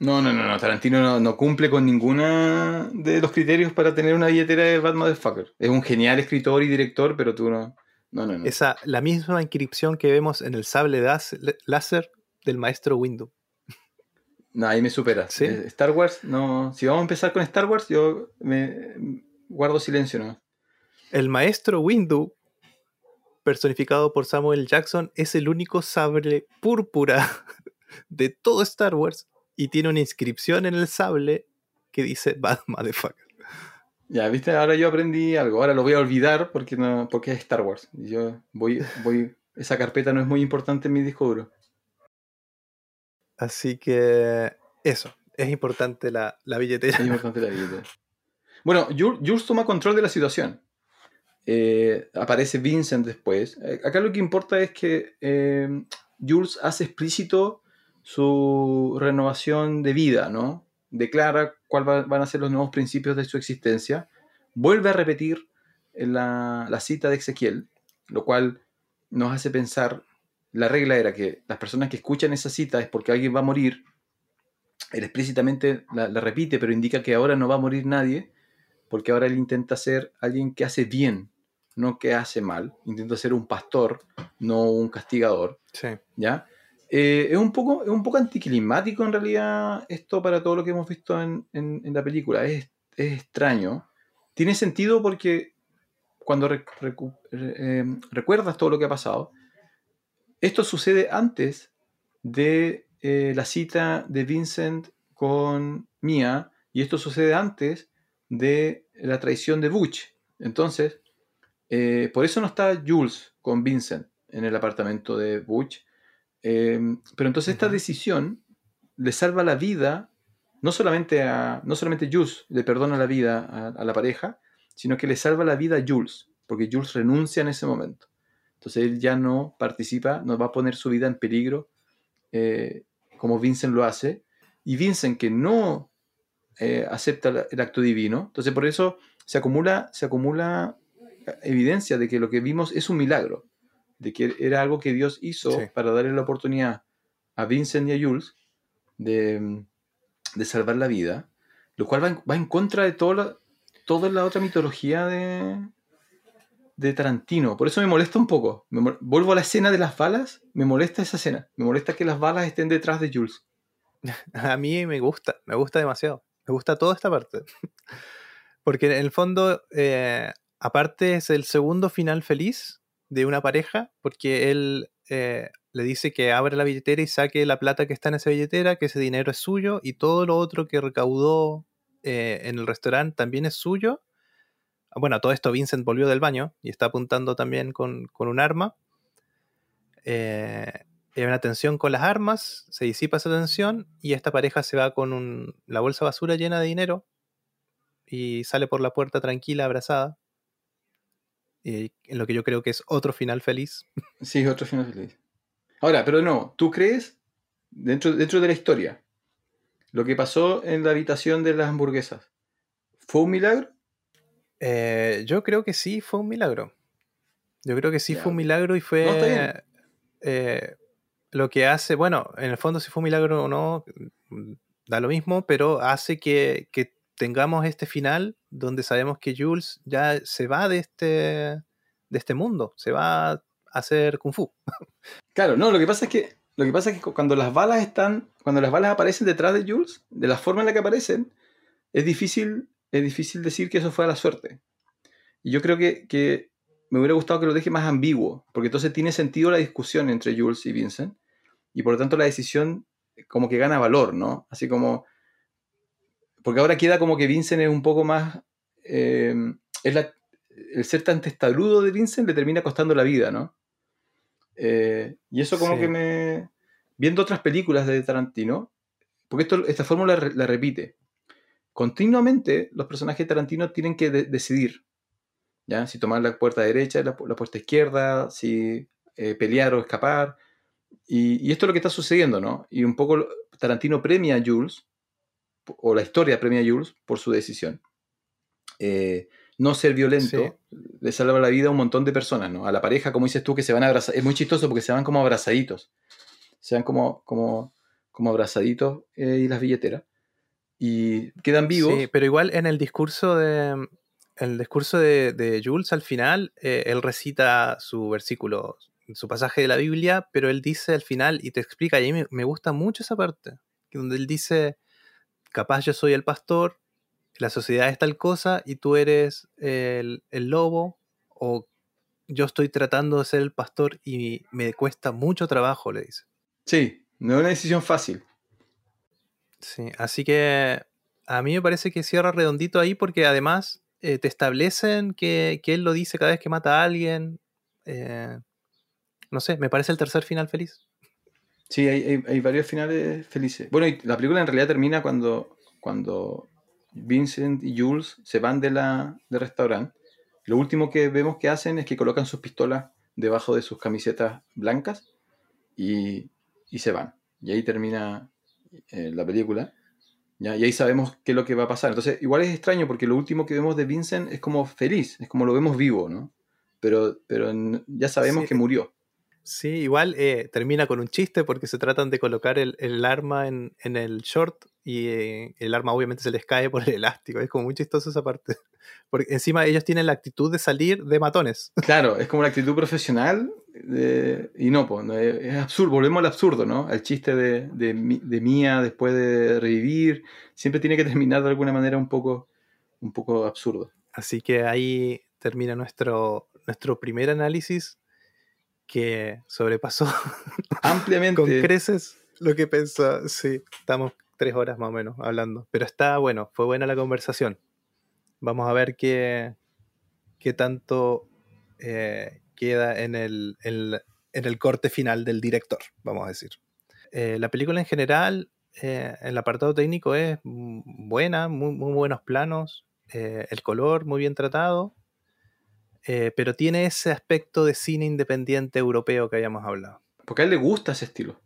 No, no, no, no. Tarantino no, no cumple con ninguna de los criterios para tener una billetera de Bad Motherfucker. Es un genial escritor y director, pero tú no. No, no, no. esa la misma inscripción que vemos en el sable das- láser del maestro Windu. No, ahí me supera. ¿Sí? Eh, Star Wars, no. Si vamos a empezar con Star Wars, yo me guardo silencio, ¿no? El maestro Windu, personificado por Samuel Jackson, es el único sable púrpura de todo Star Wars y tiene una inscripción en el sable que dice Bad Motherfucker. Ya, viste, ahora yo aprendí algo. Ahora lo voy a olvidar porque no, porque es Star Wars. Yo voy, voy. Esa carpeta no es muy importante en mi disco duro. Así que eso, es importante la, la billetera. Es importante la billetera. Bueno, Jules toma control de la situación. Eh, aparece Vincent después. Eh, acá lo que importa es que eh, Jules hace explícito su renovación de vida, ¿no? Declara cuáles van a ser los nuevos principios de su existencia. Vuelve a repetir la, la cita de Ezequiel, lo cual nos hace pensar, la regla era que las personas que escuchan esa cita es porque alguien va a morir, él explícitamente la, la repite, pero indica que ahora no va a morir nadie, porque ahora él intenta ser alguien que hace bien, no que hace mal, intenta ser un pastor, no un castigador, Sí. ¿ya? Eh, es, un poco, es un poco anticlimático en realidad esto para todo lo que hemos visto en, en- en la película, es, es extraño. Tiene sentido porque cuando rec- eh, recuerdas todo lo que ha pasado, esto sucede antes de eh, la cita de Vincent con Mia y esto sucede antes de la traición de Butch. Entonces, eh, por eso no está Jules con Vincent en el apartamento de Butch. Eh, pero entonces esta decisión le salva la vida, no solamente a no solamente Jules le perdona la vida a, a la pareja, sino que le salva la vida a Jules, porque Jules renuncia en ese momento. Entonces él ya no participa, no va a poner su vida en peligro eh, como Vincent lo hace. Y Vincent, que no eh, acepta el acto divino, entonces por eso se acumula, se acumula evidencia de que lo que vimos es un milagro, de que era algo que Dios hizo Sí. para darle la oportunidad a Vincent y a Jules de, de salvar la vida, lo cual va en, va en contra de toda la, toda la otra mitología de, de Tarantino. Por eso me molesta un poco. Me vuelvo a la escena de las balas, me molesta esa escena. Me molesta que las balas estén detrás de Jules. A mí me gusta, me gusta demasiado. Me gusta toda esta parte. Porque en el fondo, eh, aparte es el segundo final feliz de una pareja, porque él eh, le dice que abra la billetera y saque la plata que está en esa billetera, que ese dinero es suyo, y todo lo otro que recaudó eh, en el restaurante también es suyo. Ah, Bueno, todo esto Vincent volvió del baño y está apuntando también con, con un arma. Eh, hay una tensión con las armas, se disipa esa tensión y esta pareja se va con un- la bolsa basura llena de dinero y sale por la puerta tranquila, abrazada. Y en lo que yo creo que es otro final feliz. Sí, otro final feliz. Ahora, pero no, ¿tú crees, dentro, dentro de la historia, lo que pasó en la habitación de las hamburguesas, ¿fue un milagro? Eh, yo creo que sí fue un milagro. Yo creo que sí Ya. fue un milagro y fue No, está bien. eh, lo que hace, bueno, en el fondo si fue un milagro o no, mm, da lo mismo, pero hace que, que tengamos este final donde sabemos que Jules ya se va de este, de este mundo, se va a hacer kung fu. Claro, no, lo que pasa es que, lo que, pasa es que cu- cuando las balas están, cuando las balas aparecen detrás de Jules, de la forma en la que aparecen, es difícil es difícil decir que eso fue a la suerte. Y yo creo que, que me hubiera gustado que lo deje más ambiguo, porque entonces tiene sentido la discusión entre Jules y Vincent, y por lo tanto la decisión como que gana valor, ¿no? Así como... Porque ahora queda como que Vincent es un poco más... eh, es la- el ser tan testarudo de Vincent le termina costando la vida, ¿no? Eh, y eso como Sí. que me... Viendo otras películas de Tarantino, porque esto, esta fórmula la repite. Continuamente los personajes de Tarantino tienen que de- decidir, ¿ya? Si tomar la puerta derecha, la, la puerta izquierda, si eh, pelear o escapar. Y, y esto es lo que está sucediendo, ¿no? Y un poco Tarantino premia a Jules, o la historia premia a Jules por su decisión. Eh, no ser violento le salva la vida a un montón de personas, ¿no? A la pareja, como dices tú, que se van a abrazar. Es muy chistoso porque se van como abrazaditos. Se van como, como, como abrazaditos eh, y las billeteras. Y quedan vivos. Sí, pero igual en el discurso de. El discurso de, de Jules al final, eh, él recita su versículo, su pasaje de la Biblia, pero él dice al final y te explica, y a mí me, me gusta mucho esa parte, donde él dice, capaz yo soy el pastor, la sociedad es tal cosa y tú eres el, el lobo, o yo estoy tratando de ser el pastor y me cuesta mucho trabajo, le dice. Sí, no es una decisión fácil. Sí, así que a mí me parece que cierra redondito ahí porque además eh, te establecen que, que él lo dice cada vez que mata a alguien. eh, no sé, me parece el tercer final feliz. Sí, hay, hay- hay varios finales felices. Bueno, y la película en realidad termina cuando, cuando Vincent y Jules se van de la, del restaurante. Lo último que vemos que hacen es que colocan sus pistolas debajo de sus camisetas blancas y, y se van. Y ahí termina eh, la película. ¿ya? Y ahí sabemos qué es lo que va a pasar. Entonces, igual es extraño porque lo último que vemos de Vincent es como feliz, es como lo vemos vivo, ¿no? Pero, pero ya sabemos Sí. que murió. Sí, igual eh, termina con un chiste porque se tratan de colocar el, el arma en, en el short y eh, el arma obviamente se les cae por el elástico. Es como muy chistoso esa parte. Porque encima ellos tienen la actitud de salir de matones. Claro, es como la actitud profesional de- y no, pues, no, es, absurdo, volvemos al absurdo, ¿no? Al chiste de, de, de Mía después de revivir, siempre tiene que terminar de alguna manera un poco, un poco absurdo. Así que ahí termina nuestro, nuestro primer análisis que sobrepasó Ampliamente. con creces lo que pensaba. Sí, estamos tres horas más o menos hablando. Pero está bueno, fue buena la conversación. Vamos a ver qué, qué tanto eh, queda en el, en el corte final del director, vamos a decir. Eh, la película en general, eh, el apartado técnico es buena, muy, muy buenos planos, eh, el color muy bien tratado, eh, pero tiene ese aspecto de cine independiente europeo que habíamos hablado. Porque a él le gusta ese estilo.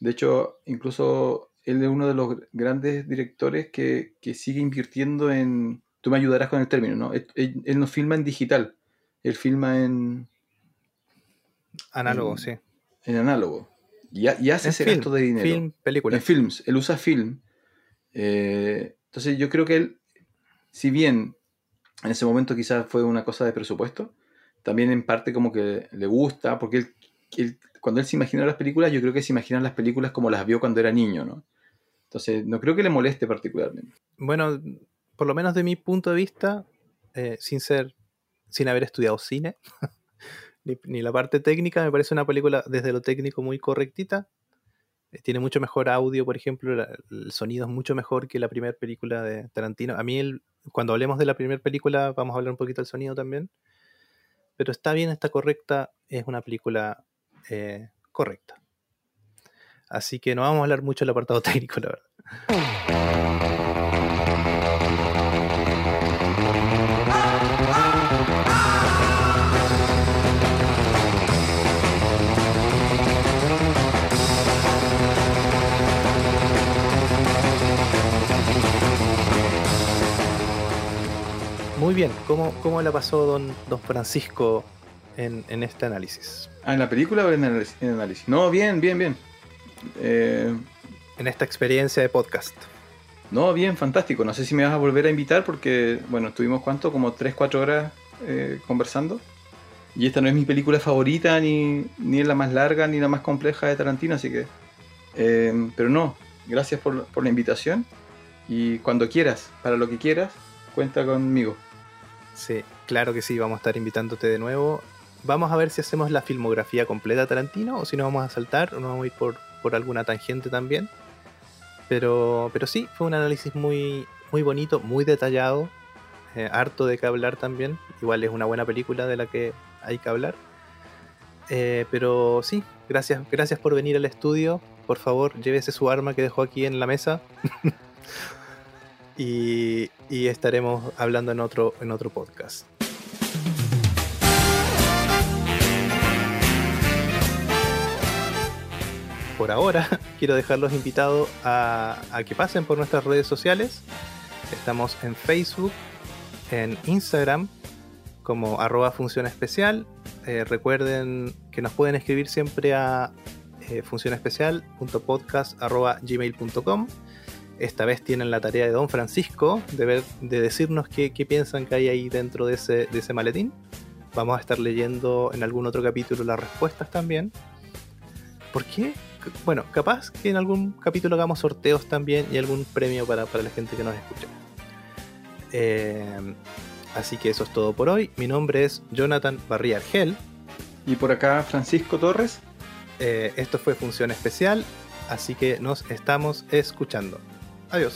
De hecho, incluso él es uno de los grandes directores que, que sigue invirtiendo en... Tú me ayudarás con el término, ¿no? Él, él- él no filma en digital, él filma en, Análogo, sí. en análogo. Y, ha- y hace En ese film, gasto de dinero. film, película. En films, él usa film. Eh, entonces yo creo que él, si bien en ese momento quizás fue una cosa de presupuesto, también en parte como que le gusta, porque cuando él se imagina las películas, yo creo que se imagina las películas como las vio cuando era niño, ¿no? Entonces no creo que le moleste particularmente. Bueno, por lo menos de mi punto de vista, eh, sin ser, sin haber estudiado cine, ni la parte técnica, me parece una película desde lo técnico muy correctita. Eh, Tiene mucho mejor audio, por ejemplo, el sonido es mucho mejor que la primera película de Tarantino. A mí, el- cuando hablemos de la primera película, vamos a hablar un poquito del sonido también. Pero está bien, está correcta, es una película eh, correcta. Así que no vamos a hablar mucho del apartado técnico, la verdad. Muy bien, ¿cómo, cómo la pasó don, don Francisco en, en este análisis? Ah, ¿en la película o en el análisis? en el análisis? No, bien, bien, bien. Eh, En esta experiencia de podcast. no, bien, fantástico. No sé si me vas a volver a invitar porque, bueno, estuvimos cuánto, como 3-4 horas eh, conversando. Y esta no es mi película favorita, ni, ni es la más larga, ni la más compleja de Tarantino, así que... eh, pero no, gracias por, por la invitación. Y cuando quieras, para lo que quieras, cuenta conmigo. Sí, claro que sí, vamos a estar invitándote de nuevo. Vamos a ver si hacemos la filmografía completa Tarantino o si nos vamos a saltar o nos vamos a ir por, por alguna tangente también. Pero, pero sí, fue un análisis muy, muy bonito, muy detallado, eh, harto de qué hablar también. Igual es una buena película de la que hay que hablar. Eh, pero sí, gracias, gracias por venir al estudio. Por favor, llévese su arma que dejó aquí en la mesa. y, estaremos hablando en otro, en otro podcast. Por ahora, quiero dejarlos invitados a, a que pasen por nuestras redes sociales. Estamos en Facebook, en Instagram como arroba función especial. Eh, recuerden que nos pueden escribir siempre a eh, funcionespecial.podcast.gmail.com. Esta vez tienen la tarea de Don Francisco de, ver, de decirnos qué, qué piensan que hay ahí dentro de ese, de ese maletín. Vamos a estar leyendo en algún otro capítulo las respuestas también. ¿Por qué? Bueno, capaz que en algún capítulo hagamos sorteos también y algún premio para, para la gente que nos escuche. Eh, así que eso es todo por hoy. Mi nombre es Jonathan Barría Argel. Y por acá Francisco Torres. Eh, esto fue Función Especial, así que nos estamos escuchando. Adiós.